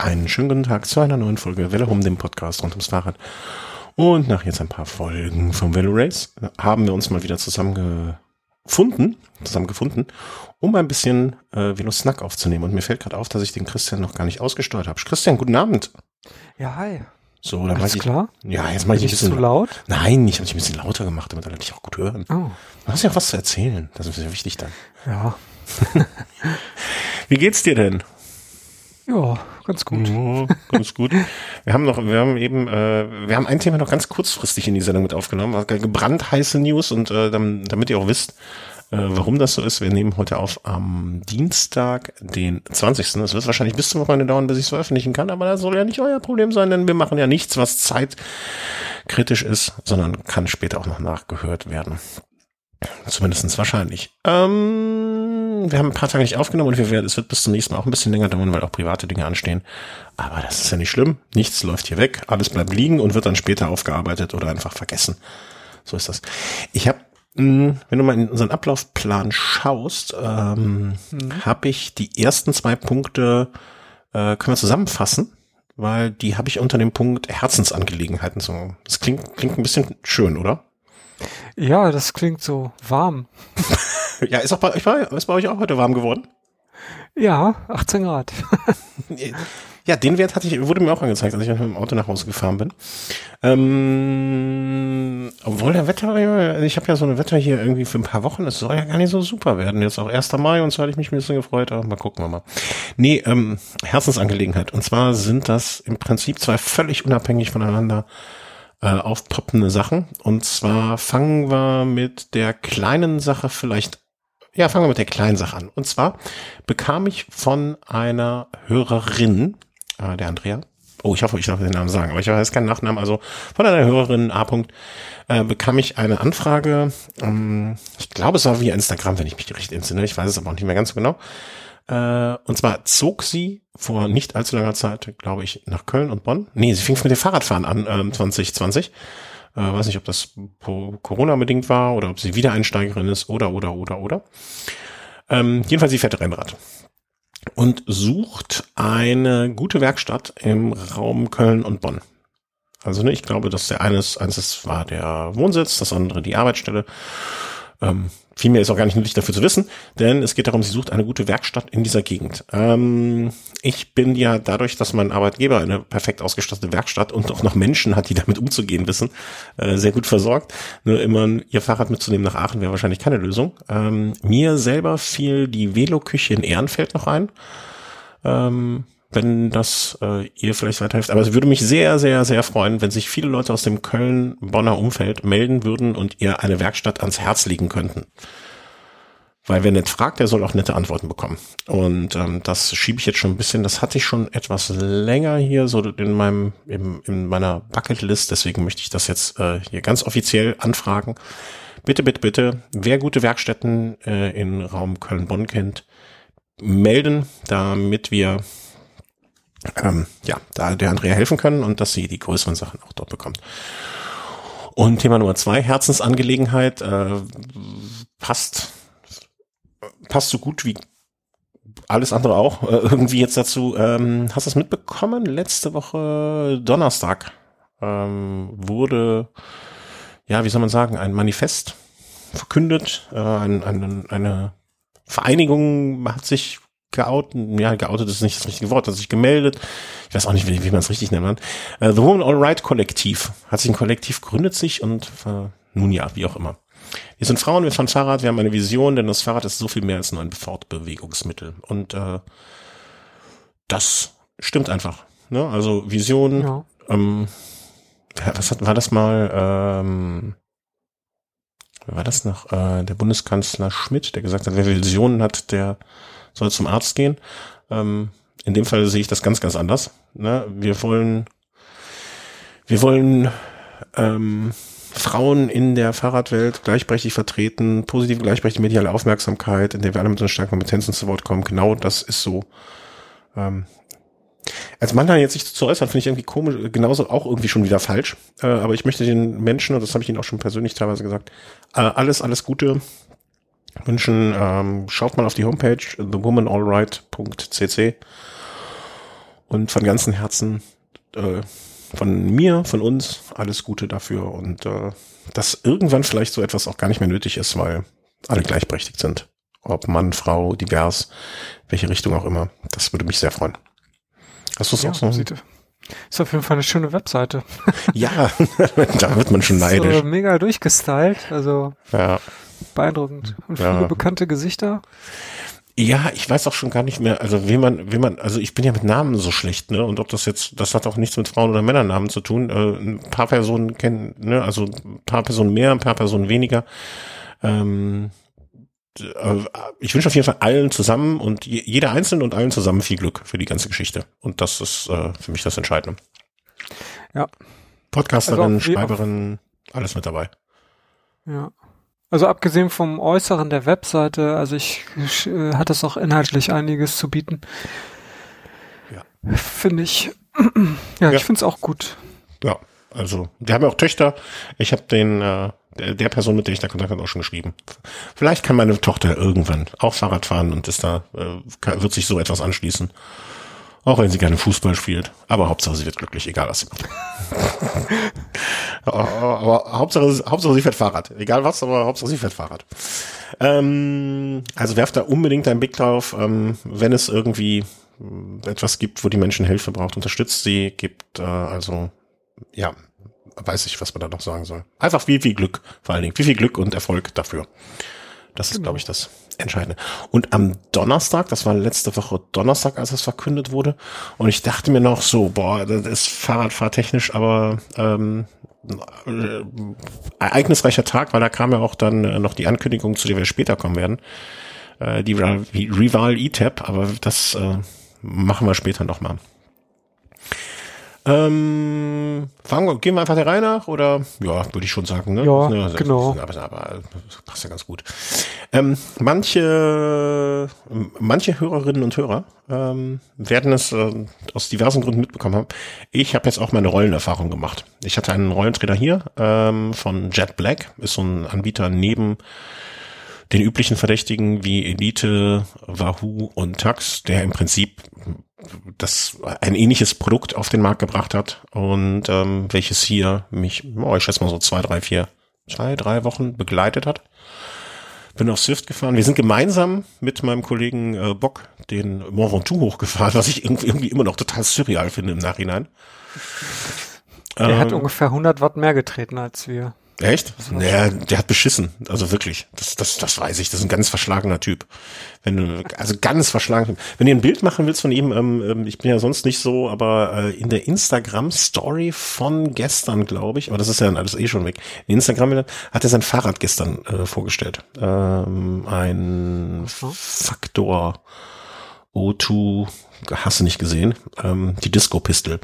Einen schönen guten Tag zu einer neuen Folge Welle um dem Podcast rund ums Fahrrad. Und nach jetzt ein paar Folgen vom Velo Race haben wir uns mal wieder zusammengefunden, zusammengefunden, um ein bisschen äh, Velo Snack aufzunehmen. Und mir fällt gerade auf, dass ich den Christian noch gar nicht ausgesteuert habe. Christian, guten Abend. Ja, hi. So, dann Alles ich, klar? Ja, jetzt mache ich ein bisschen zu laut? Nein, ich habe dich ein bisschen lauter gemacht, damit alle dich auch gut hören. Oh, Du hast ja auch was zu erzählen. Das ist ja wichtig dann. ja. Wie geht's dir denn? Ja, ganz gut. Ja, ganz gut. Wir haben noch, wir haben eben, äh, wir haben ein Thema noch ganz kurzfristig in die Sendung mit aufgenommen, war gebrannt heiße News und äh, dam- damit ihr auch wisst, äh, warum das so ist, wir nehmen heute auf am Dienstag, den 20. Das wird wahrscheinlich bis zum Wochenende dauern, bis ich es veröffentlichen kann, aber das soll ja nicht euer Problem sein, denn wir machen ja nichts, was zeitkritisch ist, sondern kann später auch noch nachgehört werden. Zumindestens wahrscheinlich. Ähm, wir haben ein paar Tage nicht aufgenommen und wir werden, es wird bis zum nächsten Mal auch ein bisschen länger dauern, weil auch private Dinge anstehen. Aber das ist ja nicht schlimm. Nichts läuft hier weg. Alles bleibt liegen und wird dann später aufgearbeitet oder einfach vergessen. So ist das. Ich habe, wenn du mal in unseren Ablaufplan schaust, ähm, habe ich die ersten zwei Punkte, äh, können wir zusammenfassen, weil die habe ich unter dem Punkt Herzensangelegenheiten. So, das klingt, klingt ein bisschen schön, oder? Ja, das klingt so warm. Ja, ist auch bei euch, ist bei euch auch heute warm geworden? Ja, 18 Grad. Ja, den Wert hatte ich, wurde mir auch angezeigt, als ich mit dem Auto nach Hause gefahren bin. Ähm, obwohl der Wetter, ich habe ja so ein Wetter hier irgendwie für ein paar Wochen, es soll ja gar nicht so super werden. Jetzt auch 1. Mai und so hatte ich mich ein bisschen gefreut, aber mal gucken wir mal. Nee, ähm, Herzensangelegenheit. Und zwar sind das im Prinzip zwei völlig unabhängig voneinander äh, aufpoppende Sachen. Und zwar fangen wir mit der kleinen Sache vielleicht ja, fangen wir mit der kleinen Sache an. Und zwar bekam ich von einer Hörerin, äh, der Andrea, oh, ich hoffe, ich darf den Namen sagen, aber ich weiß keinen Nachnamen, also von einer Hörerin A. -Punkt, äh, bekam ich eine Anfrage, ähm, ich glaube, es war via Instagram, wenn ich mich richtig entsinne, ich weiß es aber auch nicht mehr ganz so genau. Äh, und zwar zog sie vor nicht allzu langer Zeit, glaube ich, nach Köln und Bonn. Nee, sie fing mit dem Fahrradfahren an, ähm, 2020. Äh, weiß nicht, ob das Corona-bedingt war oder ob sie Wiedereinsteigerin ist oder, oder, oder, oder. Ähm, jedenfalls, sie fährt Rennrad und sucht eine gute Werkstatt im Raum Köln und Bonn. Also ne, ich glaube, dass der eines, eines war der Wohnsitz, das andere die Arbeitsstelle. Ähm, viel ist auch gar nicht nötig dafür zu wissen, denn es geht darum, sie sucht eine gute Werkstatt in dieser Gegend. Ähm, ich bin ja dadurch, dass mein Arbeitgeber eine perfekt ausgestattete Werkstatt und auch noch Menschen hat, die damit umzugehen wissen, äh, sehr gut versorgt. Nur immer ihr Fahrrad mitzunehmen nach Aachen wäre wahrscheinlich keine Lösung. Ähm, mir selber fiel die Veloküche in Ehrenfeld noch ein. Ähm, wenn das äh, ihr vielleicht weiterhilft. Aber es würde mich sehr, sehr, sehr freuen, wenn sich viele Leute aus dem Köln-Bonner Umfeld melden würden und ihr eine Werkstatt ans Herz legen könnten. Weil wer nett fragt, der soll auch nette Antworten bekommen. Und ähm, das schiebe ich jetzt schon ein bisschen, das hatte ich schon etwas länger hier, so in meinem, in, in meiner Bucketlist, deswegen möchte ich das jetzt äh, hier ganz offiziell anfragen. Bitte, bitte, bitte, wer gute Werkstätten äh, in Raum Köln-Bonn kennt, melden, damit wir ähm, ja, da der Andrea helfen können und dass sie die größeren Sachen auch dort bekommt. Und Thema Nummer zwei, Herzensangelegenheit, äh, passt, passt so gut wie alles andere auch äh, irgendwie jetzt dazu. Ähm, hast du es mitbekommen? Letzte Woche Donnerstag ähm, wurde, ja, wie soll man sagen, ein Manifest verkündet. Äh, ein, ein, eine Vereinigung hat sich geoutet, ja, geoutet ist nicht das richtige Wort, hat sich gemeldet. Ich weiß auch nicht, wie, wie man es richtig nennt. Äh, The Woman All Right Kollektiv hat sich ein Kollektiv gründet sich und äh, nun ja, wie auch immer. Wir sind Frauen, wir fahren Fahrrad, wir haben eine Vision, denn das Fahrrad ist so viel mehr als nur ein Fortbewegungsmittel. Und äh, das stimmt einfach. Ne? Also Vision, Ja. ähm, was hat, war das mal, ähm, wer war das noch? Äh, der Bundeskanzler Schmidt, der gesagt hat, wer Visionen hat, der soll zum Arzt gehen. Ähm, in dem Fall sehe ich das ganz, ganz anders. Ne? Wir wollen, wir wollen ähm, Frauen in der Fahrradwelt gleichberechtigt vertreten, positive gleichberechtigte mediale Aufmerksamkeit, in der wir alle mit unseren starken Kompetenzen zu Wort kommen. Genau das ist so. Ähm, als Mann da jetzt sich zu äußern, finde ich irgendwie komisch, genauso auch irgendwie schon wieder falsch. Äh, aber ich möchte den Menschen, und das habe ich ihnen auch schon persönlich teilweise gesagt, äh, alles, alles Gute wünschen. Ähm, schaut mal auf die Homepage thewomanallright.cc Und von ganzem Herzen äh, von mir, von uns, alles Gute dafür und äh, dass irgendwann vielleicht so etwas auch gar nicht mehr nötig ist, weil alle gleichberechtigt sind. Ob Mann, Frau, divers, welche Richtung auch immer. Das würde mich sehr freuen. Hast du es Ja, auch so? sieht, ist auf jeden Fall eine schöne Webseite. Ja, da wird man schon neidisch. So mega durchgestylt, also Ja. Beeindruckend. Und Ja. viele bekannte Gesichter. Ja, ich weiß auch schon gar nicht mehr, also wie man, wie man, also ich bin ja mit Namen so schlecht, ne? Und ob das jetzt, das hat auch nichts mit Frauen- oder Männernamen zu tun. Äh, ein paar Personen kennen, ne, also ein paar Personen mehr, ein paar Personen weniger. Ähm, äh, ich wünsche auf jeden Fall allen zusammen und je- jeder einzeln und allen zusammen viel Glück für die ganze Geschichte. Und das ist äh, für mich das Entscheidende. Ja. Podcasterin, Also Schreiberin, alles mit dabei. Ja. Also abgesehen vom Äußeren der Webseite, also ich, ich äh, hat es auch inhaltlich einiges zu bieten. Ja. Finde ich. ja, Ja. ich finde es auch gut. Ja, also die haben ja auch Töchter. Ich habe den äh, der, Person, mit der ich da Kontakt habe, auch schon geschrieben. Vielleicht kann meine Tochter irgendwann auch Fahrrad fahren und ist da äh, kann, wird sich so etwas anschließen. Auch wenn sie gerne Fußball spielt. Aber Hauptsache sie wird glücklich, egal was sie macht. aber, aber Hauptsache, Hauptsache sie fährt Fahrrad. Egal was, aber Hauptsache sie fährt Fahrrad. Ähm, also werft da unbedingt einen Blick drauf, ähm, wenn es irgendwie äh, etwas gibt, wo die Menschen Hilfe braucht, unterstützt sie, gibt äh, also ja, weiß ich, was man da noch sagen soll. Einfach viel, viel Glück, vor allen Dingen. Viel, viel Glück und Erfolg dafür. Das ist, Genau. glaube ich, das Entscheidende. Und am Donnerstag, das war letzte Woche Donnerstag, als es verkündet wurde, und ich dachte mir noch so, boah, das ist Fahrradfahrtechnisch, aber ähm, äh, ereignisreicher Tag, weil da kam ja auch dann äh, noch die Ankündigung, zu der wir später kommen werden, äh, die Rival E-Tab, aber das äh, machen wir später nochmal. Ähm, fangen wir, gehen wir einfach der Reihe nach oder ja, würde ich schon sagen, ne? Ja, ne, genau. Aber, aber passt ja ganz gut. Ähm, manche, manche Hörerinnen und Hörer ähm, werden es äh, aus diversen Gründen mitbekommen haben. Ich habe jetzt auch meine Rollenerfahrung gemacht. Ich hatte einen Rollentrainer hier ähm, von Jet Black, ist so ein Anbieter neben den üblichen Verdächtigen wie Elite, Wahoo und Tax, der im Prinzip das ein ähnliches Produkt auf den Markt gebracht hat und ähm, welches hier mich, oh, ich schätze mal so zwei, drei, vier, zwei, drei Wochen begleitet hat. Bin auf Swift gefahren. Wir sind gemeinsam mit meinem Kollegen äh, Bock den Mont Ventoux hochgefahren, was ich irgendwie, irgendwie immer noch total surreal finde im Nachhinein. Er hat Ähm, ungefähr 100 Watt mehr getreten als wir. Echt? Naja, der hat beschissen. Also wirklich. Das, das, das weiß ich. Das ist ein ganz verschlagener Typ. Wenn du, also ganz verschlagen. Wenn du ein Bild machen willst von ihm, ähm, ähm, ich bin ja sonst nicht so, aber äh, in der Instagram-Story von gestern, glaube ich, aber das ist ja dann alles eh schon weg. In Instagram hat er sein Fahrrad gestern äh, vorgestellt. Ähm, ein. Faktor O2, hast du nicht gesehen, ähm, die Disco-Pistel.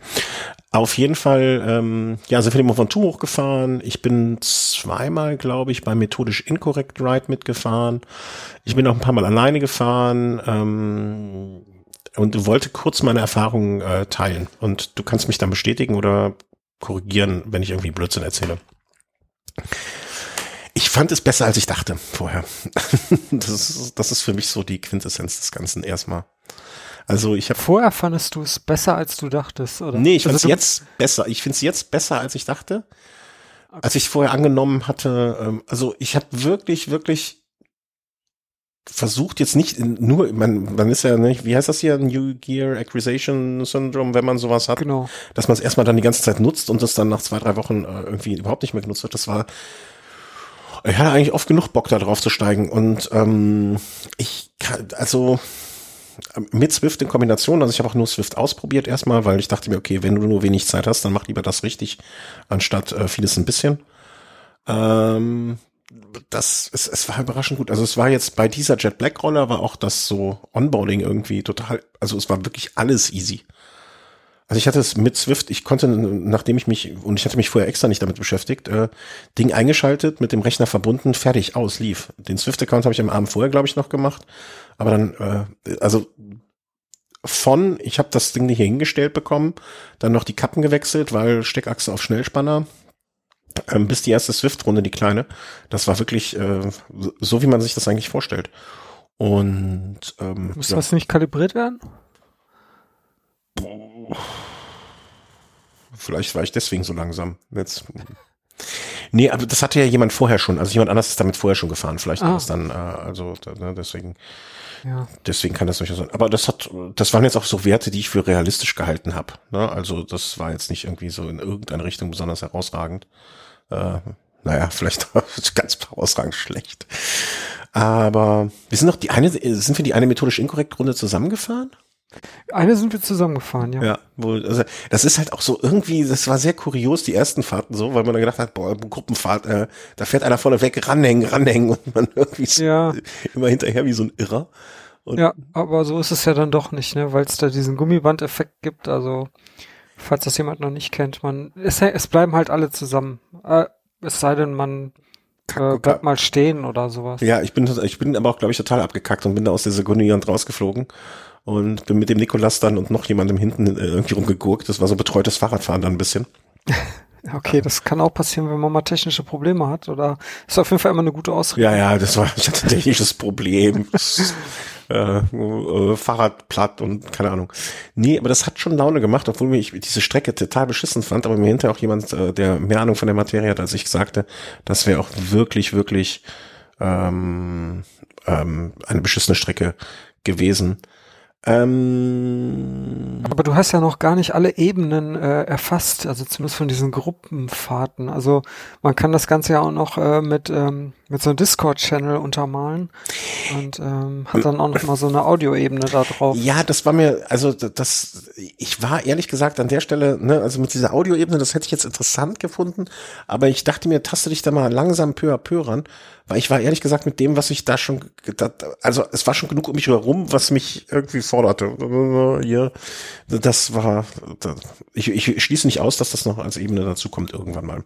Auf jeden Fall, ähm, ja, sind wir den Mont Ventoux hochgefahren. Ich bin zweimal, glaube ich, bei Methodisch Incorrect Ride mitgefahren. Ich bin auch ein paar Mal alleine gefahren ähm, und wollte kurz meine Erfahrungen äh, teilen. Und du kannst mich dann bestätigen oder korrigieren, wenn ich irgendwie Blödsinn erzähle. Ich fand es besser, als ich dachte vorher. das, ist, das ist für mich so die Quintessenz des Ganzen erstmal. Also ich habe Vorher fandest du es besser, als du dachtest, oder? Nee, ich finde also es du- jetzt besser. Ich finde es jetzt besser, als ich dachte. Als ich vorher angenommen hatte, ähm, also ich habe wirklich, wirklich versucht jetzt nicht in, nur, man, man ist ja nicht, wie heißt das hier, New Gear Acquisition Syndrome, wenn man sowas hat, Genau. dass man es erstmal dann die ganze Zeit nutzt und das dann nach zwei, drei Wochen äh, irgendwie überhaupt nicht mehr genutzt wird. Das war, ich hatte eigentlich oft genug Bock da drauf zu steigen und ähm, ich kann, also mit Swift in Kombination, also ich habe auch nur Swift ausprobiert erstmal, weil ich dachte mir, okay, wenn du nur wenig Zeit hast, dann mach lieber das richtig, anstatt äh, vieles ein bisschen. Ähm, das, es, es war überraschend gut. Also es war jetzt bei dieser Jet Black Roller war auch das so Onboarding irgendwie total, also es war wirklich alles easy. Also ich hatte es mit Swift, ich konnte, nachdem ich mich, und ich hatte mich vorher extra nicht damit beschäftigt, äh, Ding eingeschaltet, mit dem Rechner verbunden, fertig, aus, lief. Den Swift-Account habe ich am Abend vorher, glaube ich, noch gemacht. Aber dann, äh, also von, ich habe das Ding hier hingestellt bekommen, dann noch die Kappen gewechselt, weil Steckachse auf Schnellspanner, ähm, bis die erste Swift-Runde, die kleine. Das war wirklich äh, so- wie man sich das eigentlich vorstellt. Und ähm, Muss ja. das nicht kalibriert werden? Vielleicht war ich deswegen so langsam. Jetzt. Nee, aber das hatte ja jemand vorher schon. Also jemand anders ist damit vorher schon gefahren. Vielleicht ah. es dann, äh, also ne, deswegen. Ja. Deswegen kann das durchaus sein. Aber das hat, das waren jetzt auch so Werte, die ich für realistisch gehalten habe. Ne? Also das war jetzt nicht irgendwie so in irgendeine Richtung besonders herausragend. Äh, naja, vielleicht ganz herausragend schlecht. Aber wir sind noch die eine, sind wir die eine methodisch inkorrekt Runde zusammengefahren? Eine sind wir zusammengefahren, ja. Ja, wohl, also das ist halt auch so irgendwie, das war sehr kurios, die ersten Fahrten so, weil man dann gedacht hat, boah, Gruppenfahrt, äh, da fährt einer vorne weg, ranhängen, ranhängen und man irgendwie ja. immer hinterher wie so ein Irrer. Und ja, aber so ist es ja dann doch nicht, ne, weil es da diesen Gummibandeffekt gibt, also falls das jemand noch nicht kennt, man, es, es bleiben halt alle zusammen. Äh, es sei denn, man äh, bleibt mal stehen oder sowas. Ja, ich bin, ich bin aber auch, glaube ich, total abgekackt und bin da aus der Sekunde rausgeflogen und bin mit dem Nikolas dann und noch jemandem hinten äh, irgendwie rumgegurkt. Das war so betreutes Fahrradfahren dann ein bisschen. Okay, das kann auch passieren, wenn man mal technische Probleme hat, oder ist auf jeden Fall immer eine gute Ausrede. Ja, ja, das war, ich hatte ein technisches Problem. äh, äh, Fahrrad platt und keine Ahnung. Nee, aber das hat schon Laune gemacht, obwohl mir ich diese Strecke total beschissen fand, aber mir hinterher auch jemand, äh, der mehr Ahnung von der Materie hat, als ich sagte, das wäre auch wirklich, wirklich ähm, ähm, eine beschissene Strecke gewesen. Ähm, Aber du hast ja noch gar nicht alle Ebenen äh, erfasst, also zumindest von diesen Gruppenfahrten. Also man kann das Ganze ja auch noch äh, mit, ähm, mit so einem Discord-Channel untermalen und ähm, hat dann auch noch mal so eine Audioebene da drauf. Ja, das war mir, also das, ich war ehrlich gesagt an der Stelle, ne, also mit dieser Audioebene, das hätte ich jetzt interessant gefunden, aber ich dachte mir, taste dich da mal langsam peu à peu ran weil ich war ehrlich gesagt mit dem, was ich da schon, also es war schon genug um mich herum, was mich irgendwie forderte. Hier, das war, ich, ich schließe nicht aus, dass das noch als Ebene dazu kommt irgendwann mal.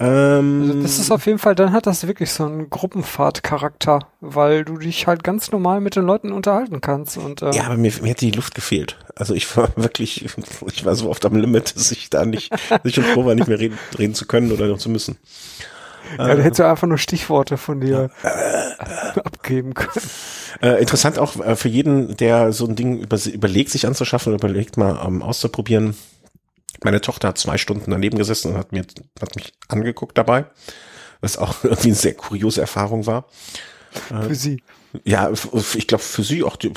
Ähm, also das ist auf jeden Fall, dann hat das wirklich so einen Gruppenfahrt-Charakter, weil du dich halt ganz normal mit den Leuten unterhalten kannst. Und, äh, ja, aber mir, mir hat die Luft gefehlt. Also ich war wirklich, ich war so oft am Limit, dass ich da nicht, dass ich schon froh war, nicht mehr reden, reden zu können oder noch zu müssen. Ja, da hättest du einfach nur Stichworte von dir abgeben können. Äh, interessant auch äh, für jeden, der so ein Ding über, überlegt, sich anzuschaffen oder überlegt mal um, auszuprobieren. Meine Tochter hat zwei Stunden daneben gesessen und hat mir, hat mich angeguckt dabei, was auch irgendwie eine sehr kuriose Erfahrung war. Für äh, sie. Ja, ich glaube für sie auch, die,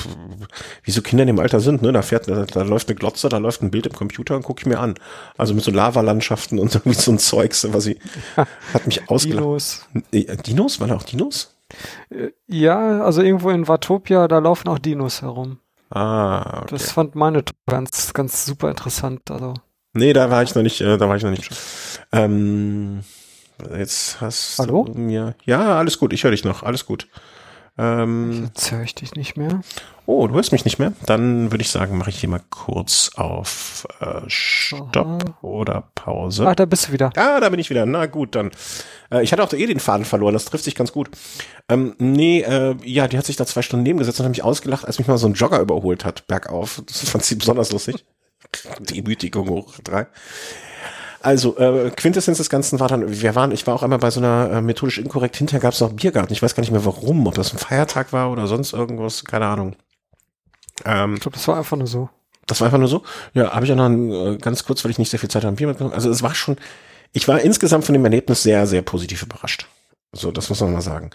wie so Kinder in dem Alter sind, ne? Da fährt, da, da läuft eine Glotze, da läuft ein Bild im Computer und gucke ich mir an. Also mit so Lavalandschaften und irgendwie so ein Zeugs, was sie hat mich ausgelacht. Dinos. Dinos? Waren da auch Dinos? Äh, ja, also irgendwo in Watopia, da laufen auch Dinos herum. Ah, okay. Das fand meine ganz, ganz super interessant. Also. Nee, da war ich noch nicht, äh, da war ich noch nicht. Ähm, jetzt hast Hallo? du mir. Ja, alles gut, ich höre dich noch, alles gut. Ähm, Jetzt höre ich dich nicht mehr. Oh, du hörst mich nicht mehr? Dann würde ich sagen, mache ich hier mal kurz auf äh, Stopp Aha. oder Pause. Ah, da bist du wieder. Ah, da bin ich wieder. Na gut, dann. Äh, ich hatte auch eh den Faden verloren, das trifft sich ganz gut. Ähm, nee, äh, ja, die hat sich da zwei Stunden nebengesetzt und hat mich ausgelacht, als mich mal so ein Jogger überholt hat, bergauf. Das fand sie besonders lustig. Demütigung hoch drei. Also, äh, Quintessenz des Ganzen war dann, wir waren, ich war auch einmal bei so einer äh, methodisch inkorrekt, hinterher gab es noch einen Biergarten. Ich weiß gar nicht mehr warum, ob das ein Feiertag war oder sonst irgendwas, keine Ahnung. Ähm, ich glaube, das war einfach nur so. Das war einfach nur so? Ja, habe ich auch noch ein, äh, ganz kurz, weil ich nicht sehr viel Zeit habe, Bier mitgenommen. Also es war schon, ich war insgesamt von dem Erlebnis sehr, sehr positiv überrascht. So, das muss man mal sagen.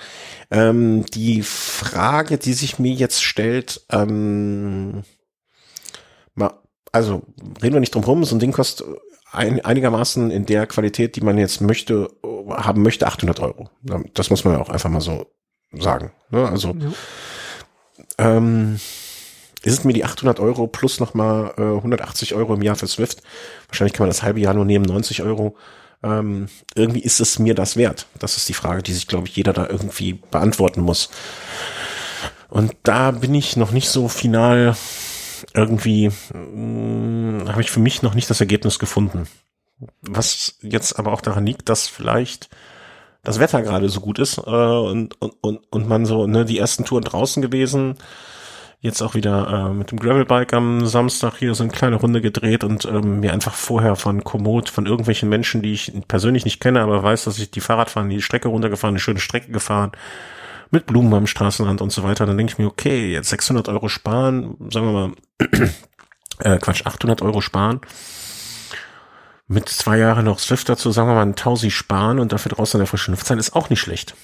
Ähm, die Frage, die sich mir jetzt stellt, ähm, mal, also reden wir nicht drum rum, so ein Ding kostet ein, einigermaßen in der Qualität, die man jetzt möchte, haben möchte, 800 Euro. Das muss man ja auch einfach mal so sagen. Ne? Also ja. ähm, ist es mir die 800 Euro plus nochmal äh, 180 Euro im Jahr für Swift. Wahrscheinlich kann man das halbe Jahr nur nehmen, 90 Euro. Ähm, irgendwie ist es mir das wert. Das ist die Frage, die sich, glaube ich, jeder da irgendwie beantworten muss. Und da bin ich noch nicht so final irgendwie hm, habe ich für mich noch nicht das Ergebnis gefunden. Was jetzt aber auch daran liegt, dass vielleicht das Wetter gerade so gut ist äh, und, und, und, und man so, ne, die ersten Touren draußen gewesen, jetzt auch wieder äh, mit dem Gravelbike am Samstag hier so eine kleine Runde gedreht und ähm, mir einfach vorher von Komoot, von irgendwelchen Menschen, die ich persönlich nicht kenne, aber weiß, dass ich die Fahrrad fahren, die Strecke runtergefahren, eine schöne Strecke gefahren, mit Blumen am Straßenrand und so weiter, dann denke ich mir, okay, jetzt 600 Euro sparen, sagen wir mal, äh, Quatsch, 800 Euro sparen. Mit zwei Jahren noch Swift dazu, sagen wir mal, ein Tausi sparen und dafür draußen in der frischen Luft sein, ist auch nicht schlecht.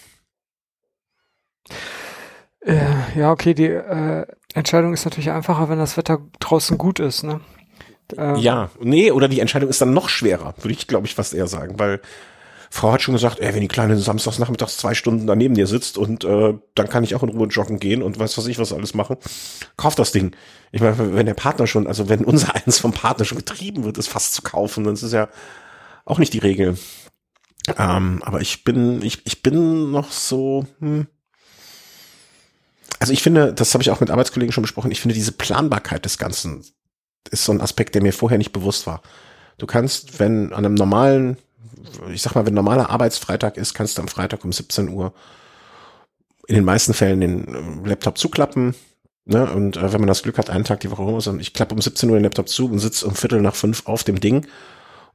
Äh, ja, okay, die äh, Entscheidung ist natürlich einfacher, wenn das Wetter draußen gut ist, ne? Ähm, ja, nee, oder die Entscheidung ist dann noch schwerer, würde ich, glaube ich, fast eher sagen, weil Frau hat schon gesagt, ey, wenn die Kleine samstags nachmittags zwei Stunden daneben dir sitzt und äh, dann kann ich auch in Ruhe joggen gehen und weiß was ich was alles machen, kauf das Ding. Ich meine, wenn der Partner schon, also wenn unser eins vom Partner schon getrieben wird, ist fast zu kaufen, dann ist es ja auch nicht die Regel. Ähm, aber ich bin, ich, ich bin noch so, hm, also ich finde, das habe ich auch mit Arbeitskollegen schon besprochen, ich finde diese Planbarkeit des Ganzen ist so ein Aspekt, der mir vorher nicht bewusst war. Du kannst, wenn an einem normalen, ich sag mal, wenn normaler Arbeitsfreitag ist, kannst du am Freitag um 17 Uhr in den meisten Fällen den äh, Laptop zuklappen. Ne? Und äh, wenn man das Glück hat, einen Tag die Woche rum ist, und ich klappe um 17 Uhr den Laptop zu und sitze um Viertel nach fünf auf dem Ding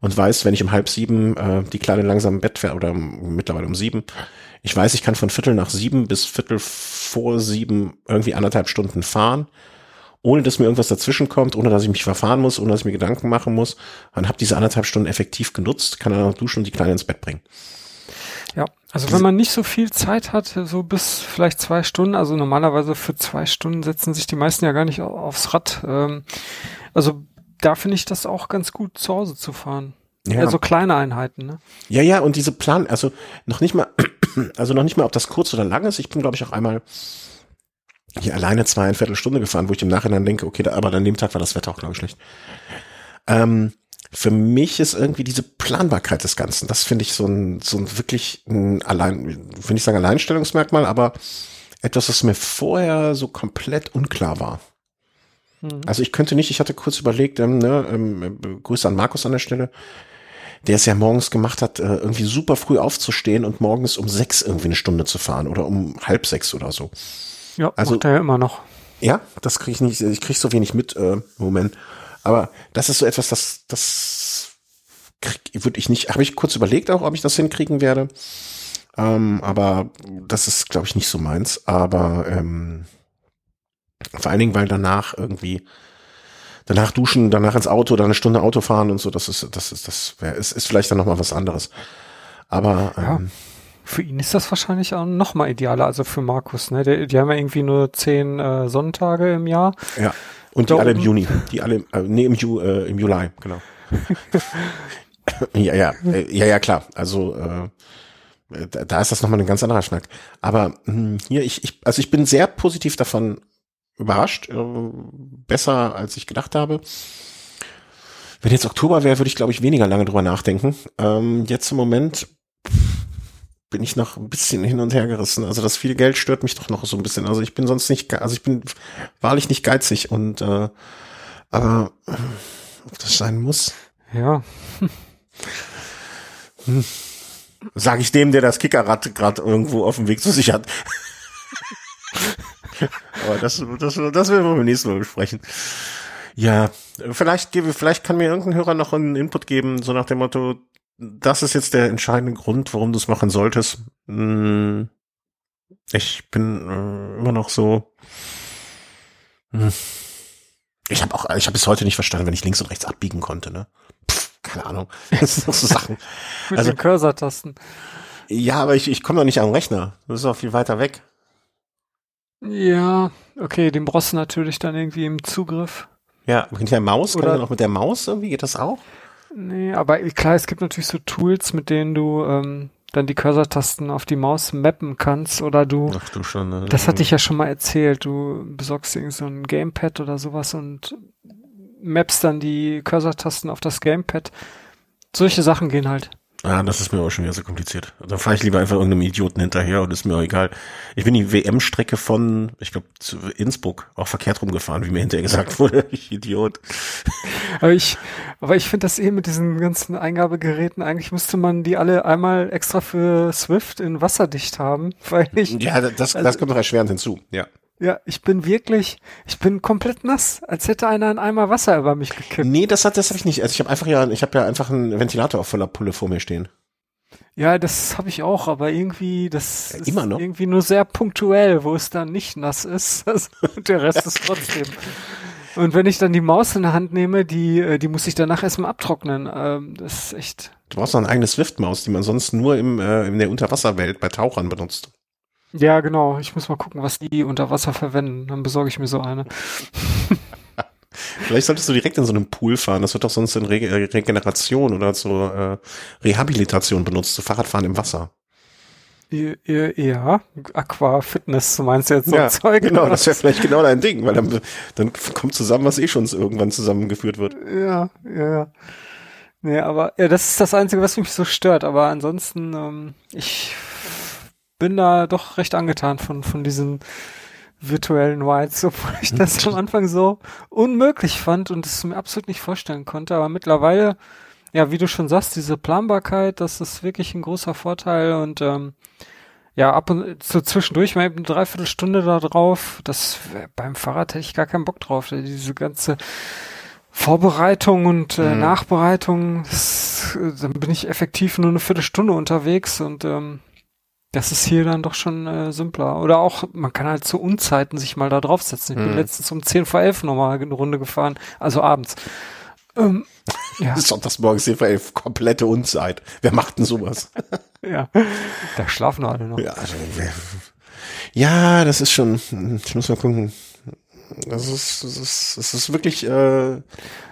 und weiß, wenn ich um halb sieben äh, die Kleine langsam im Bett fährt oder mittlerweile um sieben, ich weiß, ich kann von Viertel nach sieben bis Viertel vor sieben irgendwie anderthalb Stunden fahren ohne dass mir irgendwas dazwischen kommt, ohne dass ich mich verfahren muss, ohne dass ich mir Gedanken machen muss. Und habe diese anderthalb Stunden effektiv genutzt, kann dann noch duschen und die Kleine ins Bett bringen. Ja, also wenn man nicht so viel Zeit hat, so bis vielleicht zwei Stunden, also normalerweise für zwei Stunden setzen sich die meisten ja gar nicht aufs Rad. Ähm, also da finde ich das auch ganz gut, zu Hause zu fahren. Ja. Also kleine Einheiten, ne? Ja, ja, und diese Plan, also noch nicht mal, also noch nicht mal, ob das kurz oder lang ist. Ich bin, glaube ich, auch einmal hier alleine zweieinviertel Stunde gefahren, wo ich im Nachhinein denke, okay, da, aber an dem Tag war das Wetter auch, glaube ich, schlecht. Ähm, für mich ist irgendwie diese Planbarkeit des Ganzen, das finde ich so ein, so ein wirklich ein allein, finde ich sagen Alleinstellungsmerkmal, aber etwas, was mir vorher so komplett unklar war. Mhm. Also ich könnte nicht, ich hatte kurz überlegt, ähm, ne, ähm, Grüße an Markus an der Stelle, der es ja morgens gemacht hat, äh, irgendwie super früh aufzustehen und morgens um sechs irgendwie eine Stunde zu fahren oder um halb sechs oder so. Ja, also, macht er ja immer noch. Ja, das kriege ich nicht, ich kriege so wenig mit äh, im Moment. Aber das ist so etwas, das, das würde ich nicht, habe ich kurz überlegt auch, ob ich das hinkriegen werde. Ähm, aber das ist, glaube ich, nicht so meins. Aber ähm, vor allen Dingen, weil danach irgendwie danach duschen, danach ins Auto, dann eine Stunde Auto fahren und so, das ist, das ist, das wär, ist, ist vielleicht dann nochmal was anderes. Aber ähm, ja. Für ihn ist das wahrscheinlich auch noch mal idealer, also für Markus, ne? Die, die haben ja irgendwie nur zehn äh, Sonntage im Jahr. Ja. Und die alle im Juni. Die alle, äh, nee, im, Ju, äh, im Juli, genau. ja, ja, äh, ja, ja, klar. Also äh, da, da ist das nochmal ein ganz anderer Schnack. Aber mh, hm, hier, ich, ich, also ich bin sehr positiv davon überrascht. Äh, besser, als ich gedacht habe. Wenn jetzt Oktober wäre, würde ich, glaube ich, weniger lange drüber nachdenken. Ähm, jetzt im Moment bin ich noch ein bisschen hin und her gerissen. Also das viel Geld stört mich doch noch so ein bisschen. Also ich bin sonst nicht, also ich bin wahrlich nicht geizig und äh, aber äh, ob das sein muss? Ja. Hm. Sag ich dem, der das Kickerrad gerade irgendwo auf dem Weg zu sich hat. aber das, das, das werden wir beim nächsten Mal besprechen. Ja, vielleicht gebe, vielleicht kann mir irgendein Hörer noch einen Input geben, so nach dem Motto, das ist jetzt der entscheidende Grund, warum du es machen solltest. Hm, ich bin äh, immer noch so. Hm. Ich habe auch, ich habe bis heute nicht verstanden, wenn ich links und rechts abbiegen konnte. Ne? Pff, keine Ahnung. Das sind so Sachen. Mit also, den Cursor-Tasten. Ja, aber ich, ich komme doch nicht am Rechner. Das ist auch viel weiter weg. Ja, okay, den brauchst du natürlich dann irgendwie im Zugriff. Ja, mit der Maus, oder noch mit der Maus irgendwie geht das auch? Nee, aber klar, es gibt natürlich so Tools, mit denen du ähm, dann die Cursor-Tasten auf die Maus mappen kannst oder du. Ach du schon, ne? Das hatte ich ja schon mal erzählt. Du besorgst irgendwie so ein Gamepad oder sowas und mappst dann die Cursor-Tasten auf das Gamepad. Solche Sachen gehen halt. Ah, das ist mir auch schon wieder so kompliziert. Dann fahre ich lieber einfach irgendeinem Idioten hinterher und ist mir auch egal. Ich bin die WM-Strecke von, ich glaube, zu Innsbruck auch verkehrt rumgefahren, wie mir hinterher gesagt wurde. Ich Idiot. Aber ich, aber ich finde das eh mit diesen ganzen Eingabegeräten, eigentlich müsste man die alle einmal extra für Swift in wasserdicht haben, weil ich. Ja, das, also, das kommt doch erschwerend hinzu, ja. Ja, ich bin wirklich, ich bin komplett nass, als hätte einer einen Eimer Wasser über mich gekippt. Nee, das hat das hab ich nicht. Also ich habe einfach ja, ich habe ja einfach einen Ventilator auf voller Pulle vor mir stehen. Ja, das habe ich auch, aber irgendwie, das ja, immer noch. irgendwie nur sehr punktuell, wo es dann nicht nass ist. Also, der Rest ist trotzdem. Und wenn ich dann die Maus in der Hand nehme, die, äh, die muss ich danach erstmal abtrocknen. Ähm, das ist echt. Du brauchst noch eine eigene Swift-Maus, die man sonst nur im, äh, in der Unterwasserwelt bei Tauchern benutzt. Ja, genau. Ich muss mal gucken, was die unter Wasser verwenden. Dann besorge ich mir so eine. Vielleicht solltest du direkt in so einem Pool fahren. Das wird doch sonst in Re Regeneration oder zur äh, Rehabilitation benutzt, zu Fahrradfahren im Wasser. Ja, Aqua-Fitness, du meinst jetzt so ja, Zeug? Genau, das wäre vielleicht genau dein Ding, weil dann, dann kommt zusammen, was eh schon irgendwann zusammengeführt wird. Ja, ja, ja. Nee, aber ja, das ist das Einzige, was mich so stört. Aber ansonsten, ähm, ich bin da doch recht angetan von, von diesen virtuellen Whites, obwohl ich das am Anfang so unmöglich fand und es mir absolut nicht vorstellen konnte. Aber mittlerweile, ja, wie du schon sagst, diese Planbarkeit, das ist wirklich ein großer Vorteil und ähm, ja, ab und zu zwischendurch mal eben eine Dreiviertelstunde da drauf. Das beim Fahrrad hätte ich gar keinen Bock drauf. Diese ganze Vorbereitung und äh, mhm. Nachbereitung, das, dann bin ich effektiv nur eine Viertelstunde unterwegs und ähm, das ist hier dann doch schon äh, simpler. Oder auch, man kann halt zu Unzeiten sich mal da draufsetzen. Ich bin hm. letztens um 10 vor 11 nochmal eine Runde gefahren, also abends. Ähm, ja. Sonntags morgens 10 vor 11, komplette Unzeit. Wer macht denn sowas? ja, da schlafen alle noch. Ja, also, ja, das ist schon, ich muss mal gucken. Das ist, das ist, das ist wirklich, äh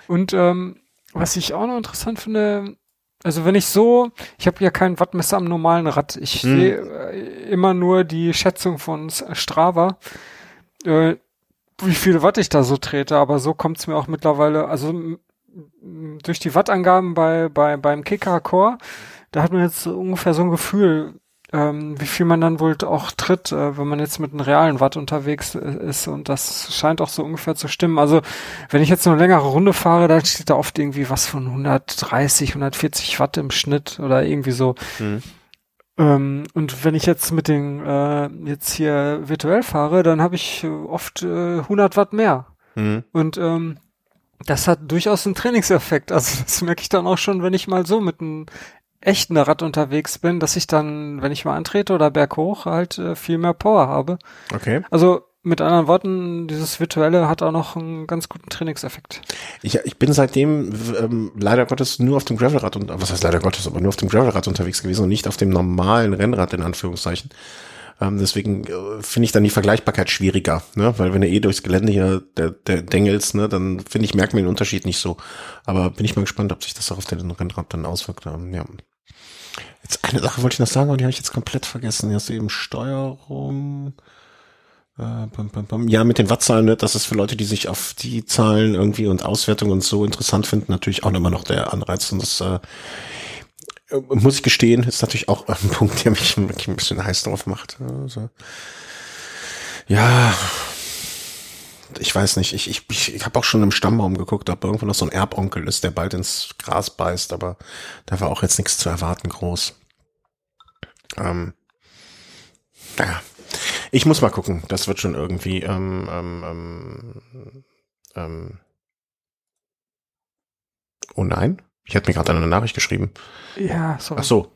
Und ähm, was ich auch noch interessant finde, also wenn ich so, ich habe ja kein Wattmesser am normalen Rad. Ich hm. sehe äh, immer nur die Schätzung von Strava, äh, wie viel Watt ich da so trete. Aber so kommt es mir auch mittlerweile, also durch die Wattangaben bei, bei beim Kicker Core, da hat man jetzt ungefähr so ein Gefühl, ähm, wie viel man dann wohl auch tritt, äh, wenn man jetzt mit einem realen Watt unterwegs äh, ist und das scheint auch so ungefähr zu stimmen. Also wenn ich jetzt eine längere Runde fahre, dann steht da oft irgendwie was von 130, 140 Watt im Schnitt oder irgendwie so. Mhm. Ähm, und wenn ich jetzt mit den äh, jetzt hier virtuell fahre, dann habe ich oft äh, 100 Watt mehr. Mhm. Und ähm, das hat durchaus einen Trainingseffekt. Also das merke ich dann auch schon, wenn ich mal so mit einem echten Rad unterwegs bin, dass ich dann, wenn ich mal antrete oder berghoch, halt äh, viel mehr Power habe. Okay. Also mit anderen Worten, dieses Virtuelle hat auch noch einen ganz guten Trainingseffekt. Ich, ich bin seitdem ähm, leider Gottes nur auf dem Gravelrad und was heißt leider Gottes, aber nur auf dem Gravelrad unterwegs gewesen und nicht auf dem normalen Rennrad in Anführungszeichen. Ähm, deswegen äh, finde ich dann die Vergleichbarkeit schwieriger, ne? Weil wenn du eh durchs Gelände hier der, der dengelst, ne, dann finde ich, merkt man den Unterschied nicht so. Aber bin ich mal gespannt, ob sich das auch auf den Rennrad dann auswirkt. Ähm, ja. Jetzt eine Sache wollte ich noch sagen, aber die habe ich jetzt komplett vergessen. Hier hast du eben Steuerung. Äh, bum, bum, bum. Ja, mit den Wattzahlen, ne, das ist für Leute, die sich auf die Zahlen irgendwie und Auswertungen und so interessant finden, natürlich auch immer noch der Anreiz. Und das äh, muss ich gestehen, ist natürlich auch ein Punkt, der mich ein bisschen heiß drauf macht. Also, ja, ich weiß nicht, ich, ich, ich, ich habe auch schon im Stammbaum geguckt, ob irgendwo noch so ein Erbonkel ist, der bald ins Gras beißt, aber da war auch jetzt nichts zu erwarten groß. Ähm, naja, ich muss mal gucken, das wird schon irgendwie ähm, ähm, ähm, ähm, Oh nein, ich hätte mir gerade eine Nachricht geschrieben. Ja, sorry. Ach so.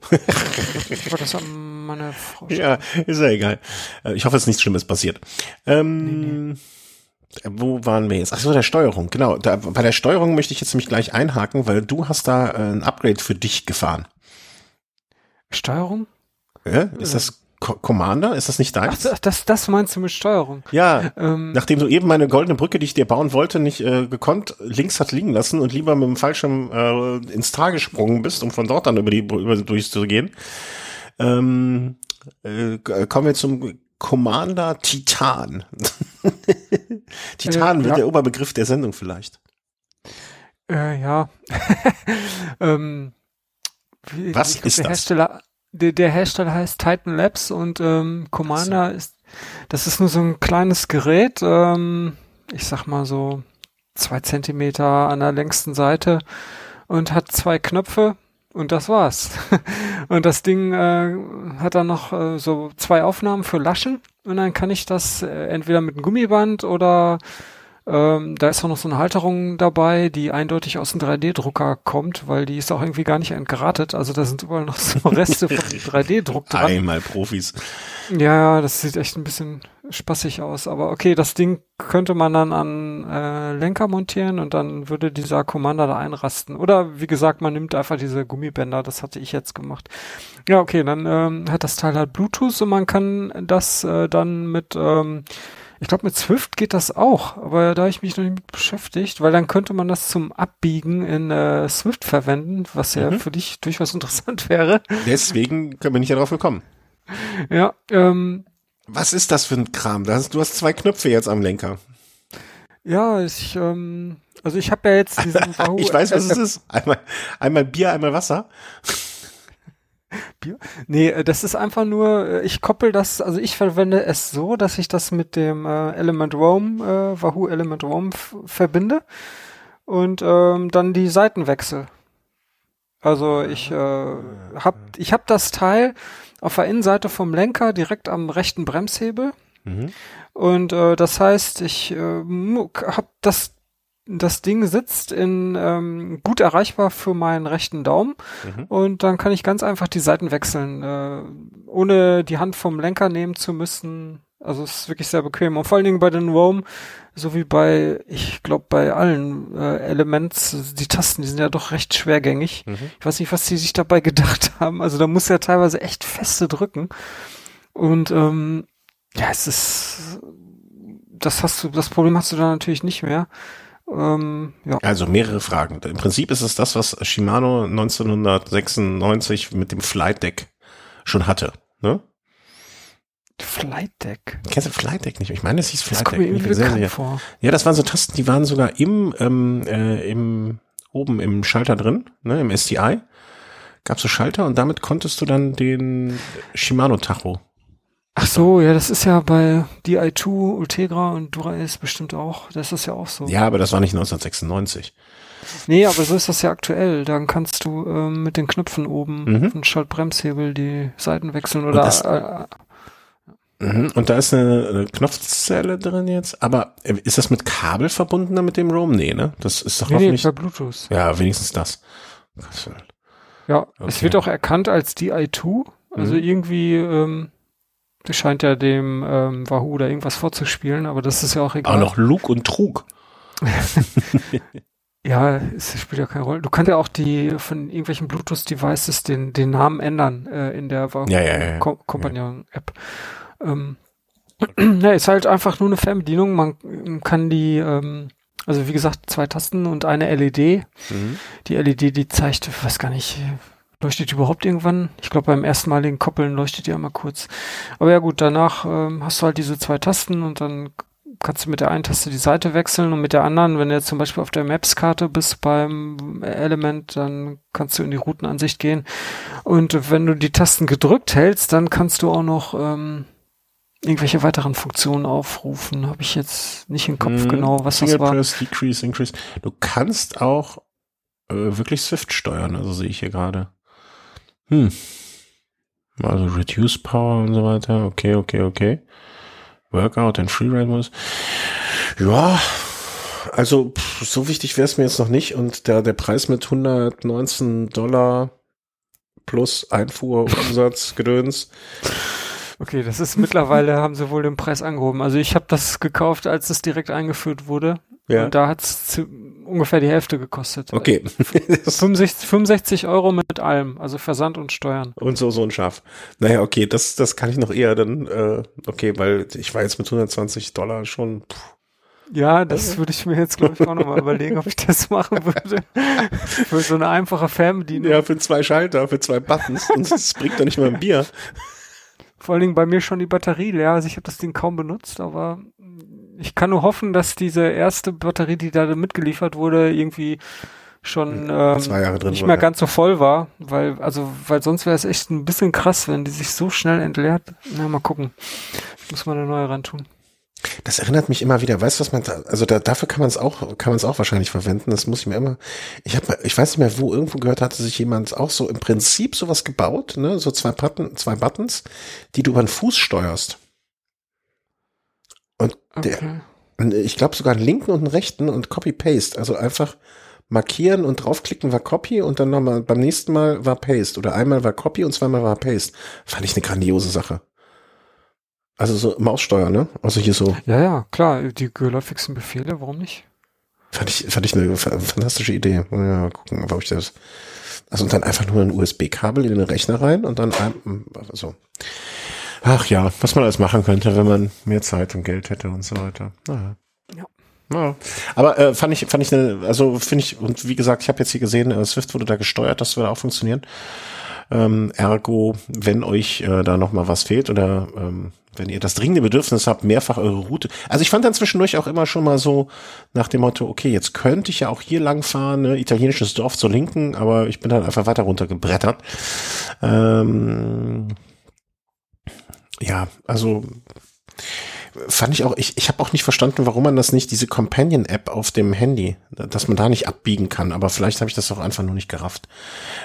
ich wollte das an meine Frau Ja, ist ja egal. Äh, ich hoffe, es ist nichts Schlimmes passiert. Ähm, nee, nee. Wo waren wir jetzt? Ach so, der Steuerung. Genau. Da, bei der Steuerung möchte ich jetzt nämlich gleich einhaken, weil du hast da äh, ein Upgrade für dich gefahren. Steuerung? Ja, ist das Commander? Ist das nicht deins? Ach, das, das meinst du mit Steuerung? Ja. Ähm, nachdem du eben meine goldene Brücke, die ich dir bauen wollte, nicht äh, gekonnt links hat liegen lassen und lieber mit dem Fallschirm äh, ins Tal gesprungen bist, um von dort dann über die über durchzugehen, ähm, äh, kommen wir zum Commander Titan. Titan äh, wird ja. der Oberbegriff der Sendung vielleicht. Äh, ja. ähm, wie, Was ist das? Hersteller, der, der Hersteller heißt Titan Labs und ähm, Commander so. ist, das ist nur so ein kleines Gerät, ähm, ich sag mal so zwei Zentimeter an der längsten Seite und hat zwei Knöpfe und das war's. und das Ding äh, hat dann noch äh, so zwei Aufnahmen für Laschen und dann kann ich das äh, entweder mit einem Gummiband oder Ähm, da ist auch noch so eine Halterung dabei, die eindeutig aus dem 3D-Drucker kommt, weil die ist auch irgendwie gar nicht entgratet. Also da sind überall noch so Reste vom 3D-Druck dran. Einmal Profis. Ja, das sieht echt ein bisschen spaßig aus. Aber okay, das Ding könnte man dann an äh, Lenker montieren und dann würde dieser Commander da einrasten. Oder wie gesagt, man nimmt einfach diese Gummibänder. Das hatte ich jetzt gemacht. Ja, okay, dann ähm, hat das Teil halt Bluetooth und man kann das äh, dann mit ähm, ich glaube, mit Swift geht das auch, aber da ich mich noch nicht mit beschäftigt, weil dann könnte man das zum Abbiegen in äh, Swift verwenden, was ja mhm. für dich durchaus interessant wäre. Deswegen können wir nicht darauf gekommen. Ja, ähm, Was ist das für ein Kram? Du hast, du hast zwei Knöpfe jetzt am Lenker. Ja, ich, ähm, also ich habe ja jetzt diesen Ich weiß, was es ist. Einmal, einmal Bier, einmal Wasser. Bier? Nee, äh, das ist einfach nur, äh, ich koppel das, also ich verwende es so, dass ich das mit dem äh, Element Roam, äh, Wahoo Element Roam verbinde und ähm, dann die Seiten wechsel. Also ich äh, hab, ich hab das Teil auf der Innenseite vom Lenker direkt am rechten Bremshebel. Mhm. Und äh, das heißt, ich äh, hab das das Ding sitzt in ähm, gut erreichbar für meinen rechten Daumen mhm. und dann kann ich ganz einfach die Seiten wechseln, äh, ohne die Hand vom Lenker nehmen zu müssen. Also es ist wirklich sehr bequem und vor allen Dingen bei den Roam, so wie bei, ich glaube bei allen äh, Elements, die Tasten, die sind ja doch recht schwergängig. Mhm. Ich weiß nicht, was sie sich dabei gedacht haben. Also da muss ja teilweise echt feste drücken und ähm, ja, es ist, das hast du, das Problem hast du da natürlich nicht mehr. Ähm, ja. Also mehrere Fragen. Im Prinzip ist es das, was Shimano 1996 mit dem Flight Deck schon hatte. Ne? Flight Deck. Kennst du Flight Deck nicht? Ich meine, es hieß Flight das Deck. Mir ich sehr, sehr, vor. Ja, das waren so Tasten, die waren sogar im, ähm, äh, im oben im Schalter drin, ne, im STI. Gab so Schalter und damit konntest du dann den Shimano Tacho Ach so, ja, das ist ja bei DI2, Ultegra und Dura-Ace bestimmt auch. Das ist ja auch so. Ja, aber das war nicht 1996. Nee, aber so ist das ja aktuell. Dann kannst du ähm, mit den Knöpfen oben mhm. und Schaltbremshebel die Seiten wechseln oder. Und, das, äh, mhm. und da ist eine, eine, Knopfzelle drin jetzt. Aber äh, ist das mit Kabel verbunden mit dem Roam? Nee, ne? Das ist doch nee, hoffentlich. Nee, Bluetooth. Ja, wenigstens das. Ja, okay. es wird auch erkannt als DI2. Also mhm. irgendwie. Ähm, das scheint ja dem ähm, Wahoo da irgendwas vorzuspielen, aber das ist ja auch egal. Auch noch Lug und Trug. ja, es spielt ja keine Rolle. Du kannst ja auch die von irgendwelchen Bluetooth-Devices den, den Namen ändern äh, in der Wahoo ja, ja, ja, Com Companion-App. Ähm, ja, ist halt einfach nur eine Fernbedienung. Man kann die, ähm, also wie gesagt, zwei Tasten und eine LED. Mhm. Die LED, die zeigt, ich weiß gar nicht, Leuchtet die überhaupt irgendwann? Ich glaube, beim ersten Maligen Koppeln leuchtet die einmal kurz. Aber ja gut, danach ähm, hast du halt diese zwei Tasten und dann kannst du mit der einen Taste die Seite wechseln und mit der anderen, wenn du jetzt zum Beispiel auf der Maps-Karte bist beim Element, dann kannst du in die Routenansicht gehen. Und wenn du die Tasten gedrückt hältst, dann kannst du auch noch ähm, irgendwelche weiteren Funktionen aufrufen. Habe ich jetzt nicht im Kopf hm, genau, was Single das war. Press, Decrease, Increase. Du kannst auch äh, wirklich Swift steuern, also sehe ich hier gerade. Hm. Also Reduce Power und so weiter. Okay, okay, okay. Workout and Freeride Modus. Ja, also pff, so wichtig wäre es mir jetzt noch nicht. Und der, der Preis mit 119 Dollar plus Einfuhrumsatz Gedöns. Okay, das ist mittlerweile, haben sie wohl den Preis angehoben. Also ich habe das gekauft, als es direkt eingeführt wurde. Ja. Und da hat es ungefähr die Hälfte gekostet. Okay. 65, 65 Euro mit allem, also Versand und Steuern. Und so, so ein Schaf. Naja, okay, das, das kann ich noch eher dann, äh, okay, weil ich war jetzt mit 120 Dollar schon, puh. Ja, das würde ich mir jetzt, glaube ich, auch nochmal überlegen, ob ich das machen würde. für so eine einfache Fernbedienung. Ja, für zwei Schalter, für zwei Buttons. Und das bringt doch nicht mal ein Bier. Vor allen Dingen bei mir schon die Batterie leer. Also ich habe das Ding kaum benutzt, aber ich kann nur hoffen, dass diese erste Batterie, die da mitgeliefert wurde, irgendwie schon ähm, Zwei Jahre drin nicht mehr ganz so voll war, weil also weil sonst wäre es echt ein bisschen krass, wenn die sich so schnell entleert. Na mal gucken, muss man eine neue ran tun. Das erinnert mich immer wieder, weißt du, was man da, also da, dafür kann man es auch, kann man es auch wahrscheinlich verwenden. Das muss ich mir immer, ich habe, ich weiß nicht mehr, wo irgendwo gehört hatte sich jemand auch so im Prinzip sowas gebaut, ne, so zwei Button, zwei Buttons, die du über den Fuß steuerst. Und okay. der, ich glaube sogar einen linken und einen rechten und Copy-Paste. Also einfach markieren und draufklicken war Copy und dann nochmal beim nächsten Mal war Paste. Oder einmal war Copy und zweimal war Paste. Fand ich eine grandiose Sache. Also so Maussteuer, ne? Also hier so. Ja, ja, klar, die geläufigsten Befehle, warum nicht? Fand ich, fand ich eine fantastische Idee. Ja, mal gucken, ob ich das. Also und dann einfach nur ein USB-Kabel in den Rechner rein und dann also. Ach ja, was man alles machen könnte, wenn man mehr Zeit und Geld hätte und so weiter. Naja. Ja. Ja. Aber äh, fand ich, fand ich eine, also finde ich, und wie gesagt, ich habe jetzt hier gesehen, äh, Swift wurde da gesteuert, das würde auch funktionieren. Ähm, ergo, wenn euch äh, da noch mal was fehlt oder ähm, wenn ihr das dringende Bedürfnis habt, mehrfach eure Route. Also ich fand dann zwischendurch auch immer schon mal so nach dem Motto, okay, jetzt könnte ich ja auch hier lang fahren, ne, italienisches Dorf zur Linken, aber ich bin dann einfach weiter runtergebrettert. Ähm, ja, also fand ich auch, ich, ich habe auch nicht verstanden, warum man das nicht, diese Companion-App auf dem Handy, dass man da nicht abbiegen kann, aber vielleicht habe ich das auch einfach nur nicht gerafft.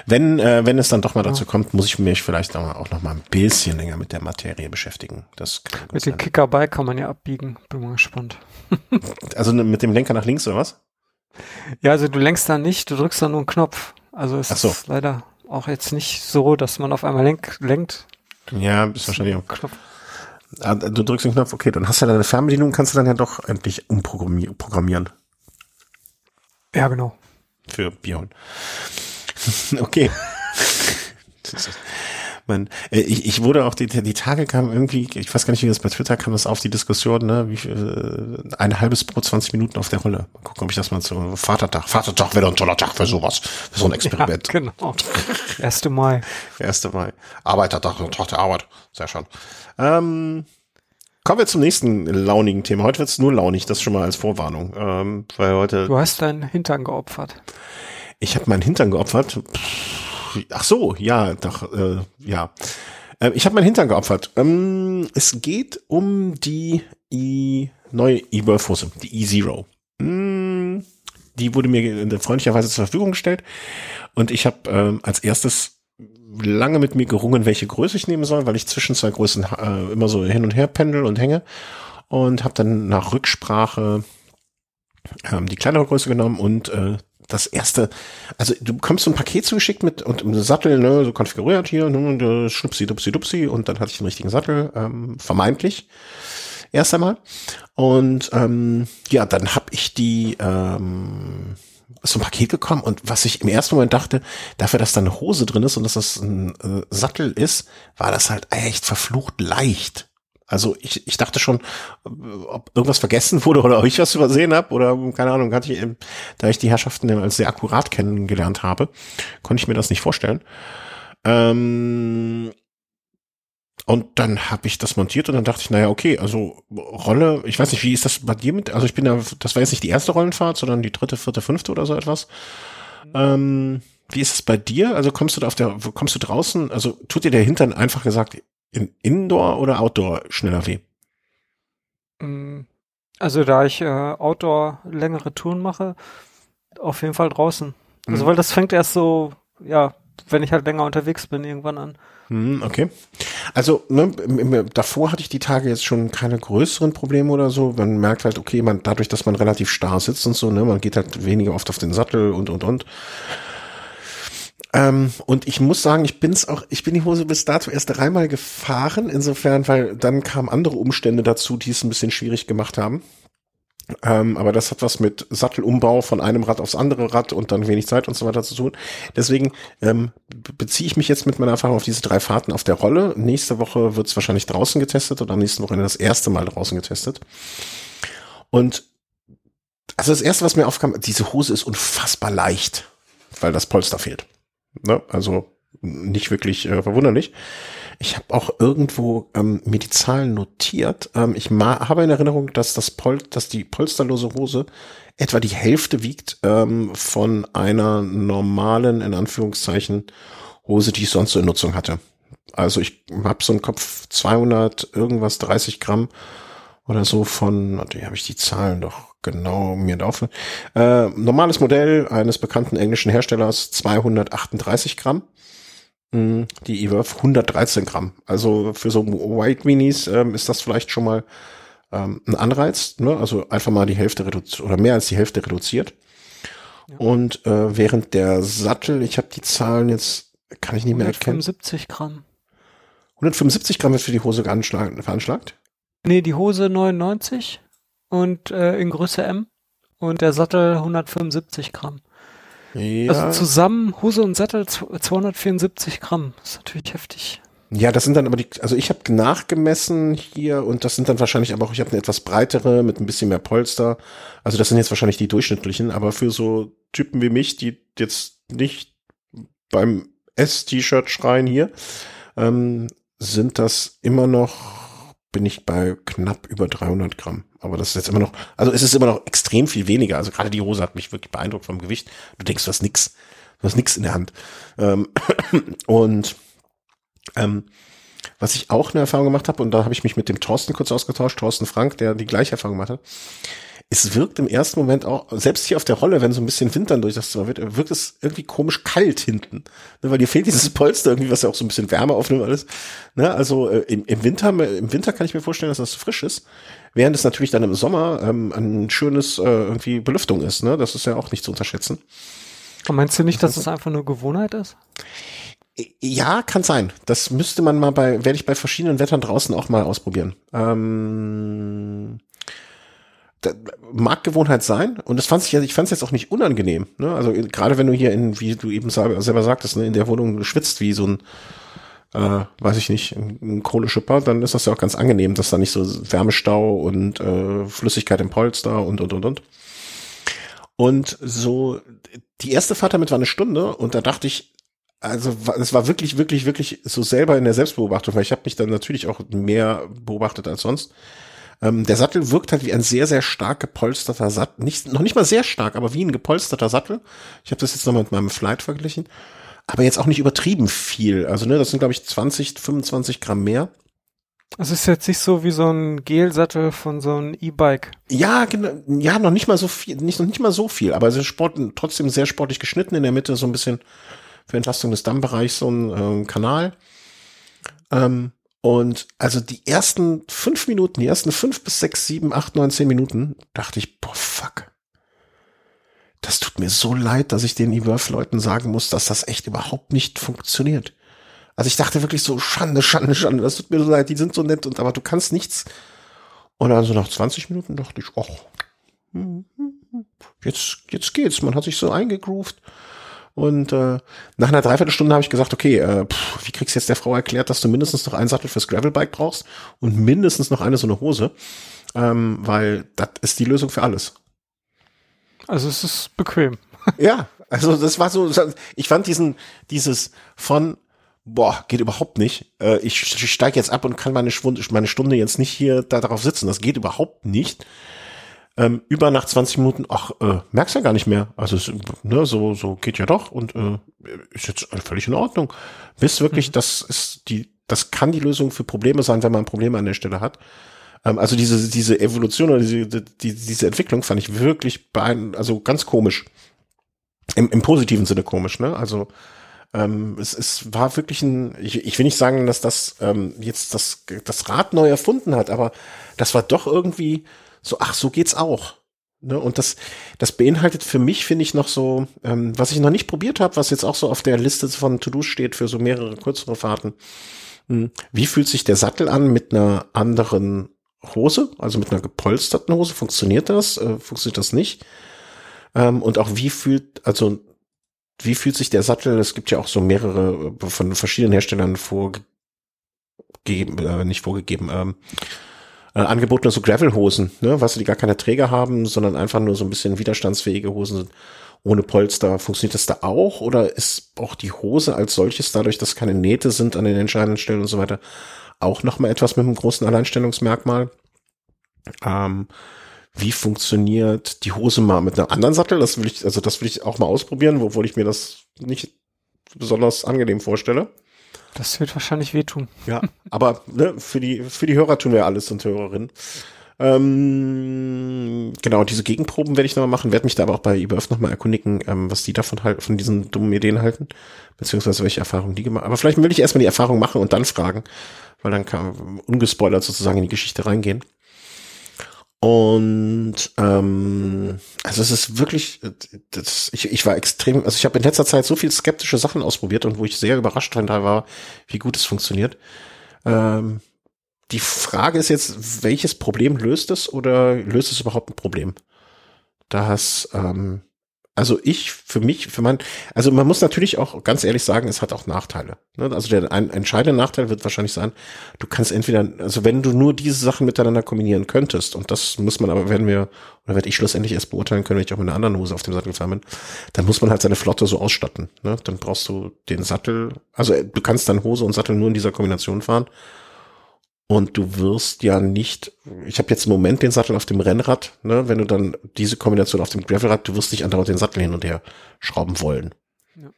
Wenn, äh, wenn es dann doch mal dazu kommt, muss ich mich vielleicht auch noch mal ein bisschen länger mit der Materie beschäftigen. Das mit dem Kicker bei kann man ja abbiegen, bin mal gespannt. also ne, mit dem Lenker nach links oder was? Ja, also du lenkst da nicht, du drückst da nur einen Knopf. Also es so. ist leider auch jetzt nicht so, dass man auf einmal lenk, lenkt. Ja, ist wahrscheinlich auch. Knopf. Ah, du drückst den Knopf, okay, dann hast du ja deine Fernbedienung, kannst du dann ja doch endlich umprogrammieren. Ja, genau. Für Björn. okay. Man, äh, ich, ich wurde auch die, die Tage kam irgendwie, ich weiß gar nicht, wie das bei Twitter kam, das auf die Diskussion, ne, wie viel, äh, ein halbes pro 20 Minuten auf der Rolle. Mal gucken, ob ich das mal zu Vatertag. Vatertag wäre ein toller Tag für sowas, für so ein Experiment. Ja, genau. 1. Mai. 1. Mai. Arbeitertag, Tag der Arbeit. Sehr schön. Ähm, kommen wir zum nächsten launigen Thema. Heute wird's nur launig, das schon mal als Vorwarnung. Ähm, weil heute. Du hast deinen Hintern geopfert. Ich habe meinen Hintern geopfert. Ach so, ja, doch, äh, ja. Äh, ich habe meinen Hintern geopfert. Ähm, es geht um die I neue E-Wolf-Hose, die E-Zero. Mm, die wurde mir freundlicherweise zur Verfügung gestellt. Und ich habe ähm, als erstes lange mit mir gerungen, welche Größe ich nehmen soll, weil ich zwischen zwei Größen äh, immer so hin und her pendel und hänge und habe dann nach Rücksprache ähm, die kleinere Größe genommen und äh, das erste, also du bekommst so ein Paket zugeschickt mit und im Sattel, ne, so konfiguriert hier, ne, äh, schnupsi, dupsi, dupsi und dann hatte ich den richtigen Sattel, ähm, vermeintlich erst einmal. Und ähm, ja, dann habe ich die ähm, so ein Paket gekommen und was ich im ersten Moment dachte, dafür, dass da eine Hose drin ist und dass das ein äh, Sattel ist, war das halt echt verflucht leicht. Also ich, ich dachte schon, ob irgendwas vergessen wurde oder ich was übersehen habe oder keine Ahnung, hatte ich, da ich die Herrschaften als sehr akkurat kennengelernt habe, konnte ich mir das nicht vorstellen. Ähm, und dann habe ich das montiert und dann dachte ich, naja, okay, also Rolle, ich weiß nicht, wie ist das bei dir mit, also ich bin da, das war jetzt nicht die erste Rollenfahrt, sondern die dritte, vierte, fünfte oder so etwas. Ähm, wie ist es bei dir? Also kommst du da auf der, kommst du draußen, also tut dir der Hintern einfach gesagt in Indoor oder Outdoor schneller weh? Mm, also da ich äh, Outdoor längere Touren mache, auf jeden Fall draußen. Also mhm. weil das fängt erst so, ja, wenn ich halt länger unterwegs bin, irgendwann an. Hm, okay. Also ne, davor hatte ich die Tage jetzt schon keine größeren Probleme oder so. Man merkt halt, okay, man dadurch, dass man relativ starr sitzt und so, ne, man geht halt weniger oft auf den Sattel und und und. Ähm, und ich muss sagen, ich bin's auch, ich bin die Hose bis dato erst dreimal gefahren, insofern, weil dann kamen andere Umstände dazu, die es ein bisschen schwierig gemacht haben. Ähm, aber das hat was mit Sattelumbau von einem Rad aufs andere Rad und dann wenig Zeit und so weiter zu tun. Deswegen ähm, beziehe ich mich jetzt mit meiner Erfahrung auf diese drei Fahrten auf der Rolle. Nächste Woche wird es wahrscheinlich draußen getestet oder am nächsten Wochenende das erste Mal draußen getestet. Und also das erste, was mir aufkam, diese Hose ist unfassbar leicht, weil das Polster fehlt. Ne? Also nicht wirklich äh, verwunderlich. Ich habe auch irgendwo ähm, mir die Zahlen notiert. Ähm, ich habe in Erinnerung, dass das Pol dass die polsterlose Hose etwa die Hälfte wiegt ähm, von einer normalen, in Anführungszeichen, Hose, die ich sonst so in Nutzung hatte. Also ich habe so einen Kopf 200 irgendwas 30 Gramm oder so von, die habe ich die Zahlen doch genau mir drauf. Äh, normales Modell eines bekannten englischen Herstellers 238 Gramm. Mm, die E-Werf 113 Gramm. Also für so White Minis ähm, ist das vielleicht schon mal ähm, ein Anreiz, ne? also einfach mal die Hälfte reduziert oder mehr als die Hälfte reduziert. Ja. Und äh, während der Sattel, ich habe die Zahlen jetzt, kann ich nicht mehr erkennen. 175 Gramm. 175 Gramm wird für die Hose veranschlagt? Nee, die Hose 99 und äh, in Größe M und der Sattel 175 Gramm. Ja. Also zusammen Hose und Sattel 274 Gramm. Das ist natürlich heftig. Ja, das sind dann aber die, also ich habe nachgemessen hier und das sind dann wahrscheinlich aber auch, ich habe eine etwas breitere mit ein bisschen mehr Polster. Also das sind jetzt wahrscheinlich die durchschnittlichen, aber für so Typen wie mich, die jetzt nicht beim S-T-Shirt schreien hier, ähm, sind das immer noch bin ich bei knapp über 300 Gramm. Aber das ist jetzt immer noch, also es ist immer noch extrem viel weniger. Also gerade die Hose hat mich wirklich beeindruckt vom Gewicht. Du denkst, du hast nix, du hast nix in der Hand. Ähm, und ähm, was ich auch eine Erfahrung gemacht habe, und da habe ich mich mit dem Thorsten kurz ausgetauscht, Thorsten Frank, der die gleiche Erfahrung gemacht hat, es wirkt im ersten Moment auch, selbst hier auf der Rolle, wenn so ein bisschen Wind dann durch das Zimmer wird, wirkt es irgendwie komisch kalt hinten. Ne, weil dir fehlt dieses Polster irgendwie, was ja auch so ein bisschen Wärme aufnimmt alles. Ne, also äh, im, im, Winter, im Winter kann ich mir vorstellen, dass das frisch ist. Während es natürlich dann im Sommer ähm, ein schönes äh, irgendwie Belüftung ist. Ne? Das ist ja auch nicht zu unterschätzen. Und meinst du nicht, dass es einfach nur Gewohnheit ist? Ja, kann sein. Das müsste man mal bei, werde ich bei verschiedenen Wettern draußen auch mal ausprobieren. Ähm, mag Gewohnheit sein und das fand ich, ich fand es jetzt auch nicht unangenehm. Ne? Also gerade wenn du hier in, wie du eben selber sagtest, ne, in der Wohnung schwitzt wie so ein, äh, weiß ich nicht, ein Kohleschipper, dann ist das ja auch ganz angenehm, dass da nicht so Wärmestau und äh, Flüssigkeit im Polster und und und und. Und so die erste Fahrt damit war eine Stunde und da dachte ich, also es war wirklich, wirklich, wirklich so selber in der Selbstbeobachtung, weil ich habe mich dann natürlich auch mehr beobachtet als sonst ähm, der Sattel wirkt halt wie ein sehr, sehr stark gepolsterter Sattel. Nicht, noch nicht mal sehr stark, aber wie ein gepolsterter Sattel. Ich habe das jetzt nochmal mit meinem Flight verglichen. Aber jetzt auch nicht übertrieben viel. Also, ne, das sind, glaube ich, 20, 25 Gramm mehr. Es ist jetzt nicht so wie so ein Gelsattel von so einem E-Bike. Ja, genau, ja, noch nicht mal so viel, nicht, noch nicht mal so viel, aber es ist Sport, trotzdem sehr sportlich geschnitten in der Mitte, so ein bisschen für Entlastung des Dammbereichs, so ein ähm, Kanal. Ähm, und also die ersten fünf Minuten, die ersten fünf bis sechs, sieben, acht, neun, zehn Minuten, dachte ich, boah, fuck. Das tut mir so leid, dass ich den E-Worth-Leuten sagen muss, dass das echt überhaupt nicht funktioniert. Also ich dachte wirklich so, Schande, Schande, Schande, das tut mir so leid, die sind so nett und aber du kannst nichts. Und dann so nach 20 Minuten dachte ich, ach, jetzt, jetzt geht's. Man hat sich so eingegroovt. Und äh, nach einer Dreiviertelstunde habe ich gesagt, okay, äh, pff, wie kriegst du jetzt der Frau erklärt, dass du mindestens noch einen Sattel fürs Gravelbike brauchst und mindestens noch eine so eine Hose, ähm, weil das ist die Lösung für alles. Also es ist bequem. ja, also das war so, ich fand diesen, dieses von, boah, geht überhaupt nicht. Äh, ich, steige jetzt ab und kann meine, meine Stunde jetzt nicht hier da drauf sitzen. Das geht überhaupt nicht ähm, über nach 20 Minuten, ach, äh, merkst ja gar nicht mehr. Also es, ne, so, so geht ja doch und äh, ist jetzt völlig in Ordnung. Bis wirklich, mhm. das ist die, das kann die Lösung für Probleme sein, wenn man Probleme an der Stelle hat. Ähm, also diese, diese Evolution oder diese, die, diese Entwicklung fand ich wirklich beein also ganz komisch. Im, Im positiven Sinne komisch, ne? Also ähm, es, es war wirklich ein, ich, ich will nicht sagen, dass das ähm, jetzt das, das Rad neu erfunden hat, aber das war doch irgendwie so, ach, so geht's auch. Ne, und das, das beinhaltet für mich, finde ich, noch so, ähm, was ich noch nicht probiert habe, was jetzt auch so auf der Liste von To-Dos steht für so mehrere kürzere Fahrten. Hm, wie fühlt sich der Sattel an mit einer anderen Hose, also mit einer gepolsterten Hose? Funktioniert das? Äh, funktioniert das nicht? Ähm, und auch wie fühlt, also wie fühlt sich der Sattel? Es gibt ja auch so mehrere äh, von verschiedenen Herstellern vorgegeben, äh, nicht vorgegeben, ähm, äh, angeboten so Gravel-Hosen, ne, was die gar keine Träger haben, sondern einfach nur so ein bisschen widerstandsfähige Hosen sind ohne Polster. Funktioniert das da auch oder ist auch die Hose als solches dadurch, dass keine Nähte sind an den entscheidenden Stellen und so weiter, auch nochmal etwas mit einem großen Alleinstellungsmerkmal? Ähm, wie funktioniert die Hose mal mit einem anderen Sattel? Das will ich, also das will ich auch mal ausprobieren, obwohl ich mir das nicht besonders angenehm vorstelle. Das wird wahrscheinlich wehtun. Ja, aber ne, für die für die Hörer tun wir alles und Hörerinnen. Ähm, genau, diese Gegenproben werde ich nochmal machen, werde mich da aber auch bei eBirth nochmal erkundigen, ähm, was die davon halt, von diesen dummen Ideen halten, beziehungsweise welche Erfahrungen die gemacht haben. Aber vielleicht will ich erstmal die Erfahrung machen und dann fragen, weil dann kann ungespoilert sozusagen in die Geschichte reingehen. Und ähm, also es ist wirklich, das, ich, ich war extrem, also ich habe in letzter Zeit so viel skeptische Sachen ausprobiert und wo ich sehr überrascht war, wie gut es funktioniert. Ähm, die Frage ist jetzt, welches Problem löst es oder löst es überhaupt ein Problem? Das, ähm, also ich, für mich, für mein, also man muss natürlich auch ganz ehrlich sagen, es hat auch Nachteile. Ne? Also der ein entscheidende Nachteil wird wahrscheinlich sein, du kannst entweder, also wenn du nur diese Sachen miteinander kombinieren könntest, und das muss man aber, werden wir, oder werde ich schlussendlich erst beurteilen können, wenn ich auch mit einer anderen Hose auf dem Sattel fahren bin, dann muss man halt seine Flotte so ausstatten. Ne? Dann brauchst du den Sattel, also du kannst dann Hose und Sattel nur in dieser Kombination fahren. Und du wirst ja nicht, ich habe jetzt im Moment den Sattel auf dem Rennrad, ne, wenn du dann diese Kombination auf dem Gravelrad, du wirst nicht andauernd den Sattel hin und her schrauben wollen. Ja.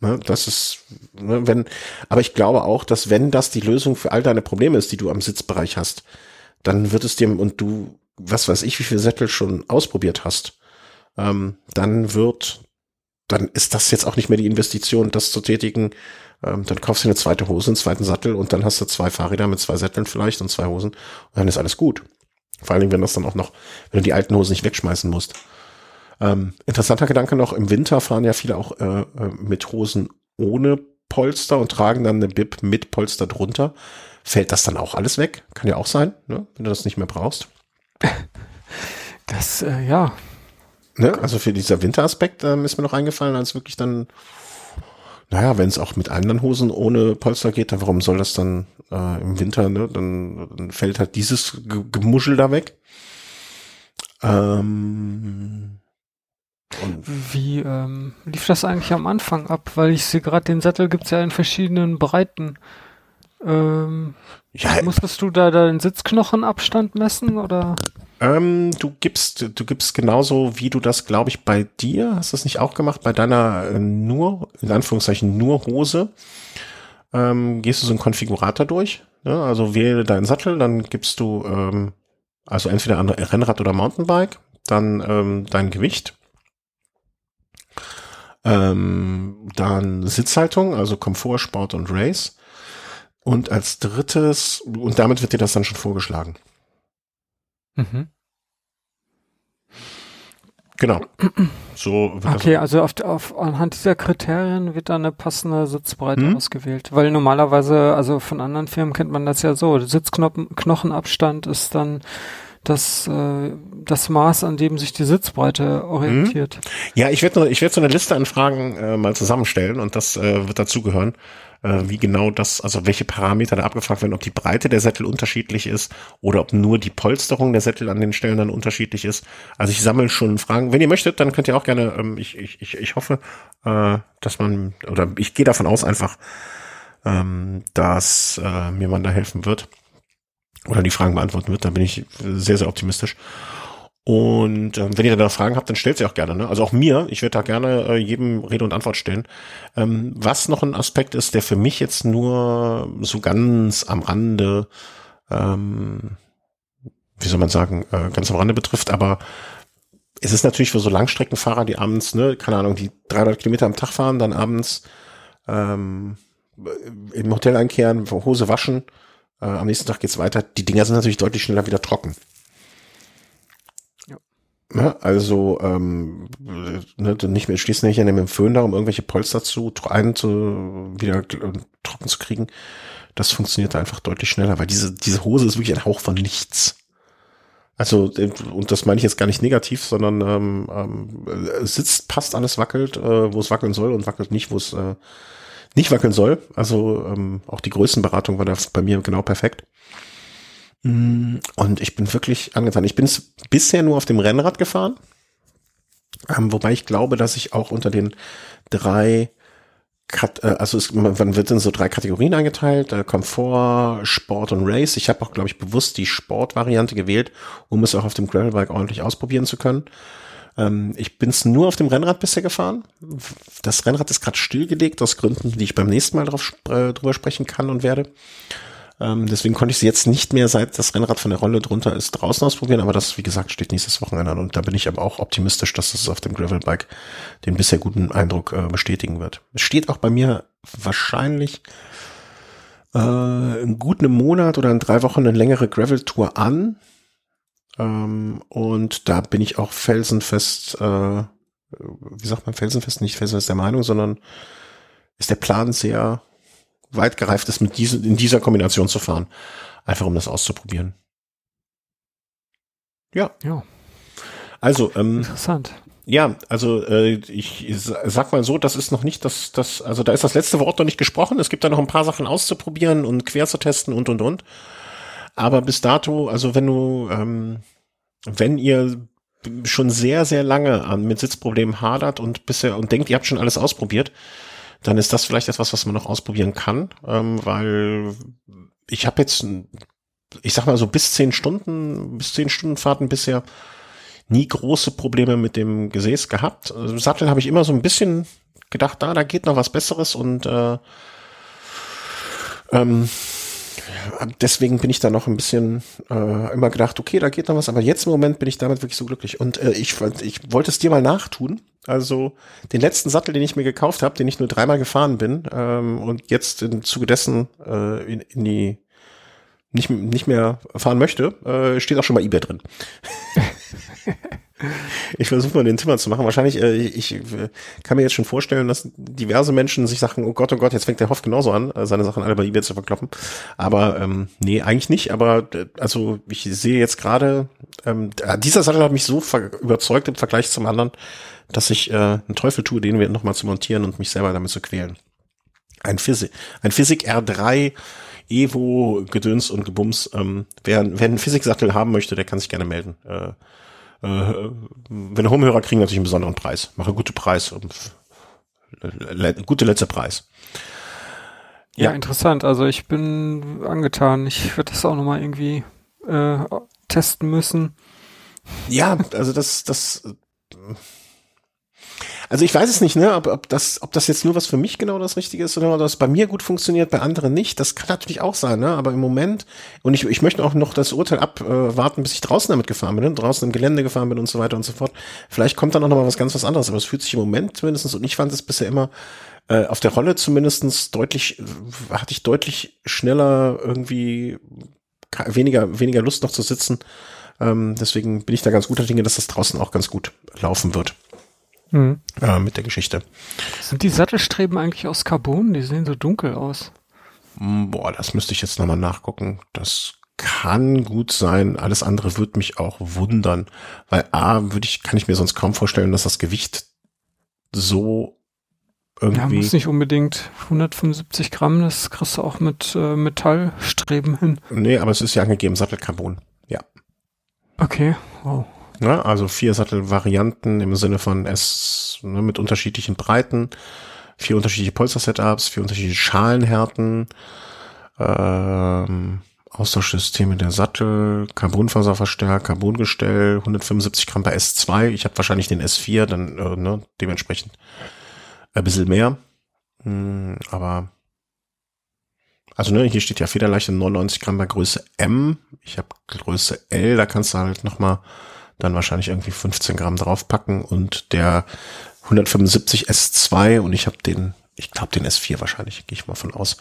Ne, das ist, ne, wenn, aber ich glaube auch, dass wenn das die Lösung für all deine Probleme ist, die du am Sitzbereich hast, dann wird es dir, und du, was weiß ich, wie viele Sättel schon ausprobiert hast, ähm, dann wird, dann ist das jetzt auch nicht mehr die Investition, das zu tätigen, ähm, dann kaufst du eine zweite Hose, einen zweiten Sattel und dann hast du zwei Fahrräder mit zwei Sätteln vielleicht und zwei Hosen und dann ist alles gut. Vor allen Dingen, wenn das dann auch noch, wenn du die alten Hosen nicht wegschmeißen musst. Ähm, interessanter Gedanke noch, im Winter fahren ja viele auch äh, äh, mit Hosen ohne Polster und tragen dann eine Bib mit Polster drunter. Fällt das dann auch alles weg? Kann ja auch sein, ne? wenn du das nicht mehr brauchst. Das, äh, ja. Ne? Also für dieser Winteraspekt ähm, ist mir noch eingefallen, als wirklich dann naja, wenn es auch mit anderen Hosen ohne Polster geht, dann warum soll das dann äh, im Winter, ne? Dann, dann fällt halt dieses Gemuschel da weg. Ähm, Wie ähm, lief das eigentlich am Anfang ab? Weil ich sehe gerade, den Sattel gibt's ja in verschiedenen Breiten. Ähm, ja, musstest du da deinen Sitzknochenabstand messen oder? Ähm, du gibst, du gibst genauso, wie du das, glaube ich, bei dir, hast du das nicht auch gemacht, bei deiner äh, nur, in Anführungszeichen, nur Hose, ähm, gehst du so einen Konfigurator durch. Ne? Also wähle deinen Sattel, dann gibst du, ähm, also entweder ein Rennrad oder Mountainbike, dann ähm, dein Gewicht, ähm, dann Sitzhaltung, also Komfort, Sport und Race. Und als drittes, und damit wird dir das dann schon vorgeschlagen. Mhm. Genau. So okay, also auf, auf, anhand dieser Kriterien wird dann eine passende Sitzbreite hm? ausgewählt. Weil normalerweise, also von anderen Firmen kennt man das ja so, Sitzknochenabstand ist dann das, äh, das Maß, an dem sich die Sitzbreite orientiert. Hm? Ja, ich werde ich werd so eine Liste an Fragen äh, mal zusammenstellen und das äh, wird dazugehören äh, wie genau das, also welche Parameter da abgefragt werden, ob die Breite der Sättel unterschiedlich ist oder ob nur die Polsterung der Sättel an den Stellen dann unterschiedlich ist. Also ich sammle schon Fragen. Wenn ihr möchtet, dann könnt ihr auch gerne, ähm, ich, ich, ich, ich hoffe, äh, dass man, oder ich gehe davon aus einfach, ähm, dass äh, mir man da helfen wird oder die Fragen beantworten wird. Da bin ich sehr, sehr optimistisch. Und ähm, wenn ihr da Fragen habt, dann stellt sie auch gerne. Ne? Also auch mir, ich werde da gerne äh, jedem Rede und Antwort stellen. Ähm, was noch ein Aspekt ist, der für mich jetzt nur so ganz am Rande, ähm, wie soll man sagen, äh, ganz am Rande betrifft, aber es ist natürlich für so Langstreckenfahrer, die abends, ne, keine Ahnung, die 300 Kilometer am Tag fahren, dann abends ähm, im Hotel einkehren, Hose waschen, äh, am nächsten Tag geht's weiter. Die Dinger sind natürlich deutlich schneller wieder trocken. Ne? Also ähm, ne, nicht mehr schließen nicht an dem Föhn da, um irgendwelche Polster zu ein zu wieder trocken zu kriegen. Das funktioniert einfach deutlich schneller, weil diese diese Hose ist wirklich ein Hauch von nichts. Also und das meine ich jetzt gar nicht negativ, sondern ähm, ähm, sitzt, passt, alles wackelt, äh, wo es wackeln soll und wackelt nicht, wo es äh, nicht wackeln soll. Also ähm, auch die Größenberatung war da bei mir genau perfekt. Mm, und ich bin wirklich angetan. Ich bin bisher nur auf dem Rennrad gefahren. Ähm, wobei ich glaube, dass ich auch unter den drei, Kat äh, also es, man wird in so drei Kategorien eingeteilt, äh, Komfort, Sport und Race. Ich habe auch, glaube ich, bewusst die Sportvariante gewählt, um es auch auf dem Gravelbike ordentlich ausprobieren zu können. Ähm, ich bin es nur auf dem Rennrad bisher gefahren. Das Rennrad ist gerade stillgelegt, aus Gründen, die ich beim nächsten Mal drauf, äh, drüber sprechen kann und werde. Ähm, deswegen konnte ich sie jetzt nicht mehr, seit das Rennrad von der Rolle drunter ist, draußen ausprobieren. Aber das, wie gesagt, steht nächstes Wochenende an. Und da bin ich aber auch optimistisch, dass es auf dem Gravelbike den bisher guten Eindruck äh, bestätigen wird. Es steht auch bei mir wahrscheinlich äh, in gut einem Monat oder in drei Wochen eine längere Gravel-Tour an. Ähm, und da bin ich auch felsenfest, äh, wie sagt man felsenfest, nicht felsenfest der Meinung, sondern ist der Plan sehr weit gereift ist, mit diesen, in dieser Kombination zu fahren. Einfach um das auszuprobieren. Ja. Ja. Also, ähm, Interessant. ja, also äh, ich sag mal so, das ist noch nicht das, das, also da ist das letzte Wort noch nicht gesprochen. Es gibt da noch ein paar Sachen auszuprobieren und quer zu testen und und und. Aber bis dato, also wenn du, ähm, wenn ihr schon sehr, sehr lange an mit Sitzproblemen hadert und bisher und denkt, ihr habt schon alles ausprobiert, dann ist das vielleicht etwas, was man noch ausprobieren kann, ähm, weil ich habe jetzt, ich sag mal so bis zehn Stunden, bis zehn Stunden Fahrten bisher nie große Probleme mit dem Gesäß gehabt. Also Sattel habe ich immer so ein bisschen gedacht, da, da geht noch was Besseres und äh, ähm, deswegen bin ich da noch ein bisschen äh, immer gedacht, okay, da geht noch was, aber jetzt im Moment bin ich damit wirklich so glücklich. Und äh, ich, ich wollte es dir mal nachtun. Also den letzten Sattel, den ich mir gekauft habe, den ich nur dreimal gefahren bin ähm, und jetzt im Zuge dessen äh, in, in die nicht, nicht mehr fahren möchte, äh, steht auch schon mal eBay drin. ich versuche mal den Zimmer zu machen. Wahrscheinlich, äh, ich äh, kann mir jetzt schon vorstellen, dass diverse Menschen sich sagen, oh Gott, oh Gott, jetzt fängt der Hoff genauso an, äh, seine Sachen alle bei eBay zu verkloppen. Aber ähm, nee, eigentlich nicht. Aber äh, also ich sehe jetzt gerade, ähm, dieser Sattel hat mich so überzeugt im Vergleich zum anderen, dass ich äh, einen Teufel tue, den wir nochmal zu montieren und mich selber damit zu quälen. Ein Physik, ein Physik R3 Evo, Gedöns und Gebums. Ähm, wer, wer einen Physiksattel haben möchte, der kann sich gerne melden. Äh, äh, wenn Homehörer kriegen natürlich einen besonderen Preis. Mache gute Preis le gute letzte Preis. Ja. ja, interessant. Also ich bin angetan. Ich werde das auch nochmal irgendwie äh, testen müssen. Ja, also das, das also ich weiß es nicht, ne, ob, ob, das, ob das jetzt nur was für mich genau das Richtige ist oder ob das bei mir gut funktioniert, bei anderen nicht. Das kann natürlich auch sein, ne? Aber im Moment, und ich, ich möchte auch noch das Urteil abwarten, bis ich draußen damit gefahren bin, ne? draußen im Gelände gefahren bin und so weiter und so fort. Vielleicht kommt dann auch noch mal was ganz was anderes, aber es fühlt sich im Moment zumindestens und ich fand es bisher immer äh, auf der Rolle zumindestens deutlich, hatte ich deutlich schneller irgendwie weniger, weniger Lust noch zu sitzen. Ähm, deswegen bin ich da ganz guter Dinge, dass das draußen auch ganz gut laufen wird mhm. äh, mit der Geschichte. Sind die Sattelstreben eigentlich aus Carbon? Die sehen so dunkel aus. Hm, boah, das müsste ich jetzt nochmal nachgucken. Das kann gut sein. Alles andere würde mich auch wundern, weil A, würde ich, kann ich mir sonst kaum vorstellen, dass das Gewicht so irgendwie. Ja, muss nicht unbedingt 175 Gramm, das kriegst du auch mit äh, Metallstreben hin. Nee, aber es ist ja angegeben Sattelcarbon. Ja. Okay, wow. Ja, also vier Sattelvarianten im Sinne von S ne, mit unterschiedlichen Breiten, vier unterschiedliche Polster-Setups, vier unterschiedliche Schalenhärten, ähm, Austauschsysteme der Sattel, Carbonfaserverstärk, Carbongestell, 175 Gramm bei S2. Ich habe wahrscheinlich den S4, dann äh, ne, dementsprechend ein bisschen mehr. Hm, aber also ne, hier steht ja Federleichte 99 Gramm bei Größe M. Ich habe Größe L, da kannst du halt noch mal dann wahrscheinlich irgendwie 15 Gramm draufpacken und der 175 S2 und ich habe den, ich glaube den S4 wahrscheinlich, gehe ich mal von aus,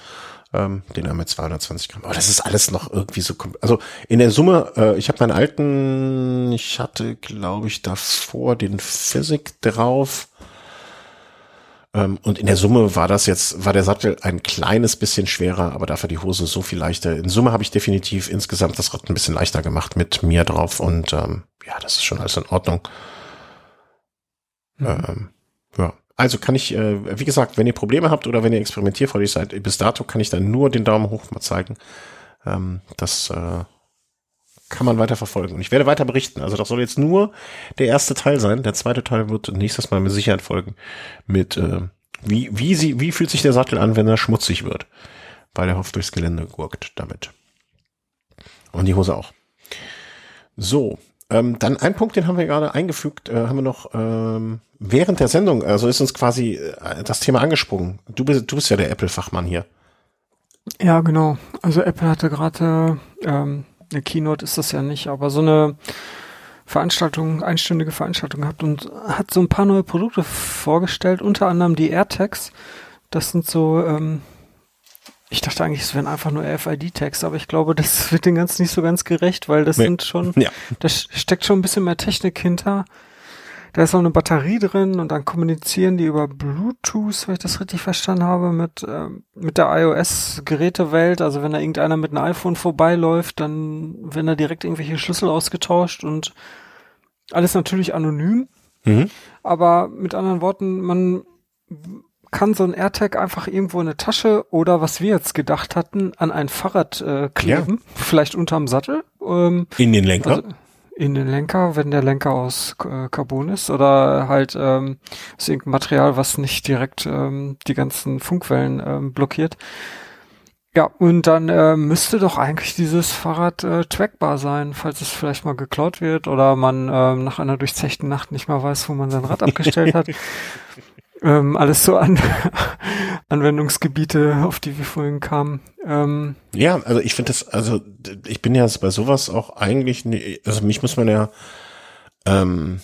ähm, den haben wir 220 Gramm. Aber das ist alles noch irgendwie so, also in der Summe, äh, ich habe meinen alten, ich hatte glaube ich davor den Physik drauf, und in der Summe war das jetzt, war der Sattel ein kleines bisschen schwerer, aber dafür die Hose so viel leichter. In Summe habe ich definitiv insgesamt das Rad ein bisschen leichter gemacht mit mir drauf und ähm, ja, das ist schon alles in Ordnung. Mhm. Ähm, ja. Also kann ich, äh, wie gesagt, wenn ihr Probleme habt oder wenn ihr experimentierfreudig seid, bis dato kann ich dann nur den Daumen hoch mal zeigen. Ähm, das äh, kann man weiter verfolgen. Und ich werde weiter berichten. Also das soll jetzt nur der erste Teil sein. Der zweite Teil wird nächstes Mal mit Sicherheit folgen. Mit äh, wie, wie, sie, wie fühlt sich der Sattel an, wenn er schmutzig wird? Weil er hofft durchs Gelände gurkt damit. Und die Hose auch. So, ähm, dann ein Punkt, den haben wir gerade eingefügt, äh, haben wir noch ähm, während der Sendung, also ist uns quasi äh, das Thema angesprungen. Du bist, du bist ja der Apple-Fachmann hier. Ja, genau. Also Apple hatte gerade ähm, eine Keynote ist das ja nicht, aber so eine Veranstaltung, einstündige Veranstaltung gehabt und hat so ein paar neue Produkte vorgestellt, unter anderem die AirTags. Das sind so, ähm, Ich dachte eigentlich, es wären einfach nur RFID-Tags, aber ich glaube, das wird den ganz nicht so ganz gerecht, weil das nee. sind schon, ja. da steckt schon ein bisschen mehr Technik hinter. Da ist auch eine Batterie drin und dann kommunizieren die über Bluetooth, wenn ich das richtig verstanden habe, mit, äh, mit der iOS-Gerätewelt. Also wenn da irgendeiner mit einem iPhone vorbeiläuft, dann werden da direkt irgendwelche Schlüssel ausgetauscht und alles natürlich anonym. Mhm. Aber mit anderen Worten, man kann so ein AirTag einfach irgendwo in eine Tasche oder was wir jetzt gedacht hatten, an ein Fahrrad äh, kleben, ja. vielleicht unterm Sattel. Ähm, in den Lenker? Also in den Lenker, wenn der Lenker aus äh, Carbon ist oder halt ähm, ist irgendein Material, was nicht direkt ähm, die ganzen Funkwellen ähm, blockiert. Ja, und dann äh, müsste doch eigentlich dieses Fahrrad äh, trackbar sein, falls es vielleicht mal geklaut wird oder man äh, nach einer durchzechten Nacht nicht mehr weiß, wo man sein Rad abgestellt hat. ähm, alles so an Anwendungsgebiete, auf die wir vorhin kamen. Ähm, ja, also ich finde das, also ich bin ja bei sowas auch eigentlich, also mich muss man ja, ähm,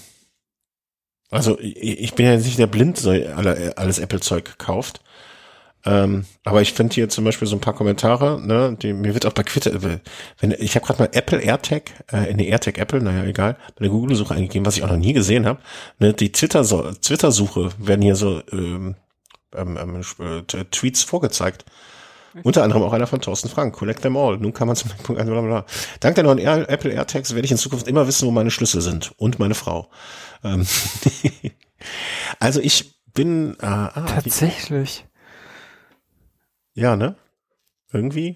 also ich bin ja nicht der Blind, so alles Apple-Zeug kauft. Ähm, aber ich finde hier zum Beispiel so ein paar Kommentare, ne, die, mir wird auch bei Twitter, wenn ich habe gerade mal Apple AirTag, äh, in die AirTag Apple, naja, egal, bei der Google-Suche eingegeben, was ich auch noch nie gesehen habe. Ne, die Twitter-Suche Twitter werden hier so ähm, ähm, ähm, äh, Tweets vorgezeigt. Unter anderem auch einer von Thorsten Frank. Collect them all. Nun kann man zum Punkt bla Dank der neuen Air, Apple AirTags werde ich in Zukunft immer wissen, wo meine Schlüssel sind. Und meine Frau. Ähm also ich bin äh, ah, tatsächlich. Ja, ne? Irgendwie.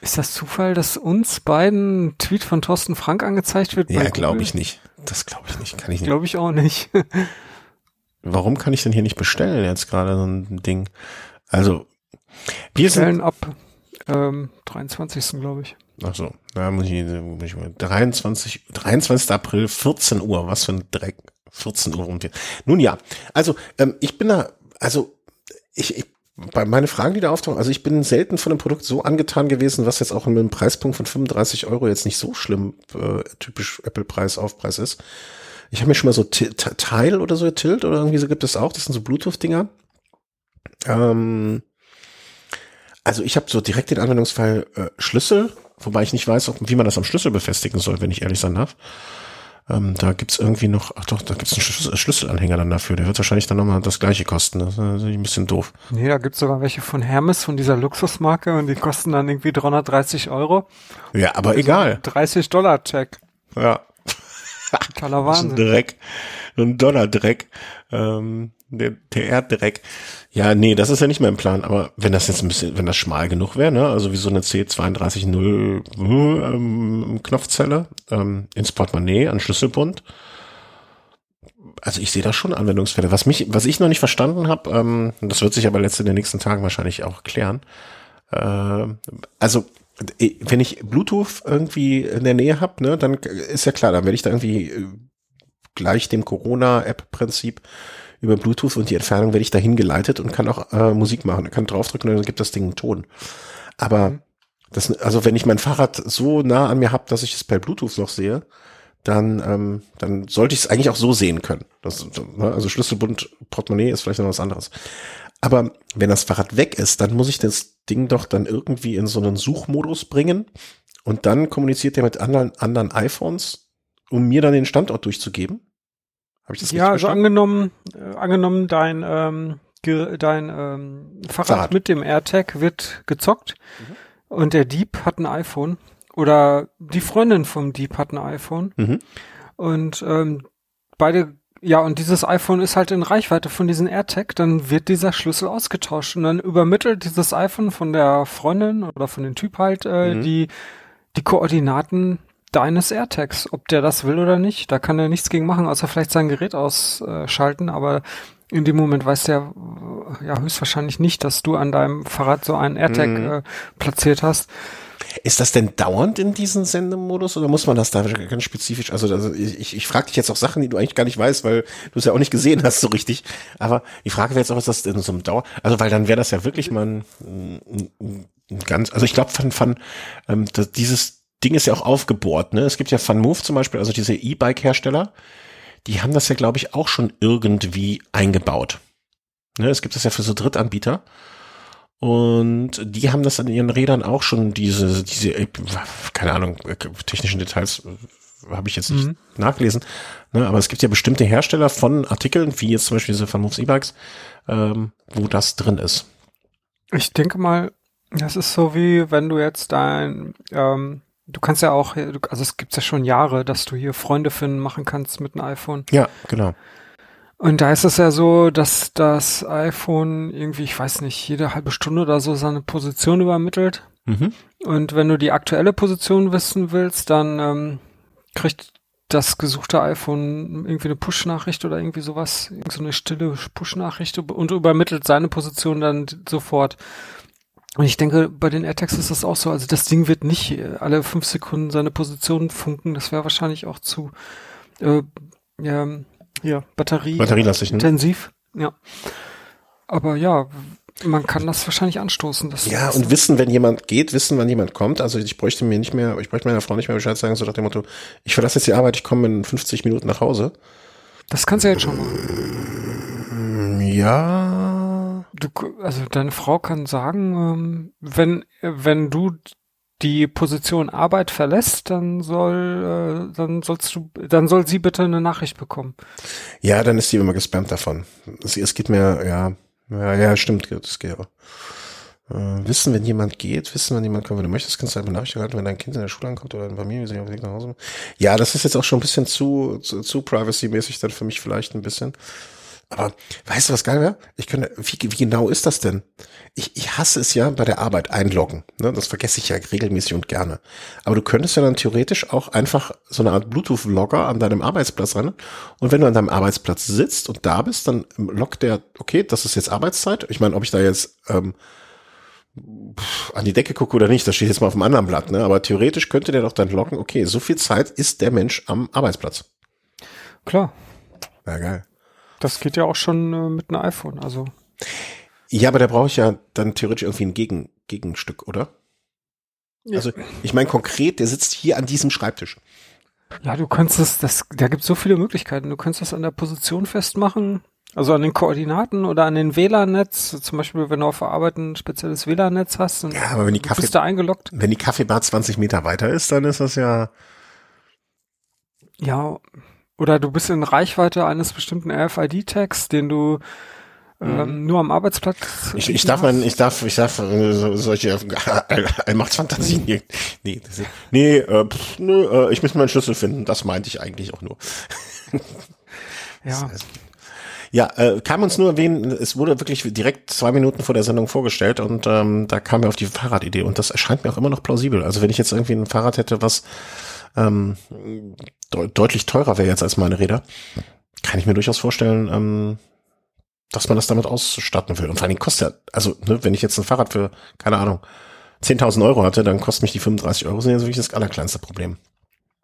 Ist das Zufall, dass uns beiden ein Tweet von Thorsten Frank angezeigt wird? Ja, glaube ich nicht. Das glaube ich nicht. Kann ich nicht. Glaube ich auch nicht. Warum kann ich denn hier nicht bestellen jetzt gerade so ein Ding? Also, wir bestellen sind ab ähm, 23. glaube ich. Ach so, da muss ich, muss ich mal 23, 23. April, 14 Uhr. Was für ein Dreck. 14 Uhr rum. Nun ja, also ähm, ich bin da, also ich, ich bei meine Fragen, die da auftauchen, also ich bin selten von dem Produkt so angetan gewesen, was jetzt auch mit einem Preispunkt von 35 Euro jetzt nicht so schlimm äh, typisch Apple-Preis, Aufpreis ist. Ich habe mir schon mal so Teil oder so Tilt oder irgendwie so gibt es auch. Das sind so Bluetooth-Dinger. Ähm, also ich habe so direkt den Anwendungsfall äh, Schlüssel, wobei ich nicht weiß, ob, wie man das am Schlüssel befestigen soll, wenn ich ehrlich sein darf. Ähm, da gibt's irgendwie noch, ach doch, da gibt's einen Schlüssel, Schlüsselanhänger dann dafür. Der wird wahrscheinlich dann nochmal das gleiche kosten. Das ist natürlich ein bisschen doof. Nee, da gibt's sogar welche von Hermes, von dieser Luxusmarke und die kosten dann irgendwie 330 Euro. Ja, aber also egal. 30 Dollar Check. Ja. Toller Wahnsinn. Ein Dreck. Ein Dollardreck. Ähm, der, der Erddreck. Ja, nee, das ist ja nicht mehr im Plan, aber wenn das jetzt ein bisschen, wenn das schmal genug wäre, ne, also wie so eine C320 ähm, Knopfzelle ähm, ins Portemonnaie an Schlüsselbund. Also ich sehe da schon Anwendungsfälle. Was mich, was ich noch nicht verstanden habe, ähm, das wird sich aber letzte in den nächsten Tagen wahrscheinlich auch klären. Äh, also äh, wenn ich Bluetooth irgendwie in der Nähe habe, ne, dann ist ja klar, dann werde ich da irgendwie äh, gleich dem Corona-App-Prinzip über Bluetooth und die Entfernung werde ich dahin geleitet und kann auch äh, Musik machen. kann draufdrücken und dann gibt das Ding einen Ton. Aber mhm. das, also wenn ich mein Fahrrad so nah an mir habe, dass ich es per Bluetooth noch sehe, dann, ähm, dann sollte ich es eigentlich auch so sehen können. Das, ne, also Schlüsselbund, Portemonnaie ist vielleicht noch was anderes. Aber wenn das Fahrrad weg ist, dann muss ich das Ding doch dann irgendwie in so einen Suchmodus bringen und dann kommuniziert er mit anderen, anderen iPhones, um mir dann den Standort durchzugeben. Habe ich das Ja, also angenommen, äh, angenommen dein, ähm, dein ähm, Fahrrad, Fahrrad, mit dem AirTag wird gezockt mhm. und der Dieb hat ein iPhone oder die Freundin vom Dieb hat ein iPhone mhm. und ähm, beide ja, und dieses iPhone ist halt in Reichweite von diesem AirTag, dann wird dieser Schlüssel ausgetauscht und dann übermittelt dieses iPhone von der Freundin oder von dem Typ halt äh, mhm. die die Koordinaten deines AirTags, ob der das will oder nicht. Da kann er nichts gegen machen, außer vielleicht sein Gerät ausschalten, aber in dem Moment weiß der ja höchstwahrscheinlich nicht, dass du an deinem Fahrrad so einen AirTag mhm. äh, platziert hast. Ist das denn dauernd in diesem Sendemodus oder muss man das da ganz spezifisch? Also, also ich, ich frage dich jetzt auch Sachen, die du eigentlich gar nicht weißt, weil du es ja auch nicht gesehen hast so richtig. Aber die Frage wäre jetzt auch, ist das in so einem Dauer? Also, weil dann wäre das ja wirklich mal ein, ein, ein ganz, also ich glaube, von, von ähm, dieses Ding ist ja auch aufgebohrt. Ne? Es gibt ja FunMove zum Beispiel, also diese E-Bike-Hersteller, die haben das ja, glaube ich, auch schon irgendwie eingebaut. Ne? Es gibt das ja für so Drittanbieter. Und die haben das an ihren Rädern auch schon diese, diese, äh, keine Ahnung, äh, technischen Details äh, habe ich jetzt nicht mhm. nachgelesen. Ne, aber es gibt ja bestimmte Hersteller von Artikeln, wie jetzt zum Beispiel diese von Moves E-Bikes, ähm, wo das drin ist. Ich denke mal, das ist so wie wenn du jetzt dein, ähm, du kannst ja auch, also es gibt ja schon Jahre, dass du hier Freunde finden machen kannst mit einem iPhone. Ja, genau. Und da ist es ja so, dass das iPhone irgendwie, ich weiß nicht, jede halbe Stunde oder so seine Position übermittelt. Mhm. Und wenn du die aktuelle Position wissen willst, dann ähm, kriegt das gesuchte iPhone irgendwie eine Push-Nachricht oder irgendwie sowas, so eine stille Push-Nachricht und übermittelt seine Position dann sofort. Und ich denke, bei den AirTags ist das auch so. Also das Ding wird nicht alle fünf Sekunden seine Position funken. Das wäre wahrscheinlich auch zu äh, ja, ja, Batterie Batterielastig, ne? intensiv. Ja. Aber ja, man kann das wahrscheinlich anstoßen. ja, und wissen, wenn jemand geht, wissen, wann jemand kommt. Also ich bräuchte mir nicht mehr, ich bräuchte meiner Frau nicht mehr Bescheid sagen, so nach dem Motto, ich verlasse jetzt die Arbeit, ich komme in 50 Minuten nach Hause. Das kannst du jetzt schon machen. Ja. Du, also deine Frau kann sagen, ähm, wenn, wenn du die Position Arbeit verlässt, dann soll, äh, dann sollst du, dann soll sie bitte eine Nachricht bekommen. Ja, dann ist sie immer gespammt davon. Es, es geht mir, ja, ja, ja, stimmt, das geht auch. Äh, wissen, wenn jemand geht, wissen, wenn jemand kommt. Wenn du möchtest, kannst du einfach Nachricht halten, wenn dein Kind in der Schule ankommt oder in Familie, wie sie auf dem Weg nach Hause. Ja, das ist jetzt auch schon ein bisschen zu, zu, zu privacy-mäßig dann für mich vielleicht ein bisschen. Aber weißt du, was geil wäre? Ich könnte, wie, wie genau ist das denn? Ich, ich hasse es ja bei der Arbeit einloggen. Ne? Das vergesse ich ja regelmäßig und gerne. Aber du könntest ja dann theoretisch auch einfach so eine Art Bluetooth-Logger an deinem Arbeitsplatz rennen. Und wenn du an deinem Arbeitsplatz sitzt und da bist, dann loggt der, okay, das ist jetzt Arbeitszeit. Ich meine, ob ich da jetzt ähm, an die Decke gucke oder nicht, das steht jetzt mal auf dem anderen Blatt. Ne? Aber theoretisch könnte der doch dann loggen, okay, so viel Zeit ist der Mensch am Arbeitsplatz. Klar. Ja, geil. Das geht ja auch schon äh, mit einem iPhone, also. Ja, aber da brauche ich ja dann theoretisch irgendwie ein Gegen, Gegenstück, oder? Ja. Also, ich meine konkret, der sitzt hier an diesem Schreibtisch. Ja, du kannst es, das, da gibt es so viele Möglichkeiten. Du kannst das an der Position festmachen, also an den Koordinaten oder an den WLAN-Netz. Zum Beispiel, wenn du auf der Arbeit ein spezielles WLAN-Netz hast, dann ja, aber wenn die Kaffee, bist du eingeloggt. Wenn die Kaffeebar 20 Meter weiter ist, dann ist das ja. Ja, oder du bist in Reichweite eines bestimmten RFID-Tags, den du ähm, mhm. nur am Arbeitsplatz. Ich, ich darf man, ich darf, ich darf äh, so, solche Allmachtsfantasien hier. Nee, das ist, nee, äh, pff, nö, äh, ich muss meinen Schlüssel finden. Das meinte ich eigentlich auch nur. ja. Ja, äh, kam uns nur erwähnen, es wurde wirklich direkt zwei Minuten vor der Sendung vorgestellt und ähm, da kam mir auf die Fahrradidee und das erscheint mir auch immer noch plausibel. Also wenn ich jetzt irgendwie ein Fahrrad hätte, was ähm, de deutlich teurer wäre jetzt als meine Räder, kann ich mir durchaus vorstellen, ähm, dass man das damit ausstatten will. Und vor allen Dingen kostet ja, also ne, wenn ich jetzt ein Fahrrad für, keine Ahnung, 10.000 Euro hatte, dann kostet mich die 35 Euro, sind ja so wirklich das allerkleinste Problem.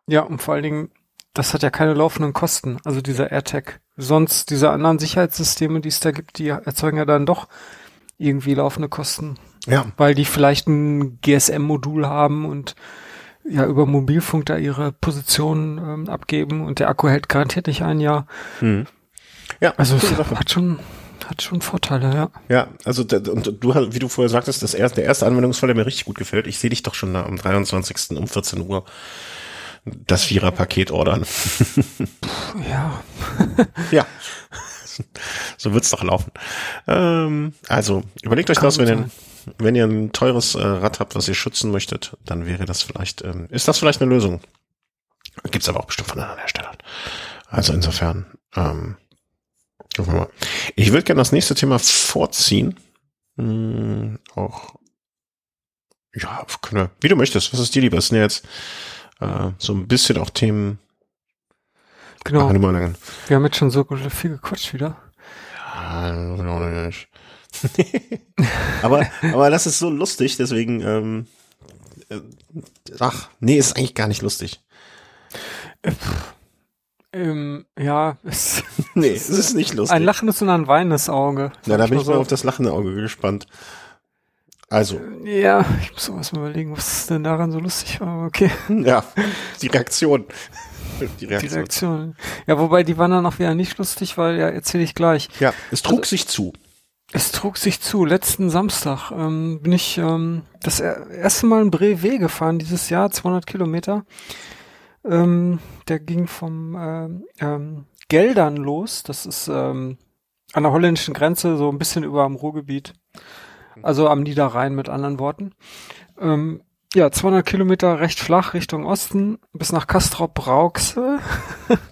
Ja, und vor allen Dingen, das hat ja keine laufenden Kosten, also dieser AirTag. Sonst diese anderen Sicherheitssysteme, die es da gibt, die erzeugen ja dann doch irgendwie laufende Kosten. Ja. Weil die vielleicht ein GSM-Modul haben und ja über Mobilfunk da ihre Position ähm, abgeben und der Akku hält garantiert nicht ein Jahr. Hm. Ja, also hat schon hat schon Vorteile, ja. Ja, also und du, wie du vorher sagtest, das erste, der erste Anwendungsfall, der mir richtig gut gefällt. Ich sehe dich doch schon am 23. um 14 Uhr das Vierer-Paket ordern. ja. ja. So wird's doch laufen. Ähm, also überlegt euch das, wenn ihr wenn ihr ein teures äh, Rad habt, was ihr schützen möchtet, dann wäre das vielleicht, ähm, ist das vielleicht eine Lösung. Gibt's aber auch bestimmt von anderen Herstellern. Also insofern, ähm, gucken wir mal. Ich würde gerne das nächste Thema vorziehen. Hm, auch, ja, können wie du möchtest. Was ist dir lieber? Das sind ja jetzt äh, so ein bisschen auch Themen. Genau. Wir haben jetzt schon so viel gequatscht wieder. Ja, genau nicht. aber, aber das ist so lustig, deswegen, ähm, äh, ach, nee, ist eigentlich gar nicht lustig. Ähm, ja, es, nee, es ist nicht lustig. Ein lachendes und ein weinendes Auge. Ja, da bin ich so. mal auf das lachende Auge gespannt. Also. Ja, ich muss auch mal überlegen, was denn daran so lustig war, okay. Ja, die Reaktion. Die Reaktion. Die Reaktion. Ja, wobei die waren dann auch wieder nicht lustig, weil, ja, erzähle ich gleich. Ja, es trug also, sich zu. Es trug sich zu. Letzten Samstag ähm, bin ich ähm, das erste Mal in Brewe gefahren dieses Jahr, 200 Kilometer. Ähm, der ging vom ähm, ähm, Geldern los. Das ist ähm, an der holländischen Grenze, so ein bisschen über am Ruhrgebiet. Also am Niederrhein mit anderen Worten. Ähm, ja, 200 Kilometer recht flach Richtung Osten bis nach Castrop-Rauxel.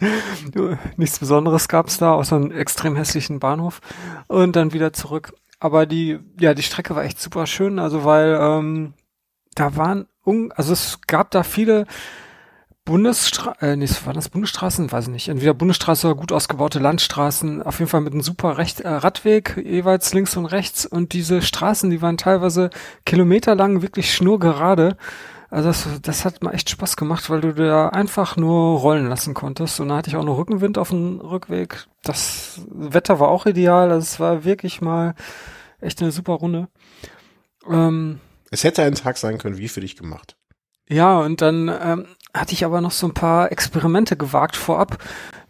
Nichts Besonderes gab's da, außer einen extrem hässlichen Bahnhof. Und dann wieder zurück. Aber die, ja, die Strecke war echt super schön, also weil ähm, da waren, also es gab da viele Bundesstraßen, äh, nee, waren das Bundesstraßen? Weiß ich nicht. Entweder Bundesstraße oder gut ausgebaute Landstraßen. Auf jeden Fall mit einem super Recht, äh, Radweg, jeweils links und rechts. Und diese Straßen, die waren teilweise kilometerlang wirklich schnurgerade. Also das, das hat mir echt Spaß gemacht, weil du da einfach nur rollen lassen konntest. Und da hatte ich auch noch Rückenwind auf dem Rückweg. Das Wetter war auch ideal. Also es war wirklich mal echt eine super Runde. Ähm, es hätte ein Tag sein können, wie für dich gemacht. Ja, und dann ähm, hatte ich aber noch so ein paar Experimente gewagt vorab.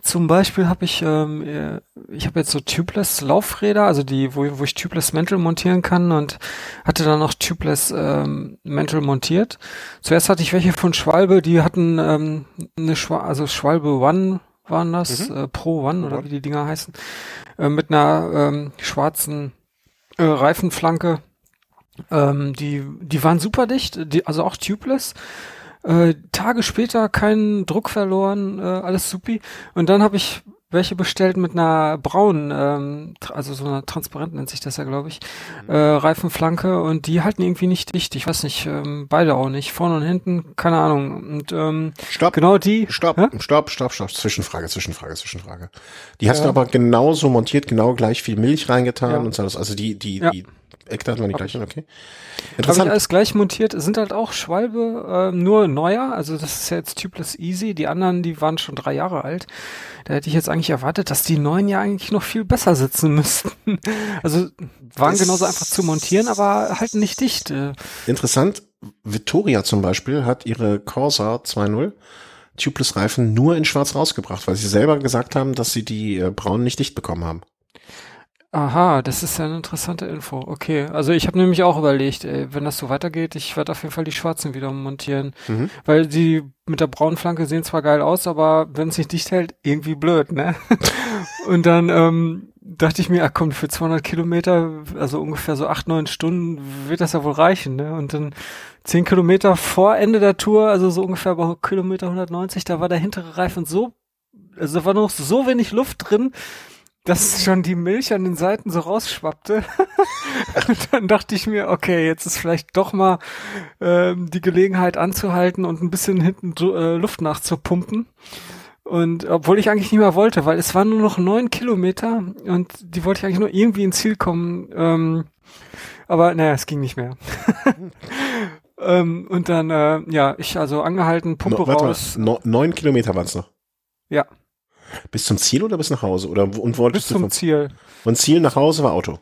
Zum Beispiel habe ich, ähm, äh, ich habe jetzt so Tubeless Laufräder, also die, wo, wo ich Tubeless Mantle montieren kann und hatte dann noch Tubeless ähm, Mantle montiert. Zuerst hatte ich welche von Schwalbe, die hatten ähm, eine Schwa also Schwalbe One waren das, mhm. äh, Pro One oder wie die Dinger heißen, äh, mit einer ähm, schwarzen äh, Reifenflanke. Ähm, die, die waren super dicht, die, also auch tubeless. Äh, Tage später keinen Druck verloren, äh, alles supi. Und dann habe ich welche bestellt mit einer braunen, ähm, also so einer transparent nennt sich das ja, glaube ich, mhm. äh, Reifenflanke und die halten irgendwie nicht dicht. Ich weiß nicht, ähm, beide auch nicht, vorne und hinten, keine Ahnung. Und ähm, Stopp. genau die. Stopp, hä? stopp, stopp, stopp. Zwischenfrage, Zwischenfrage, Zwischenfrage. Die hast ja. du aber genauso montiert, genau gleich viel Milch reingetan ja. und so. Also die, die, ja. die Eckdaten waren die gleichen, okay. Interessant. Alles gleich montiert. Sind halt auch Schwalbe, äh, nur neuer. Also das ist ja jetzt Tubeless Easy. Die anderen, die waren schon drei Jahre alt. Da hätte ich jetzt eigentlich erwartet, dass die neuen ja eigentlich noch viel besser sitzen müssten. Also waren das genauso einfach zu montieren, aber halt nicht dicht. Äh. Interessant. Vittoria zum Beispiel hat ihre Corsa 2.0 Tubeless Reifen nur in schwarz rausgebracht, weil sie selber gesagt haben, dass sie die äh, braunen nicht dicht bekommen haben. Aha, das ist ja eine interessante Info. Okay, also ich habe nämlich auch überlegt, ey, wenn das so weitergeht, ich werde auf jeden Fall die schwarzen wieder montieren, mhm. weil die mit der braunen Flanke sehen zwar geil aus, aber wenn es nicht dicht hält, irgendwie blöd, ne? Und dann ähm, dachte ich mir, ach komm, für 200 Kilometer, also ungefähr so acht, neun Stunden, wird das ja wohl reichen, ne? Und dann zehn Kilometer vor Ende der Tour, also so ungefähr bei Kilometer 190, da war der hintere Reifen so, also da war noch so wenig Luft drin, dass schon die Milch an den Seiten so rausschwappte. und dann dachte ich mir, okay, jetzt ist vielleicht doch mal ähm, die Gelegenheit anzuhalten und ein bisschen hinten äh, Luft nachzupumpen. Und obwohl ich eigentlich nicht mehr wollte, weil es waren nur noch neun Kilometer und die wollte ich eigentlich nur irgendwie ins Ziel kommen. Ähm, aber naja, es ging nicht mehr. ähm, und dann, äh, ja, ich also angehalten, Pumpe no, raus. Mal, neun Kilometer waren es noch. Ja. Bis zum Ziel oder bis nach Hause? Oder und wolltest bis zum von, Ziel. Und Ziel nach Hause war Auto.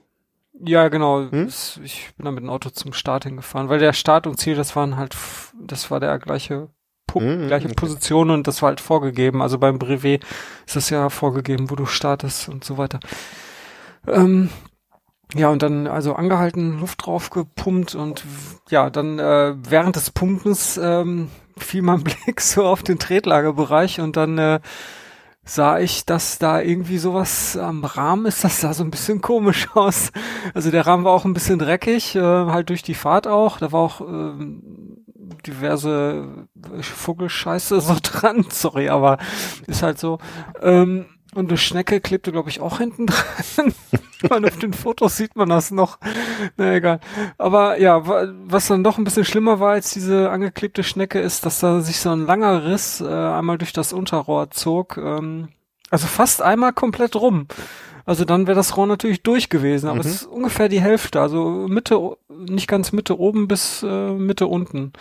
Ja, genau. Hm? Ich bin dann mit dem Auto zum Start hingefahren, weil der Start und Ziel, das waren halt, das war der gleiche Punkt, hm, gleiche okay. Position und das war halt vorgegeben. Also beim Brevet ist das ja vorgegeben, wo du startest und so weiter. Ähm, ja, und dann also angehalten, Luft drauf gepumpt und ja, dann äh, während des Pumpens ähm, fiel mein Blick so auf den Tretlagerbereich und dann äh, sah ich, dass da irgendwie sowas am Rahmen ist. Das sah so ein bisschen komisch aus. Also der Rahmen war auch ein bisschen dreckig, äh, halt durch die Fahrt auch. Da war auch äh, diverse Vogelscheiße so dran. Sorry, aber ist halt so. Ähm, und eine Schnecke klebte, glaube ich, auch hinten dran. Und auf den Fotos sieht man das noch. Na egal. Aber ja, was dann doch ein bisschen schlimmer war als diese angeklebte Schnecke, ist, dass da sich so ein langer Riss äh, einmal durch das Unterrohr zog. Ähm, also fast einmal komplett rum. Also dann wäre das Rohr natürlich durch gewesen, aber mhm. es ist ungefähr die Hälfte, also Mitte, nicht ganz Mitte oben bis äh, Mitte unten.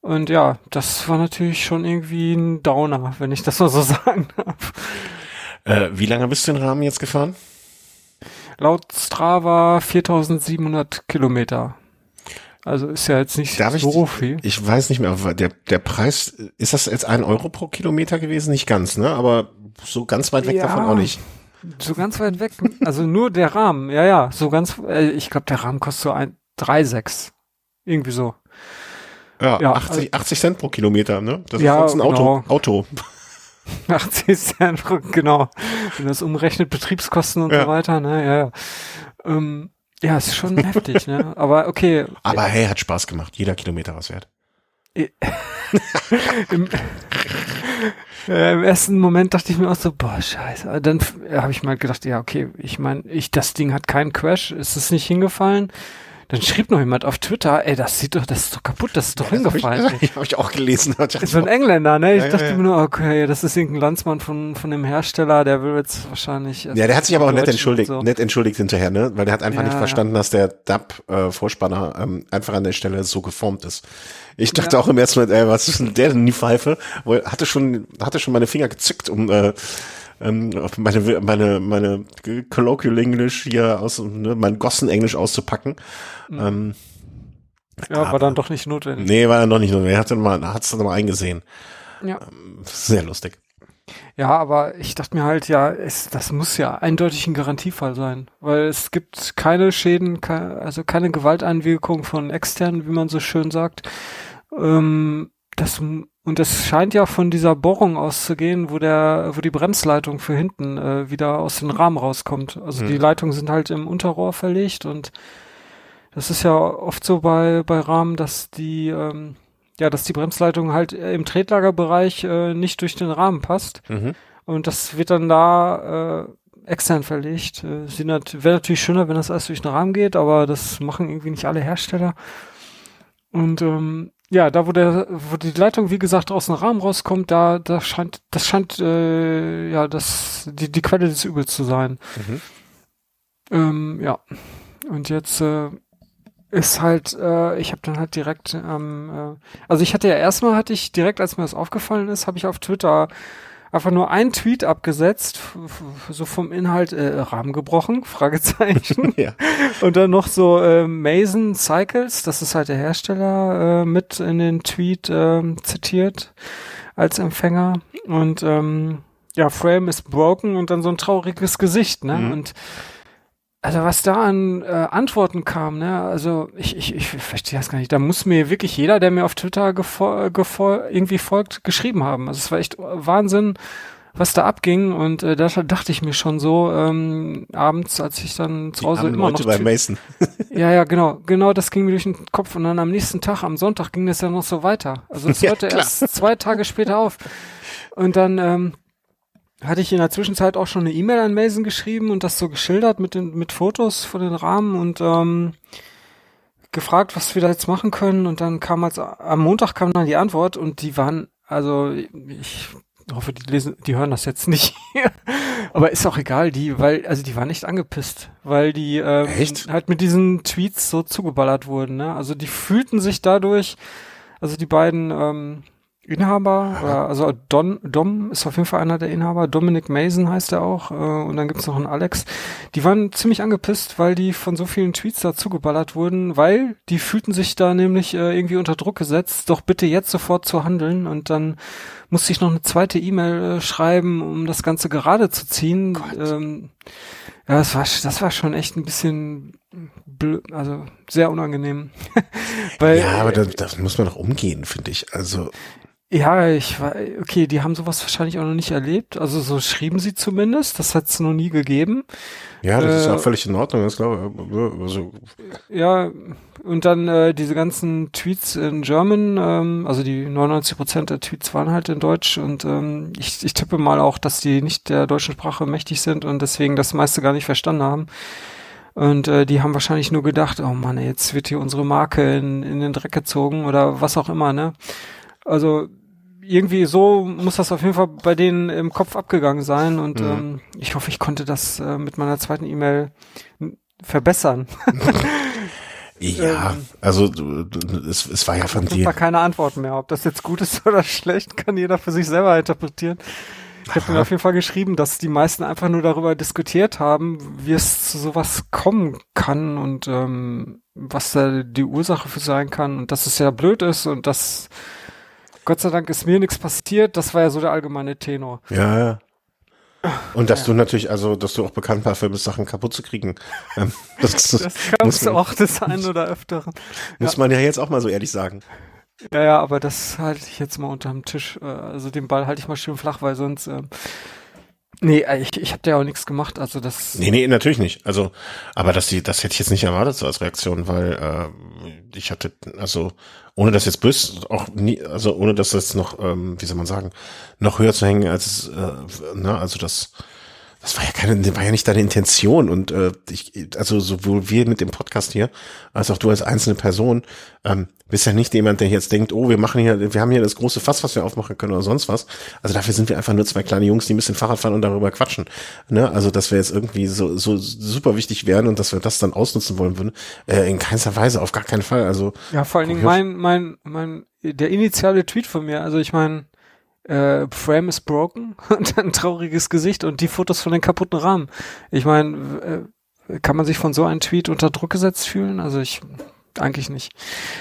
Und ja, das war natürlich schon irgendwie ein Downer, wenn ich das mal so sagen darf. Äh, wie lange bist du den Rahmen jetzt gefahren? Laut Strava 4700 Kilometer. Also ist ja jetzt nicht Darf so ich, viel. Ich weiß nicht mehr, aber der, der Preis, ist das jetzt ein Euro pro Kilometer gewesen? Nicht ganz, ne? Aber so ganz weit weg ja. davon auch nicht. So ganz weit weg. Also nur der Rahmen, ja, ja. So ganz, äh, ich glaube, der Rahmen kostet so ein 3,6. Irgendwie so. Ja, Ja, 80, 80 Cent pro Kilometer, ne? Das Ja, ist ein Auto. genau. Auto. 80 Cent, genau. Wenn das umrechnet, Betriebskosten und Ja. so weiter, ne, ja, ja. Ähm, ja, ist schon heftig, ne? Aber okay, Aber hey, hat Spaß gemacht. Jeder Kilometer was wert. im, äh, im ersten Moment dachte ich mir auch so, boah, scheiße. Aber Dann habe ich mal gedacht, ja, okay, ich meine, ich, das Ding hat keinen Crash, ist es nicht hingefallen? Dann schrieb noch jemand auf Twitter, ey, das sieht doch, das ist doch kaputt, das ist doch hingefallen. Habe ich, hab ich auch gelesen. Ist so ein Engländer, ne? Ich Ja, ja, dachte ja. mir nur, okay, das ist irgendein Landsmann von, von dem Hersteller, der will jetzt wahrscheinlich. Ja, der hat sich aber auch nett entschuldigt, so. nett entschuldigt hinterher, ne? Weil der hat einfach Ja, nicht ja. verstanden, dass der DAP-Vorspanner ähm, einfach an der Stelle so geformt ist. Ich dachte Ja. auch im ersten Moment, ey, was ist denn der denn die Pfeife? Hatte schon, hatte schon meine Finger gezückt, um äh, ähm, meine, meine, meine Colloquial English hier aus, ne, mein Gossen-Englisch auszupacken. Mhm. Ähm, Ja, war dann doch nicht notwendig. nee, war er noch nicht so. Er hat dann mal, hat's dann mal eingesehen. Ja. Sehr lustig. Ja, aber ich dachte mir halt, ja, es, das muss ja eindeutig ein Garantiefall sein, weil es gibt keine Schäden, ke also keine Gewalteinwirkung von externen, wie man so schön sagt. Ähm, das, und es scheint ja von dieser Bohrung auszugehen, wo der, wo die Bremsleitung für hinten äh, wieder aus dem Rahmen rauskommt. Also Hm. die Leitungen sind halt im Unterrohr verlegt und das ist ja oft so bei, bei Rahmen, dass die, ähm, ja, dass die Bremsleitung halt im Tretlagerbereich äh, nicht durch den Rahmen passt. Mhm. Und das wird dann da äh, extern verlegt. Äh, sie nat Wäre natürlich schöner, wenn das alles durch den Rahmen geht, aber das machen irgendwie nicht alle Hersteller. Und ähm, ja, da wo der, wo die Leitung wie gesagt aus dem Rahmen rauskommt, da, da scheint, das scheint äh, ja das die die Quelle des Übels zu sein. Mhm. Ähm, ja. Und jetzt äh, ist halt, äh, ich habe dann halt direkt, ähm, äh, also ich hatte ja erstmal hatte ich direkt, als mir das aufgefallen ist, habe ich auf Twitter einfach nur einen Tweet abgesetzt, so vom Inhalt äh, Rahmen gebrochen, Fragezeichen. Ja. Und dann noch so äh, Mason Cycles, das ist halt der Hersteller, äh, mit in den Tweet ähm, zitiert als Empfänger. Und ähm, ja, Frame is broken und dann so ein trauriges Gesicht, ne? Mhm. Und also was da an äh, Antworten kam, ne? Also ich, ich, ich verstehe das gar nicht. Da muss mir wirklich jeder, der mir auf Twitter gefol gefol irgendwie folgt, geschrieben haben. Also es war echt Wahnsinn, was da abging. Und äh, da dachte ich mir schon so ähm, abends, als ich dann zu Hause immer Leute noch bei Mason. ja, ja, genau. Genau das ging mir durch den Kopf. Und dann am nächsten Tag, am Sonntag, ging das ja noch so weiter. Also es Ja, hörte klar. erst zwei Tage später auf. Und dann ähm, hatte ich in der Zwischenzeit auch schon eine E-Mail an Mason geschrieben und das so geschildert mit den mit Fotos von den Rahmen und ähm, gefragt, was wir da jetzt machen können. Und dann kam als am Montag kam dann die Antwort und die waren, also ich hoffe, die lesen, die hören das jetzt nicht. Aber ist auch egal, die, weil, also die waren echt angepisst, weil die ähm, Echt? halt mit diesen Tweets so zugeballert wurden. Ne? Also die fühlten sich dadurch, also die beiden ähm, Inhaber, oder, also Don, Dom ist auf jeden Fall einer der Inhaber, Dominic Mason heißt er auch, äh, und dann gibt's noch einen Alex. Die waren ziemlich angepisst, weil die von so vielen Tweets da zugeballert wurden, weil die fühlten sich da nämlich äh, irgendwie unter Druck gesetzt, doch bitte jetzt sofort zu handeln und dann musste ich noch eine zweite E-Mail äh, schreiben, um das Ganze gerade zu ziehen. Ähm, ja, das war, das war schon echt ein bisschen blöd, also sehr unangenehm. weil, Ja, aber das, das muss man doch umgehen, finde ich. Also, ja, ich war, okay, die haben sowas wahrscheinlich auch noch nicht erlebt. Also so schrieben sie zumindest. Das hat es noch nie gegeben. ja, das ist Äh, auch völlig in Ordnung, das glaube ich. Also, Ja, und dann äh, diese ganzen Tweets in German, ähm, also die 99 Prozent der Tweets waren halt in Deutsch und ähm, ich, ich tippe mal auch, dass die nicht der deutschen Sprache mächtig sind und deswegen das meiste gar nicht verstanden haben. Und äh, die haben wahrscheinlich nur gedacht, oh Mann, jetzt wird hier unsere Marke in, in den Dreck gezogen oder was auch immer, ne? Also irgendwie so muss das auf jeden Fall bei denen im Kopf abgegangen sein und Mhm. ähm, ich hoffe, ich konnte das äh, mit meiner zweiten E-Mail verbessern. ja, Ähm. also, es, es war ja von dir. war keine Antwort mehr. Ob das jetzt gut ist oder schlecht, kann jeder für sich selber interpretieren. Ich habe mir auf jeden Fall geschrieben, dass die meisten einfach nur darüber diskutiert haben, wie es zu sowas kommen kann und ähm, was da die Ursache für sein kann und dass es ja blöd ist und dass Gott sei Dank ist mir nichts passiert. Das war ja so der allgemeine Tenor. Ja, ja. Und dass ja. du natürlich, also, dass du auch bekannt dafür bist, Sachen kaputt zu kriegen. Ähm, das, das kannst du auch des einen oder öfteren. Muss ja. man ja jetzt auch mal so ehrlich sagen. Ja, ja, aber das halte ich jetzt mal unterm Tisch. Äh, also den Ball halte ich mal schön flach, weil sonst ähm, Nee, äh, ich, ich habe da auch nichts gemacht, also das. Nee, nee, natürlich nicht. Also, aber das, das hätte ich jetzt nicht erwartet so als Reaktion, weil äh, ich hatte, also ohne das jetzt böse, auch nie, also ohne das jetzt noch, ähm, wie soll man sagen, noch höher zu hängen als, äh, ne, also das, das war ja keine, war ja nicht deine Intention und äh, ich, also sowohl wir mit dem Podcast hier als auch du als einzelne Person ähm, bist ja nicht jemand, der jetzt denkt, oh, wir machen hier, wir haben hier das große Fass, was wir aufmachen können oder sonst was. Also dafür sind wir einfach nur zwei kleine Jungs, die ein bisschen Fahrrad fahren und darüber quatschen. Ne? Also dass wir jetzt irgendwie so, so super wichtig wären und dass wir das dann ausnutzen wollen würden, äh, in keinster Weise, auf gar keinen Fall. Also ja, vor allen Dingen mein, mein, mein, der initiale Tweet von mir. Also ich meine äh, Frame is broken und ein trauriges Gesicht und die Fotos von den kaputten Rahmen. Ich meine, äh, kann man sich von so einem Tweet unter Druck gesetzt fühlen? Also ich eigentlich nicht.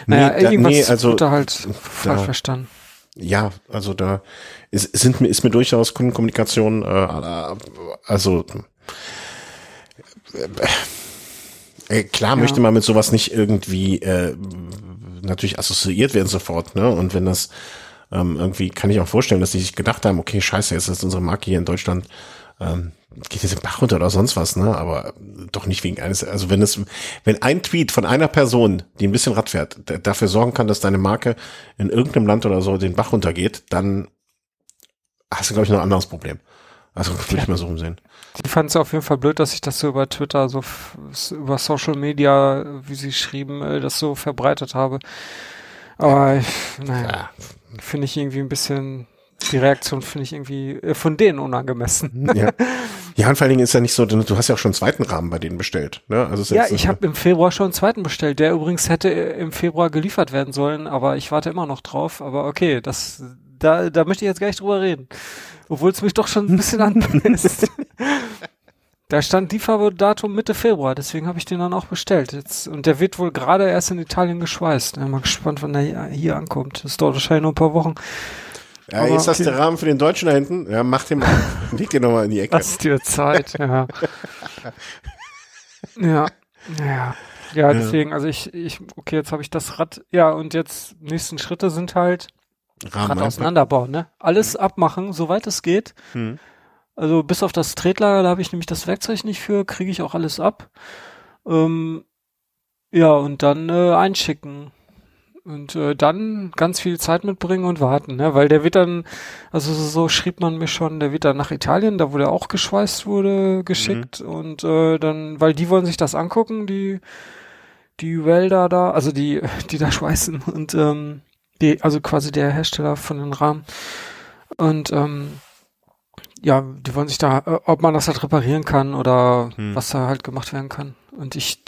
Naja, nee, da, irgendwas nee, also, wurde halt falsch verstanden. Ja, also da ist, sind, ist mir durchaus Kundenkommunikation, äh, also äh, klar ja. möchte man mit sowas nicht irgendwie äh, natürlich assoziiert werden sofort, ne? Und wenn das ähm, irgendwie kann ich auch vorstellen, dass die sich gedacht haben, okay, scheiße, jetzt ist unsere Marke hier in Deutschland, ähm, geht jetzt im Bach runter oder sonst was, ne? Aber doch nicht wegen eines, also wenn es, wenn ein Tweet von einer Person, die ein bisschen Rad fährt, dafür sorgen kann, dass deine Marke in irgendeinem Land oder so den Bach runtergeht, dann hast du, glaube ich, noch ein anderes Problem. Also würde ich mal so umsehen. Die fanden es auf jeden Fall blöd, dass ich das so über Twitter, so über Social Media, wie sie schrieben, äh, das so verbreitet habe. Aber naja, ja. Finde ich irgendwie ein bisschen, die Reaktion finde ich irgendwie äh, von denen unangemessen. Ja. ja, und vor allen Dingen ist ja nicht so, du hast ja auch schon einen zweiten Rahmen bei denen bestellt. Ne? Also ja, ich habe im Februar schon einen zweiten bestellt, der übrigens hätte äh, im Februar geliefert werden sollen, aber ich warte immer noch drauf. Aber okay, das, da, da möchte ich jetzt gar nicht drüber reden. Obwohl es mich doch schon ein bisschen anpisst. Da stand Lieferdatum Mitte Februar, deswegen habe ich den dann auch bestellt. Jetzt, und der wird wohl gerade erst in Italien geschweißt. Bin mal gespannt, wann der hier ankommt. Das dauert wahrscheinlich nur ein paar Wochen. Ja, Aber ist das der Rahmen für den Deutschen da hinten? Ja, mach den mal, leg den nochmal in die Ecke. Lass dir Zeit, ja. ja, ja. Ja, deswegen, also ich, ich, okay, jetzt habe ich das Rad, ja, und jetzt nächsten Schritte sind halt Rahmen Rad auseinanderbauen, ne? Alles abmachen, soweit es geht. Hm also bis auf das Tretlager, da habe ich nämlich das Werkzeug nicht für, kriege ich auch alles ab. Ähm, ja, und dann äh, einschicken. Und äh, dann ganz viel Zeit mitbringen und warten, ne? Weil der wird dann, also so, so schrieb man mir schon, der wird dann nach Italien, da wo der auch geschweißt wurde, geschickt. Mhm. Und äh, dann, weil die wollen sich das angucken, die, die Welder da, also die, die da schweißen und ähm, die, also quasi der Hersteller von den Rahmen. Und ähm, ja, die wollen sich da, äh, ob man das halt reparieren kann oder hm. was da halt gemacht werden kann. Und ich,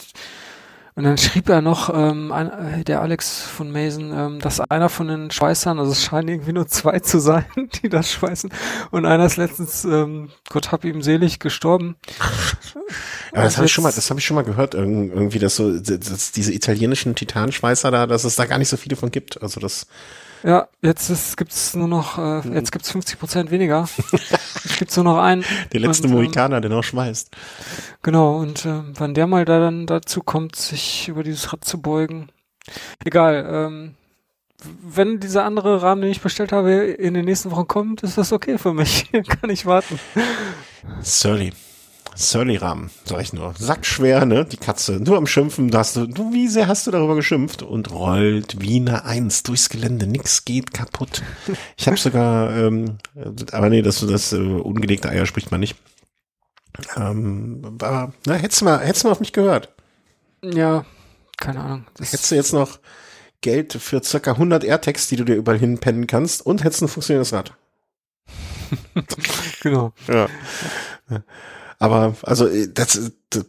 und dann schrieb er noch, ähm, ein, äh, der Alex von Mason, ähm, dass einer von den Schweißern, also es scheinen irgendwie nur zwei zu sein, die das schweißen, und einer ist letztens, ähm, Gott hab ihm selig, gestorben. Ja, das habe ich schon mal, das habe ich schon mal gehört, irgendwie, dass so, dass diese italienischen Titanschweißer da, dass es da gar nicht so viele von gibt. Also das ja, jetzt gibt es nur noch, äh, mhm. jetzt gibt's 50 Prozent weniger. jetzt gibt's nur noch einen. Der letzte und, ähm, Mohikaner, der noch schmeißt. Genau, und äh, wann der mal da dann dazu kommt, sich über dieses Rad zu beugen. Egal, ähm, wenn dieser andere Rahmen, den ich bestellt habe, in den nächsten Wochen kommt, ist das okay für mich. Kann ich warten. Sorry. Surly-Rahmen, sag ich nur. Sackschwer, ne? Die Katze. Du am Schimpfen, da hast du, du, wie sehr hast du darüber geschimpft? Und rollt Wiener 1 durchs Gelände. Nix geht kaputt. Ich habe sogar, ähm, aber nee, das, das äh, ungelegte Eier spricht man nicht. Ähm, aber, na, hättest du mal, hättest du mal auf mich gehört. Ja, keine Ahnung. Das hättest du jetzt noch Geld für circa 100 AirTags, die du dir überall hinpennen kannst und hättest ein funktionierendes Rad. genau. Ja. Aber also äh, das, das,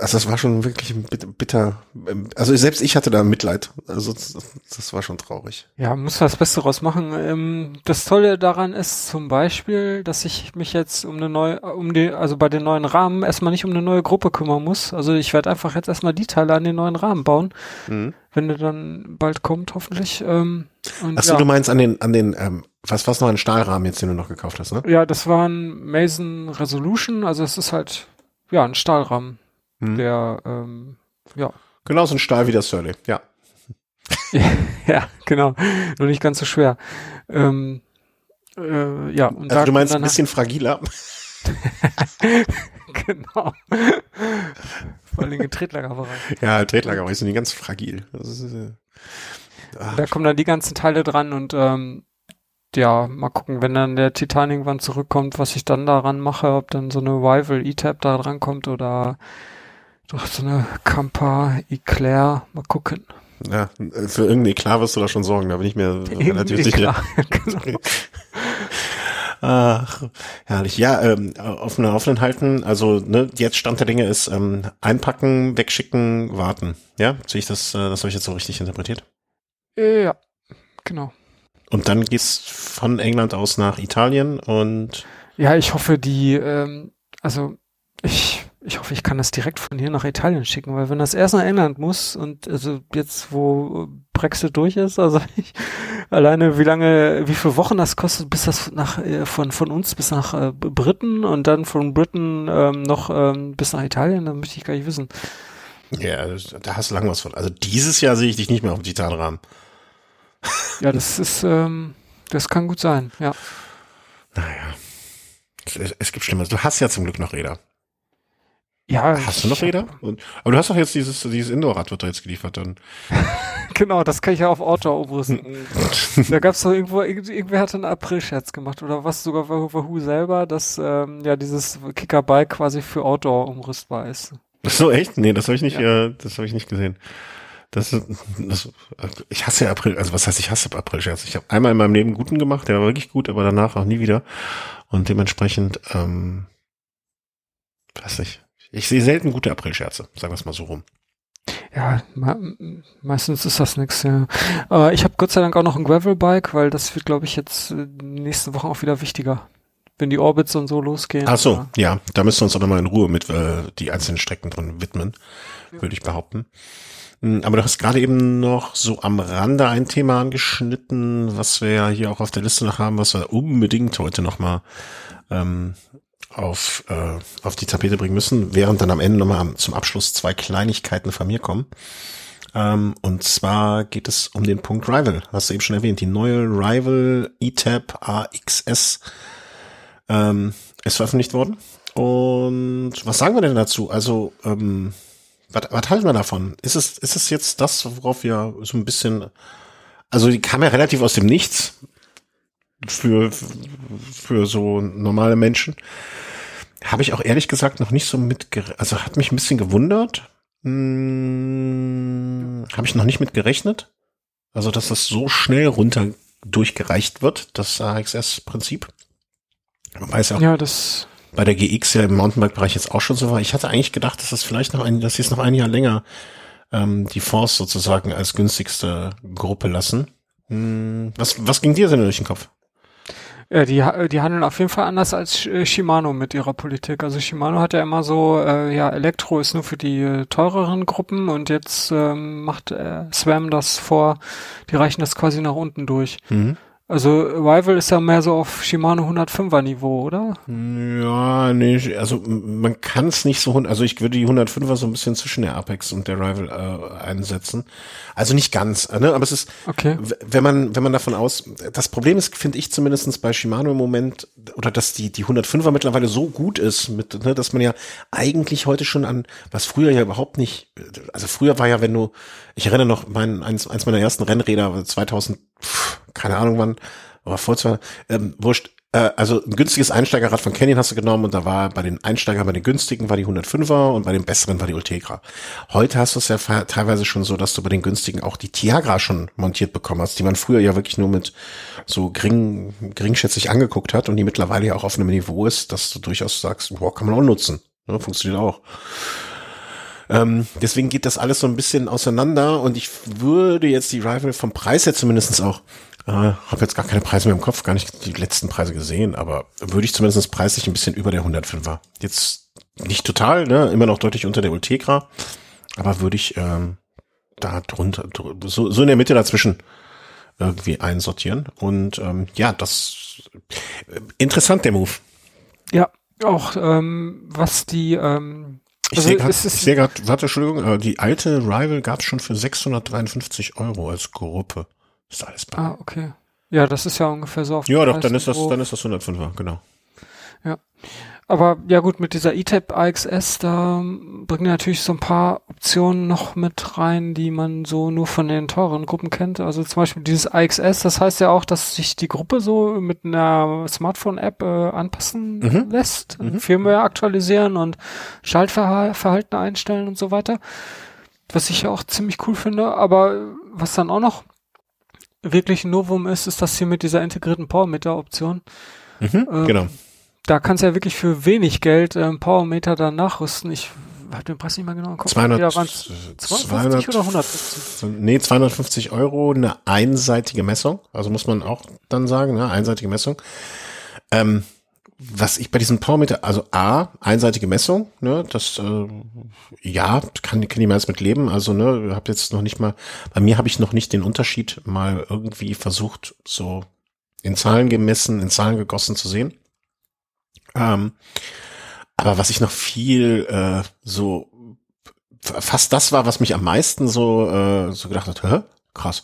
also das war schon wirklich bitter. Ähm, also selbst ich hatte da Mitleid. Also das war schon traurig. Ja, muss das Beste draus machen. Ähm, das Tolle daran ist zum Beispiel, dass ich mich jetzt um eine neue, um die, also bei den neuen Rahmen erstmal nicht um eine neue Gruppe kümmern muss. Also ich werde einfach jetzt erstmal die Teile an den neuen Rahmen bauen, mhm. wenn der dann bald kommt, hoffentlich. Ähm, Achso, ja. du meinst an den, an den ähm, Was was noch ein Stahlrahmen jetzt, den du noch gekauft hast, ne? Ja, das war ein Mason Resolution, also es ist halt ja ein Stahlrahmen, Hm. der ähm, ja Genauso ein Stahl wie der Surly, ja. ja genau, nur nicht ganz so schwer. Ähm, äh, ja und Also du meinst ein bisschen fragiler. genau. Vor allem im Tretlagerbereich. Ja, Tretlager, aber die sind die ganz fragil. Ist, äh, Da kommen dann die ganzen Teile dran und ähm, ja, mal gucken, wenn dann der Titan irgendwann zurückkommt, was ich dann daran mache, ob dann so eine Rival E-Tab da dran kommt oder doch so eine Kampa Eclair, mal gucken. ja, für irgendeinen Eklat wirst du da schon sorgen, da bin ich mir relativ sicher. Genau. Ach, herrlich. Ja, ähm, offene, offenen halten. Also, ne, jetzt Stand der Dinge ist ähm, einpacken, wegschicken, warten. Ja, sehe ich das, äh, das habe ich jetzt so richtig interpretiert. Ja, genau. Und dann geht's von England aus nach Italien und Ja, ich hoffe, die, ähm, also ich, ich hoffe, ich kann das direkt von hier nach Italien schicken, weil wenn das erst nach England muss und also jetzt, wo Brexit durch ist, also ich, alleine wie lange, wie viele Wochen das kostet, bis das nach äh, von von uns bis nach äh, Briten und dann von Briten ähm, noch ähm, bis nach Italien, dann möchte ich gar nicht wissen. ja, da hast du lang was von. Also dieses Jahr sehe ich dich nicht mehr auf dem Titanrahmen. Ja, das ist, ähm, das kann gut sein, ja. Naja. Es, es gibt Schlimmeres. Du hast ja zum Glück noch Räder. Ja, Hast du noch Räder? Und, aber du hast doch jetzt dieses, dieses Indoor-Rad wird da jetzt geliefert dann. Genau, das kann ich ja auf Outdoor umrüsten. Da gab's doch irgendwo, irgend- irgendwer hatte einen April-Scherz gemacht oder was sogar Wahoo Wahoo selber, dass ähm, ja dieses Kickerbike quasi für Outdoor umrüstbar ist. So echt? Nee, das habe ich nicht, Ja. äh, das habe ich nicht gesehen. Das, das, ich hasse ja April, also was heißt ich hasse April-Scherz? Ich habe einmal in meinem Leben einen guten gemacht, der war wirklich gut, aber danach auch nie wieder. Und dementsprechend, ähm, weiß nicht. Ich sehe selten gute April-Scherze, sagen wir es mal so rum. Ja, me meistens ist das nix. Ja. Äh, ich habe Gott sei Dank auch noch ein Gravelbike, weil das wird, glaube ich, jetzt äh, nächste Woche auch wieder wichtiger, wenn die Orbits und so losgehen. Ach so, Aber- ja, da müssen wir uns auch nochmal in Ruhe mit äh, die einzelnen Strecken drin widmen, würde ich behaupten. Mm, Aber du hast gerade eben noch so am Rande ein Thema angeschnitten, was wir ja hier auch auf der Liste noch haben, was wir unbedingt heute nochmal ähm, auf, äh, auf die Tapete bringen müssen, während dann am Ende nochmal zum Abschluss zwei Kleinigkeiten von mir kommen. Ähm, und zwar geht es um den Punkt Rival, hast du eben schon erwähnt, die neue Rival ETAP AXS ähm, ist veröffentlicht worden. Und was sagen wir denn dazu? Also, ähm, was, was halten wir davon? Ist es, ist es jetzt das, worauf wir so ein bisschen, also die kam ja relativ aus dem Nichts für, für so normale Menschen. Habe ich auch ehrlich gesagt noch nicht so mit, also hat mich ein bisschen gewundert. Hm, Habe ich noch nicht mit gerechnet. Also, dass das so schnell runter durchgereicht wird, das AXS-Prinzip. Wobei es ja auch Ja, das, bei der GX ja im Mountainbike-Bereich jetzt auch schon so war. Ich hatte eigentlich gedacht, dass das vielleicht noch ein, dass sie es noch ein Jahr länger ähm, die Force sozusagen als günstigste Gruppe lassen. Hm, was, was ging dir denn durch den Kopf? ja, die, ha- die handeln auf jeden Fall anders als Sh- Shimano mit ihrer Politik. Also Shimano hat ja immer so, äh, ja, Elektro ist nur für die teureren Gruppen und jetzt ähm, macht äh, Swam das vor, die reichen das quasi nach unten durch. Mhm. Also Rival ist ja mehr so auf Shimano 105er Niveau, oder? Ja, nee, also man kann es nicht so, also ich würde die 105er so ein bisschen zwischen der Apex und der Rival äh, einsetzen. Also nicht ganz, äh, ne? aber es ist, Okay. wenn man, wenn man davon aus, das Problem ist, finde ich zumindestens bei Shimano im Moment, oder dass die, die 105er mittlerweile so gut ist, mit, ne, dass man ja eigentlich heute schon an, was früher ja überhaupt nicht, also früher war ja, wenn du, ich erinnere noch, mein, eins, eins meiner ersten Rennräder, 2000, pff, keine Ahnung wann, aber vor zwei, ähm, wurscht, äh, also ein günstiges Einsteigerrad von Canyon hast du genommen und da war bei den Einsteigern, bei den günstigen war die 105er und bei den besseren war die Ultegra. Heute hast du es ja teilweise schon so, dass du bei den günstigen auch die Tiagra schon montiert bekommen hast, die man früher ja wirklich nur mit so gering, geringschätzig angeguckt hat und die mittlerweile ja auch auf einem Niveau ist, dass du durchaus sagst, boah, kann man auch nutzen. Ja, funktioniert auch. Ähm, deswegen geht das alles so ein bisschen auseinander und ich würde jetzt die Rival vom Preis her zumindestens auch, äh, habe jetzt gar keine Preise mehr im Kopf, gar nicht die letzten Preise gesehen, aber würde ich zumindest preislich ein bisschen über der 105er. Jetzt nicht total, ne, immer noch deutlich unter der Ultegra, aber würde ich ähm, da drunter, dr- so, so in der Mitte dazwischen irgendwie einsortieren. Und ähm, ja, das äh, interessant, der Move. Ja, auch ähm, was die ähm, ich also sehe gerade, seh warte, Entschuldigung, äh, die alte Rival gab es schon für 653 Euro als Gruppe. Ist alles bei. Ah, okay. Ja, das ist ja ungefähr so auf Ja, doch, dann ist das, dann ist das 105er, genau. Ja. Aber ja gut, mit dieser ETAP AXS, da bringen natürlich so ein paar Optionen noch mit rein, die man so nur von den teuren Gruppen kennt. Also zum Beispiel dieses AXS, das heißt ja auch, dass sich die Gruppe so mit einer Smartphone-App äh, anpassen mhm. lässt, mhm. Firmware aktualisieren und Schaltverhalten einstellen und so weiter. Was ich ja auch ziemlich cool finde. Aber was dann auch noch wirklich ein Novum ist, ist das hier mit dieser integrierten Power-Meter-Option. Mhm, ähm, genau da kannst du ja wirklich für wenig Geld ähm, Powermeter dann nachrüsten. Ich habe den Preis nicht mehr genau geguckt. 200, ja, 250 200, oder 150? Nee, 250 Euro, eine einseitige Messung. Also muss man auch dann sagen, ne, einseitige Messung. Ähm, was ich bei diesem Powermeter, also A, einseitige Messung, ne, das äh, ja, kann, kann ich mal mit leben. Also, ne, hab jetzt noch nicht mal, bei mir habe ich noch nicht den Unterschied mal irgendwie versucht, so in Zahlen gemessen, in Zahlen gegossen zu sehen. Ähm, aber was ich noch viel äh, so fast das war, was mich am meisten so äh, so gedacht hat, hä? krass,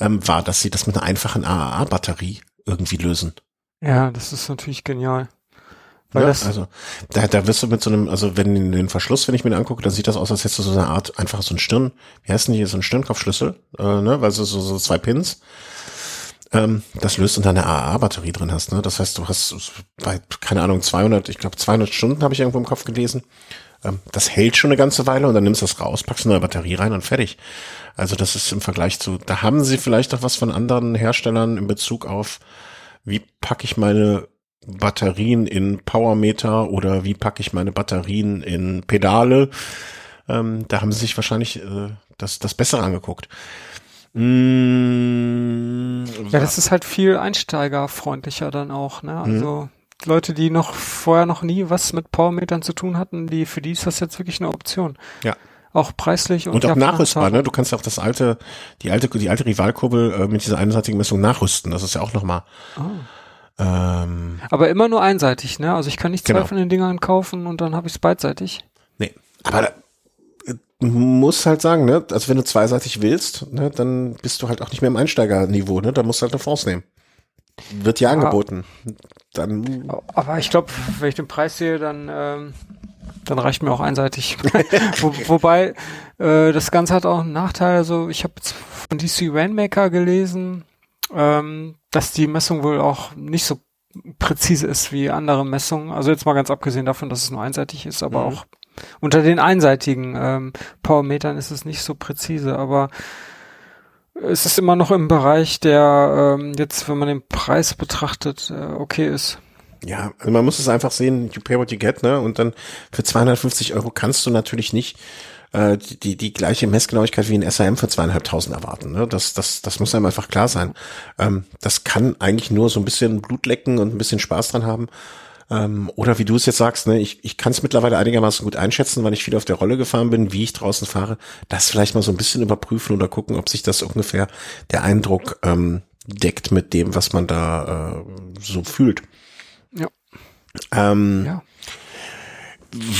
ähm, war, dass sie das mit einer einfachen AAA-Batterie irgendwie lösen. Ja, das ist natürlich genial. Weil ja, das also da, da wirst du mit so einem, also wenn den Verschluss, wenn ich mir den angucke, dann sieht das aus, als hättest du so eine Art, einfach so ein Stirn, wie heißt denn hier, so ein Stirnkopfschlüssel, äh, ne, weil so, so, so zwei Pins ähm, das löst und eine AA-Batterie drin hast. Ne? Das heißt, du hast bei, keine Ahnung, 200, ich glaube 200 Stunden habe ich irgendwo im Kopf gelesen. Ähm, das hält schon eine ganze Weile und dann nimmst du das raus, packst eine neue Batterie rein und fertig. Also das ist im Vergleich zu, da haben sie vielleicht auch was von anderen Herstellern in Bezug auf, wie packe ich meine Batterien in Powermeter oder wie packe ich meine Batterien in Pedale. Ähm, da haben sie sich wahrscheinlich äh, das, das Bessere angeguckt. Mmh, ja, das ist halt viel einsteigerfreundlicher dann auch, ne? Mhm. Also mhm. Leute, die noch vorher noch nie was mit Powermetern zu tun hatten, die für die ist das jetzt wirklich eine Option. Ja. Auch preislich und, und auch nachrüstbar, ne? Du kannst auch das alte, die alte, die alte Rivalkurbel äh, mit dieser einseitigen Messung nachrüsten. Das ist ja auch nochmal. Oh. Ähm, Aber immer nur einseitig, ne? Also ich kann nicht zwei genau. von den Dingern kaufen und dann habe ich es beidseitig. Nee. Aber muss halt sagen, ne, also wenn du zweiseitig willst, ne, dann bist du halt auch nicht mehr im Einsteigerniveau, ne, da musst du halt eine France nehmen. Wird ja, ja angeboten. Dann. Aber ich glaube, wenn ich den Preis sehe, dann, ähm, dann reicht mir auch einseitig. Wo, wobei, äh, das Ganze hat auch einen Nachteil. Also ich habe von DC Rainmaker gelesen, ähm, dass die Messung wohl auch nicht so präzise ist wie andere Messungen. Also jetzt mal ganz abgesehen davon, dass es nur einseitig ist, aber mhm. auch unter den einseitigen ähm, Powermetern ist es nicht so präzise, aber es ist immer noch im Bereich, der ähm, jetzt, wenn man den Preis betrachtet, äh, okay ist. Ja, also man muss es einfach sehen, you pay what you get, ne? Und dann für 250 Euro kannst du natürlich nicht äh, die, die gleiche Messgenauigkeit wie ein SAM für zweieinhalbtausend erwarten. Ne? Das, das, das muss einem einfach klar sein. Ähm, das kann eigentlich nur so ein bisschen Blut lecken und ein bisschen Spaß dran haben. Ähm, oder wie du es jetzt sagst, ne, ich, ich kann es mittlerweile einigermaßen gut einschätzen, weil ich viel auf der Rolle gefahren bin, wie ich draußen fahre. Das vielleicht mal so ein bisschen überprüfen oder gucken, ob sich das ungefähr der Eindruck ähm, deckt mit dem, was man da äh, so fühlt. Ähm, ja.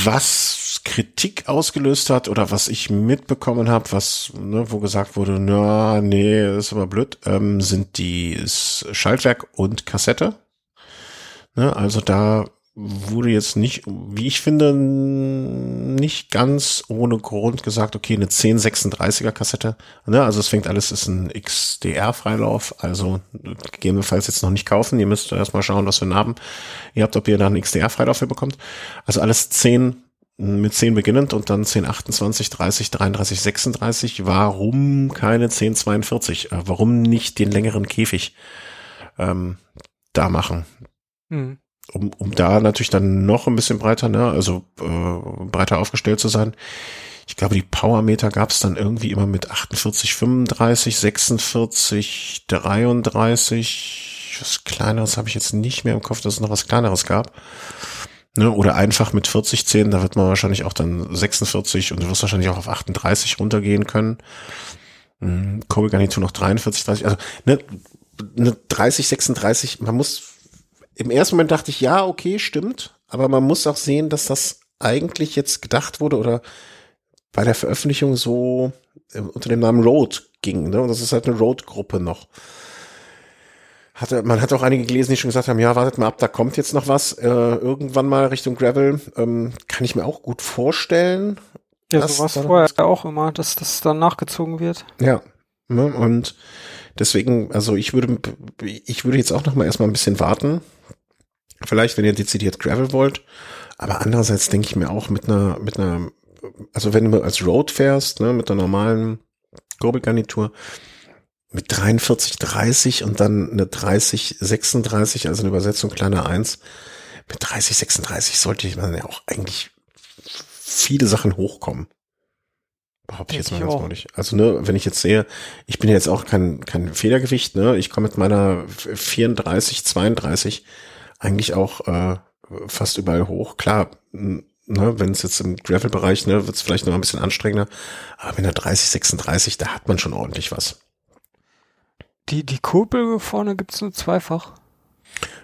Was Kritik ausgelöst hat oder was ich mitbekommen habe, was, ne, wo gesagt wurde, na, nee, ist aber blöd, ähm, sind die Schaltwerk und Kassette. Ne, also da wurde jetzt nicht, wie ich finde, nicht ganz ohne Grund gesagt, okay, eine 1036er Kassette. Ne, also es fängt alles, ist ein XDR-Freilauf, also gegebenenfalls jetzt noch nicht kaufen. Ihr müsst erstmal schauen, was für einen haben ihr habt, ob ihr da einen XDR-Freilauf bekommt. Also alles 10 mit 10 beginnend und dann 10, 28, 30, 33, 36. Warum keine 10, 42? Äh, warum nicht den längeren Käfig ähm, da machen? Mhm. Um, um da natürlich dann noch ein bisschen breiter, ne, also äh, breiter aufgestellt zu sein. Ich glaube, die Powermeter gab es dann irgendwie immer mit 48, 35, 46, 33. Was kleineres habe ich jetzt nicht mehr im Kopf, dass es noch was kleineres gab. Ne, oder einfach mit 40 10, da wird man wahrscheinlich auch dann 46 und du wirst wahrscheinlich auch auf 38 runtergehen können. Mhm, Kurbelgarnitur noch 43, 30, also ne, eine 30, 36, man muss, im ersten Moment dachte ich, ja, okay, stimmt, aber man muss auch sehen, dass das eigentlich jetzt gedacht wurde oder bei der Veröffentlichung so äh, unter dem Namen Road ging, ne? Und das ist halt eine Road-Gruppe noch. Hatte, man hat auch einige gelesen, die schon gesagt haben, ja, wartet mal ab, da kommt jetzt noch was, äh, irgendwann mal Richtung Gravel, ähm, kann ich mir auch gut vorstellen. Ja, so war es vorher auch immer, dass das dann nachgezogen wird. Ja, ne? und deswegen, also ich würde, ich würde jetzt auch noch mal erstmal ein bisschen warten. Vielleicht, wenn ihr dezidiert Gravel wollt. Aber andererseits denke ich mir auch mit einer, mit einer, also wenn du als Road fährst, ne, mit einer normalen Kurbelgarnitur, mit 43, 30 und dann eine 30, 36, also eine Übersetzung kleiner 1, mit 30, 36 sollte ich man ja auch eigentlich viele Sachen hochkommen. Behaupte ich jetzt mal ganz ordentlich. Also, ne, wenn ich jetzt sehe, ich bin jetzt auch kein, kein Federgewicht, ne, ich komme mit meiner 34, 32 eigentlich auch äh, fast überall hoch. Klar, ne, wenn es jetzt im Gravel-Bereich, ne, wird es vielleicht noch ein bisschen anstrengender, aber mit einer 30, 36, da hat man schon ordentlich was. Die, die Kurbel vorne gibt's nur zweifach?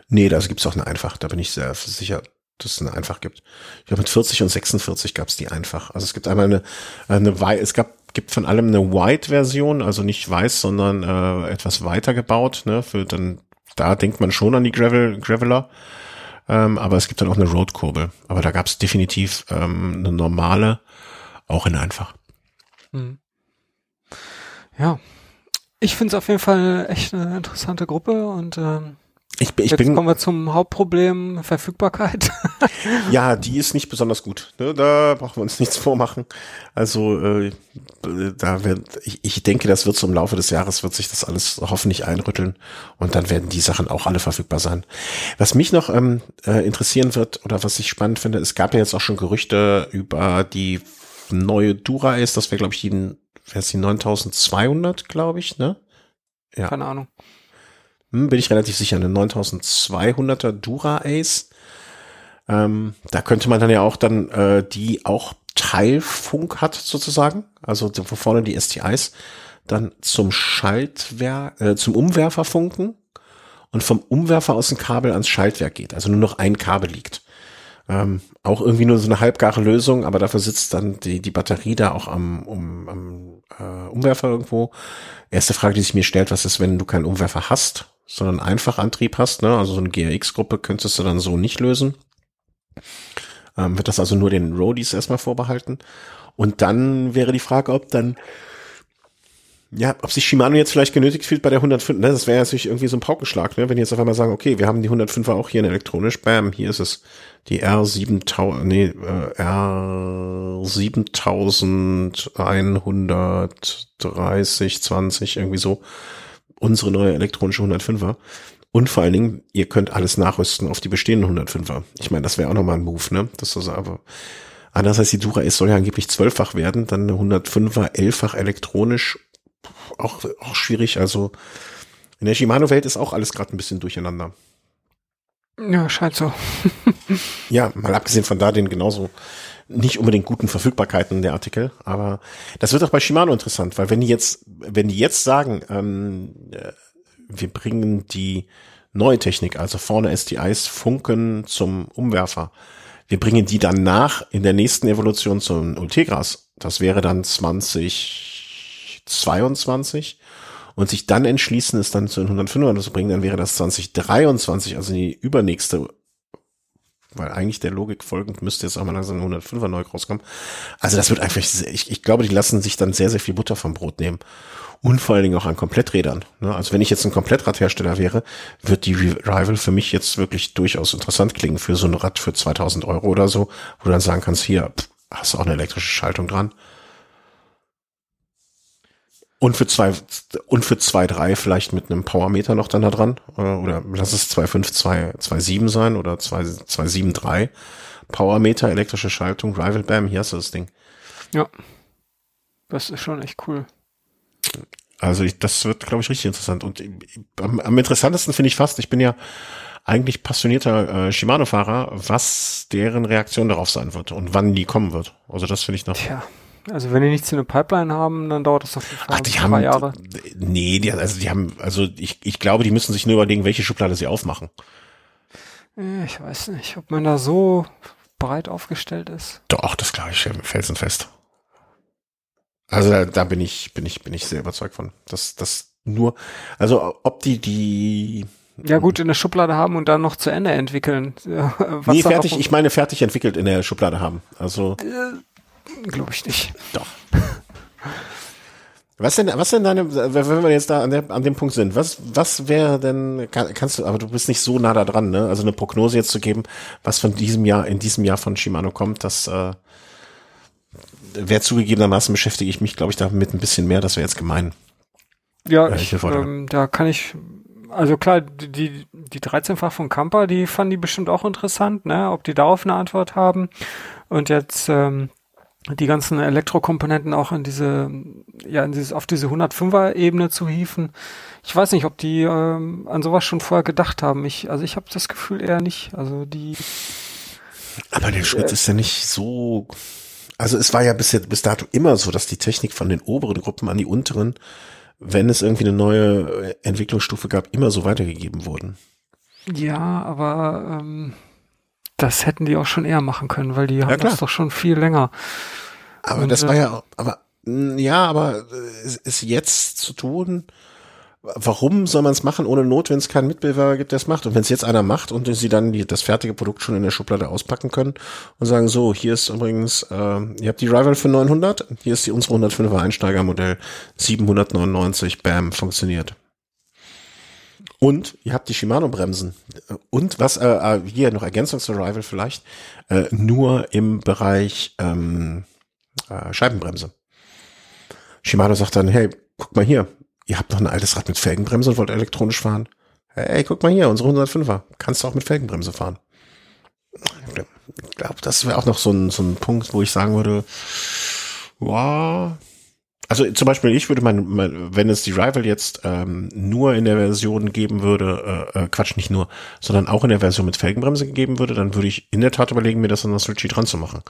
Nee, da gibt's auch eine einfach, da bin ich sehr sicher, dass es eine einfach gibt. Ich glaube, mit 40 und 46 gab's die einfach. Also es gibt einmal eine, eine es gab, gibt von allem eine White-Version, also nicht weiß, sondern äh, etwas weiter gebaut, ne, für dann, da denkt man schon an die Gravel, Graveler. Ähm, aber es gibt dann auch eine Road-Kurbel. Aber da gab's definitiv ähm, eine normale, auch in einfach. Hm. Ja, ich finde es auf jeden Fall echt eine interessante Gruppe und ähm, ich, ich Jetzt bin, kommen wir zum Hauptproblem Verfügbarkeit. ja, die ist nicht besonders gut. Ne? Da brauchen wir uns nichts vormachen. Also äh, da wird, ich, ich denke, das wird so im Laufe des Jahres wird sich das alles hoffentlich einrütteln und dann werden die Sachen auch alle verfügbar sein. Was mich noch ähm, äh, interessieren wird oder was ich spannend finde, es gab ja jetzt auch schon Gerüchte über die neue Dura Ace, das wäre glaube ich die wäre es die 9200, glaube ich, ne? Ja. Keine Ahnung. Hm, bin ich relativ sicher, eine 9200er Dura Ace. Ähm, da könnte man dann ja auch dann, äh, die auch Teilfunk hat sozusagen, also wo vorne die STIs, dann zum Schaltwerk, äh, zum Umwerfer funken und vom Umwerfer aus dem Kabel ans Schaltwerk geht, also nur noch ein Kabel liegt. Ähm, auch irgendwie nur so eine halbgare Lösung, aber dafür sitzt dann die, die Batterie da auch am, um, am äh, Umwerfer irgendwo. Erste Frage, die sich mir stellt, was ist, wenn du keinen Umwerfer hast, sondern einfach Antrieb hast, ne? Also so eine GRX-Gruppe könntest du dann so nicht lösen. Ähm, wird das also nur den Roadies erstmal vorbehalten. Und dann wäre die Frage, ob dann ja, ob sich Shimano jetzt vielleicht genötigt fühlt bei der 105, ne, das wäre natürlich irgendwie so ein Paukenschlag, ne, wenn die jetzt auf einmal sagen, okay, wir haben die 105er auch hier in elektronisch, bam, hier ist es die R7000, nee, äh, R7130, 20, irgendwie so, unsere neue elektronische 105er. Und vor allen Dingen, ihr könnt alles nachrüsten auf die bestehenden 105er. Ich meine, das wäre auch nochmal ein Move, ne, das ist aber, andererseits die Dura S soll ja angeblich zwölffach werden, dann eine 105er elffach elektronisch auch, auch schwierig. Also in der Shimano-Welt ist auch alles gerade ein bisschen durcheinander. Ja, scheint so. ja, mal abgesehen von da den genauso nicht unbedingt guten Verfügbarkeiten der Artikel, aber das wird auch bei Shimano interessant, weil wenn die jetzt, wenn die jetzt sagen, ähm, äh, wir bringen die neue Technik, also vorne STIs, Funken zum Umwerfer, wir bringen die dann nach in der nächsten Evolution zum Ultegras. Das wäre dann 20 2022 und sich dann entschließen, es dann zu den 105 zu bringen, dann wäre das 2023, also die übernächste, weil eigentlich der Logik folgend müsste jetzt auch mal langsam eine 105er neu rauskommen. Also das wird einfach, ich, ich glaube, die lassen sich dann sehr, sehr viel Butter vom Brot nehmen. Und vor allen Dingen auch an Kompletträdern. Ne? Also wenn ich jetzt ein Komplettradhersteller wäre, wird die Rival für mich jetzt wirklich durchaus interessant klingen für so ein Rad für 2000 Euro oder so, wo du dann sagen kannst, hier, hast du auch eine elektrische Schaltung dran und für zwei, und für zwei, drei vielleicht mit einem Powermeter noch dann da dran. Äh, oder lass es 2,5, 2, 2,7 sein oder 2,7,3. Powermeter, elektrische Schaltung, Rival Bam, hier hast du das Ding. Ja. Das ist schon echt cool. Also ich, das wird, glaube ich, richtig interessant. Und am, am interessantesten finde ich fast, ich bin ja eigentlich passionierter äh, Shimano-Fahrer, was deren Reaktion darauf sein wird und wann die kommen wird. Also das finde ich noch. Tja Also wenn die nichts in der Pipeline haben, dann dauert das auf jeden Fall Ach, die haben, Jahre. Nee, die, also die haben, also ich, ich glaube, die müssen sich nur überlegen, welche Schublade sie aufmachen. Ich weiß nicht, ob man da so breit aufgestellt ist. Doch, das glaube ich felsenfest. Also da, da bin ich, bin ich, bin ich sehr überzeugt von. Dass das nur, also ob die, die ja gut in der Schublade haben und dann noch zu Ende entwickeln. Was nee, fertig, ich meine fertig entwickelt in der Schublade haben. Also äh, glaube ich nicht. Doch. Was denn, was denn deine, wenn wir jetzt da an, der, an dem Punkt sind, was, was wäre denn, kann, kannst du, aber du bist nicht so nah da dran, ne? Also eine Prognose jetzt zu geben, was von diesem Jahr, in diesem Jahr von Shimano kommt, das äh, wäre zugegebenermaßen beschäftige ich mich, glaube ich, damit ein bisschen mehr, das wäre jetzt gemein. Ja, äh, ich, ähm, da kann ich, also klar, die, die 13-fach von Kampa, die fanden die bestimmt auch interessant, ne? Ob die darauf eine Antwort haben. Und jetzt, ähm, die ganzen Elektrokomponenten auch in diese, ja, in dieses, auf diese 105er Ebene zu hieven. Ich weiß nicht, ob die ähm, an sowas schon vorher gedacht haben. Ich, also ich habe das Gefühl eher nicht. Also die. Aber der Schritt äh, ist ja nicht so. Also es war ja bis, jetzt, bis dato immer so, dass die Technik von den oberen Gruppen an die unteren, wenn es irgendwie eine neue Entwicklungsstufe gab, immer so weitergegeben wurden. Ja, aber ähm, das hätten die auch schon eher machen können, weil die ja, haben klar. das doch schon viel länger. Aber Und, das war ja, aber ja, aber es ist jetzt zu tun. Warum soll man es machen ohne Not, wenn es keinen Mitbewerber gibt, der es macht? Und wenn es jetzt einer macht und sie dann die, das fertige Produkt schon in der Schublade auspacken können und sagen, so, hier ist übrigens, äh, ihr habt die Rival für 900, hier ist die unsere 105er Einsteigermodell 799, bam, funktioniert. Und ihr habt die Shimano-Bremsen. Und was äh, äh, hier noch Ergänzung zur Rival vielleicht, äh, nur im Bereich ähm, äh, Scheibenbremse. Shimano sagt dann, hey, guck mal hier, ihr habt noch ein altes Rad mit Felgenbremse und wollt elektronisch fahren. Hey, guck mal hier, unsere 105er. Kannst du auch mit Felgenbremse fahren. Ich glaube, das wäre auch noch so ein, so ein Punkt, wo ich sagen würde, wow, also zum Beispiel, ich würde mein, mein wenn es die Rival jetzt ähm, nur in der Version geben würde, äh, äh, Quatsch, nicht nur, sondern auch in der Version mit Felgenbremse gegeben würde, dann würde ich in der Tat überlegen, mir das an das Switchy dran zu machen.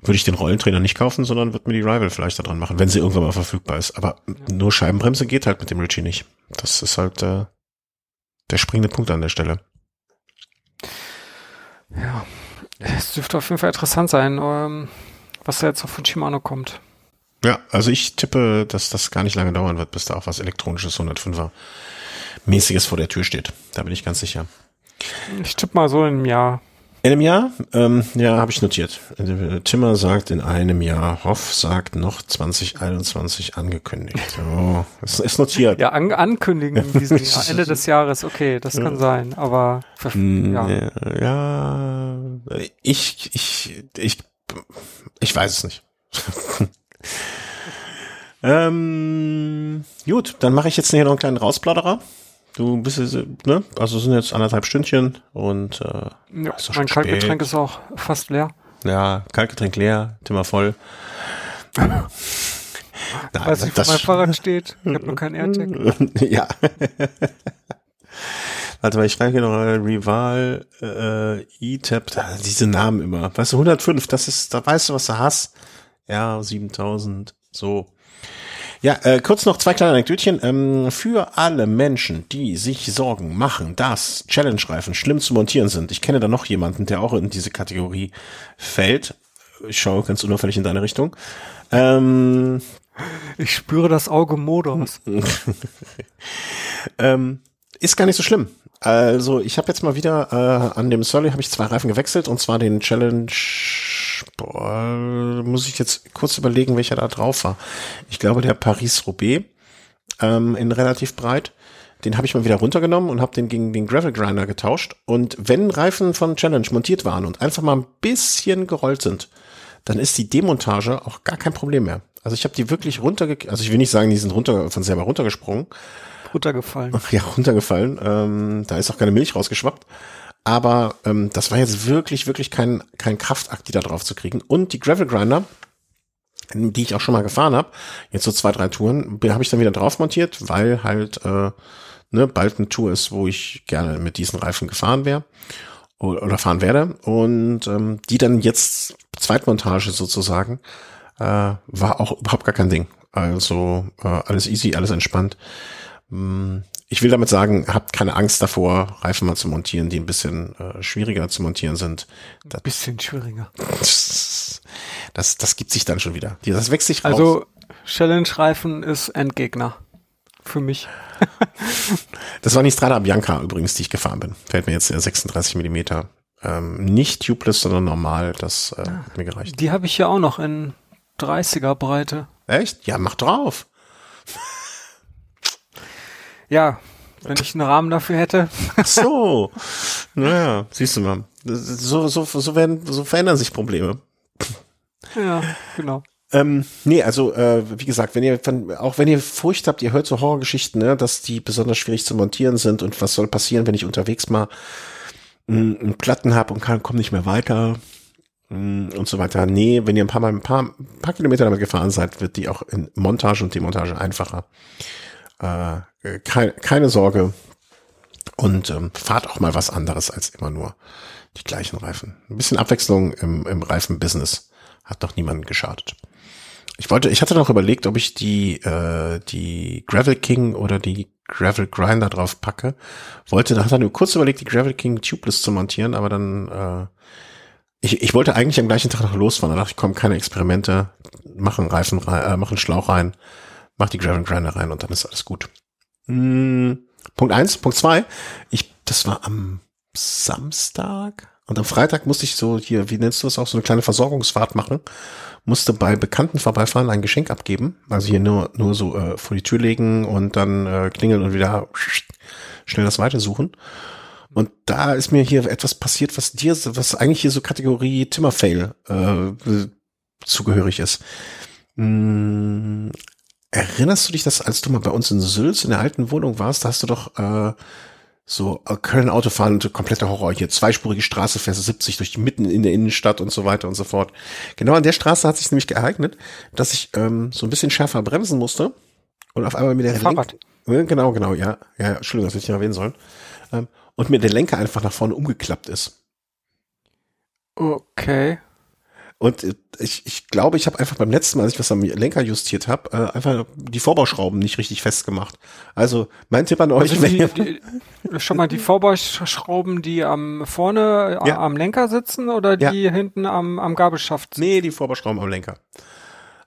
Würde ich den Rollentrainer nicht kaufen, sondern würde mir die Rival vielleicht da dran machen, wenn sie irgendwann mal verfügbar ist. Aber nur Scheibenbremse geht halt mit dem Ritchie nicht. Das ist halt äh, der springende Punkt an der Stelle. Ja, es dürfte auf jeden Fall interessant sein, ähm, was da jetzt auf von Shimano kommt. Ja, also ich tippe, dass das gar nicht lange dauern wird, bis da auch was elektronisches 105er mäßiges vor der Tür steht. Da bin ich ganz sicher. Ich tippe mal so in einem Jahr. In einem Jahr? Ähm, ja, habe ich notiert. Timmer sagt in einem Jahr, Hoff sagt noch 2021 angekündigt. Das ist notiert. Ja, an, ankündigen in diesem Jahr, Ende des Jahres, okay, das kann sein, aber hm, ja. ja, ich, ich, ich, ich weiß es nicht. ähm, gut, dann mache ich jetzt hier noch einen kleinen Rausplauderer. Du bist ne? Also sind jetzt anderthalb Stündchen und äh, ja, mein Kaltgetränk ist auch fast leer. Ja, Kaltgetränk leer, Thema voll. Nein, Weiß nicht, wo mein Fahrrad steht. Ich habe nur keinen AirTag. ja. Warte mal, ich schreibe hier noch Rival, äh, E-Tab, diese Namen immer. Weißt du, 105, das ist, da weißt du, was du hast. Ja, 7000, so. Ja, äh, kurz noch zwei kleine Anekdötchen. Ähm, für alle Menschen, die sich Sorgen machen, dass Challenge-Reifen schlimm zu montieren sind. Ich kenne da noch jemanden, der auch in diese Kategorie fällt. Ich schaue ganz unauffällig in deine Richtung. Ähm, ich spüre das Auge Modus. ähm, ist gar nicht so schlimm. Also ich habe jetzt mal wieder äh, an dem Surly habe ich zwei Reifen gewechselt und zwar den Challenge boah, muss ich jetzt kurz überlegen, welcher da drauf war. Ich glaube, der Paris-Roubaix ähm, in relativ breit. Den habe ich mal wieder runtergenommen und habe den gegen den Gravel Grinder getauscht. Und wenn Reifen von Challenge montiert waren und einfach mal ein bisschen gerollt sind, dann ist die Demontage auch gar kein Problem mehr. Also ich habe die wirklich runterge... Also ich will nicht sagen, die sind runter von selber runtergesprungen. Runtergefallen. Ja, runtergefallen. Ähm, da ist auch keine Milch rausgeschwappt. Aber ähm, das war jetzt wirklich, wirklich kein, kein Kraftakt, die da drauf zu kriegen. Und die Gravel Grinder, die ich auch schon mal gefahren habe, jetzt so zwei, drei Touren, habe ich dann wieder drauf montiert, weil halt äh, ne, bald eine Tour ist, wo ich gerne mit diesen Reifen gefahren wäre. oder fahren werde und ähm, die dann jetzt Zweitmontage sozusagen äh, war auch überhaupt gar kein Ding. Also äh, alles easy, alles entspannt. Hm, ich will damit sagen, habt keine Angst davor, Reifen mal zu montieren, die ein bisschen äh, schwieriger zu montieren sind. Ein bisschen schwieriger. Das, das gibt sich dann schon wieder. Das wächst sich raus. Also Challenge-Reifen ist Endgegner. Für mich. das war die Strada Bianca übrigens, die ich gefahren bin. Fällt mir jetzt 36 Millimeter. Ähm, nicht tubeless, sondern normal. Das äh, hat mir gereicht. Die habe ich ja auch noch in 30er Breite. Echt? Ja, mach drauf. Ja, wenn ich einen Rahmen dafür hätte. Ach so. Naja, siehst du mal. So, so, so, werden, so verändern sich Probleme. Ja, genau. Ähm, nee, also äh, wie gesagt, wenn ihr von, auch wenn ihr Furcht habt, ihr hört so Horrorgeschichten, ne, dass die besonders schwierig zu montieren sind und was soll passieren, wenn ich unterwegs mal mm, einen Platten habe und kann, komm nicht mehr weiter mm, und so weiter. Nee, wenn ihr ein paar Mal ein paar, ein paar Kilometer damit gefahren seid, wird die auch in Montage und Demontage einfacher. Äh, kein, keine Sorge und ähm, fahrt auch mal was anderes als immer nur die gleichen Reifen. Ein bisschen Abwechslung im, im Reifenbusiness hat doch niemanden geschadet. Ich wollte, ich hatte noch überlegt, ob ich die, äh, die Gravel King oder die Gravel Grinder drauf packe. Wollte, da hat er nur kurz überlegt, die Gravel King Tubeless zu montieren, aber dann, äh, ich, ich wollte eigentlich am gleichen Tag noch losfahren. Da dachte ich, komm, keine Experimente, machen Reifen rein, äh, machen Schlauch rein, mach die Gravel Grinder rein und dann ist alles gut. Hm, Punkt eins, Punkt zwei. Ich, das war am Samstag und am Freitag musste ich so hier, wie nennst du das auch, so eine kleine Versorgungsfahrt machen musste bei Bekannten vorbeifahren, ein Geschenk abgeben. Also hier nur, nur so äh, vor die Tür legen und dann äh, klingeln und wieder schnell das weitersuchen. Und da ist mir hier etwas passiert, was dir, was eigentlich hier so Kategorie Timmerfail äh, zugehörig ist. Erinnerst du dich, dass als du mal bei uns in Sülz in der alten Wohnung warst, da hast du doch äh, so äh, Köln Autofahren, kompletter Horror hier, zweispurige Straße, fährst 70 durch die mitten in der Innenstadt und so weiter und so fort. Genau an der Straße hat sich nämlich geeignet, dass ich ähm, so ein bisschen schärfer bremsen musste und auf einmal mit der Fahrrad. Lenk genau, genau, ja, ja, Entschuldigung, das hätte ich nicht erwähnen sollen. Ähm, und mir der Lenker einfach nach vorne umgeklappt ist. Okay. Und ich, ich glaube, ich habe einfach beim letzten Mal, als ich was am Lenker justiert habe, äh, einfach die Vorbauschrauben nicht richtig festgemacht. Also mein Tipp an euch, also die, die, schon mal die Vorbauschrauben, die am vorne ja. am Lenker sitzen oder die ja. hinten am, am Gabelschaft? Nee, die Vorbauschrauben am Lenker.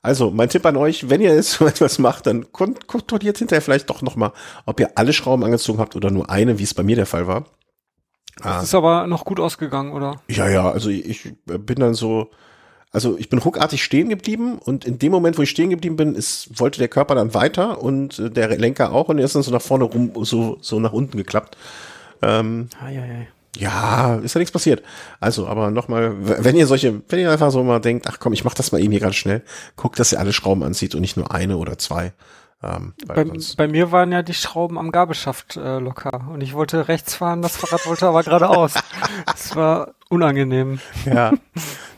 Also mein Tipp an euch, wenn ihr jetzt so etwas macht, dann kontrolliert hinterher vielleicht doch nochmal, ob ihr alle Schrauben angezogen habt oder nur eine, wie es bei mir der Fall war. Das ah. ist aber noch gut ausgegangen, oder? Ja, ja, also ich bin dann so, also ich bin ruckartig stehen geblieben und in dem Moment, wo ich stehen geblieben bin, ist, wollte der Körper dann weiter und äh, der Lenker auch und er ist dann so nach vorne rum, so, so nach unten geklappt. Ähm, ei, ei. Ja, ist ja nichts passiert. Also, aber nochmal, wenn ihr solche, wenn ihr einfach so mal denkt, ach komm, ich mach das mal eben hier ganz schnell, guckt, dass ihr alle Schrauben anzieht und nicht nur eine oder zwei. Ähm, bei, bei, mir waren ja die Schrauben am Gabelschaft äh, locker und ich wollte rechts fahren, das Fahrrad wollte aber geradeaus. Das war unangenehm. Ja.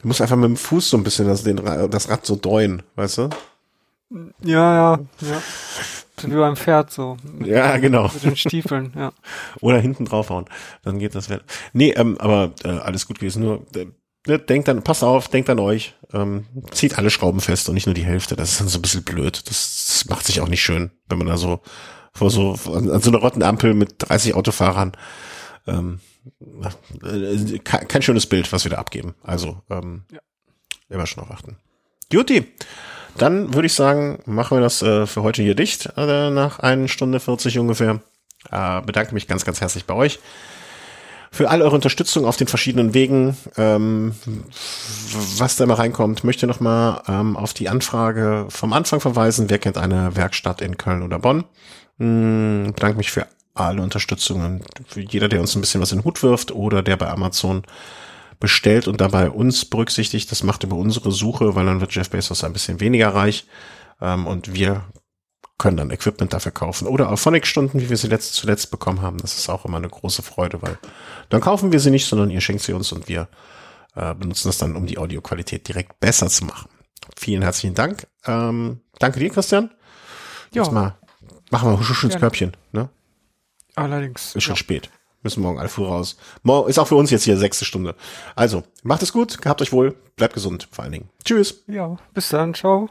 Du musst einfach mit dem Fuß so ein bisschen das, den, das Rad so deuen, weißt du? Ja, ja, ja. Wie beim Pferd so. Ja, genau. Mit den Stiefeln, ja. Oder hinten draufhauen. Dann geht das. Nee, ähm, aber äh, alles gut gewesen. Nur äh, ne, denkt dann, passt auf, denkt an euch, ähm, zieht alle Schrauben fest und nicht nur die Hälfte. Das ist dann so ein bisschen blöd. Das, das macht sich auch nicht schön, wenn man da so vor so an, an so einer roten Ampel mit 30 Autofahrern ähm, äh, kein, kein schönes Bild, was wir da abgeben. Also ähm, ja. immer schon noch warten. Juti, dann würde ich sagen, machen wir das äh, für heute hier dicht, äh, nach einer Stunde 40 ungefähr. Äh, bedanke mich ganz, ganz herzlich bei euch für all eure Unterstützung auf den verschiedenen Wegen. Ähm, was da mal reinkommt, möchte noch mal ähm, auf die Anfrage vom Anfang verweisen. Wer kennt eine Werkstatt in Köln oder Bonn? Hm, bedanke mich für alle Unterstützungen. Für jeder, der uns ein bisschen was in den Hut wirft oder der bei Amazon bestellt und dabei uns berücksichtigt. Das macht über unsere Suche, weil dann wird Jeff Bezos ein bisschen weniger reich. Ähm, und wir können dann Equipment dafür kaufen. Oder auch Phonic-Stunden, wie wir sie letzt, zuletzt bekommen haben. Das ist auch immer eine große Freude, weil dann kaufen wir sie nicht, sondern ihr schenkt sie uns und wir äh, benutzen das dann, um die Audioqualität direkt besser zu machen. Vielen herzlichen Dank. Ähm, danke dir, Christian. Ja. Jetzt mal machen wir Husch ins Körbchen. Ne? Allerdings. Ist schon ja. spät. Müssen morgen alle früh raus. Morgen ist auch für uns jetzt hier sechste Stunde. Also, macht es gut, gehabt euch wohl, bleibt gesund vor allen Dingen. Tschüss. Ja, bis dann, ciao.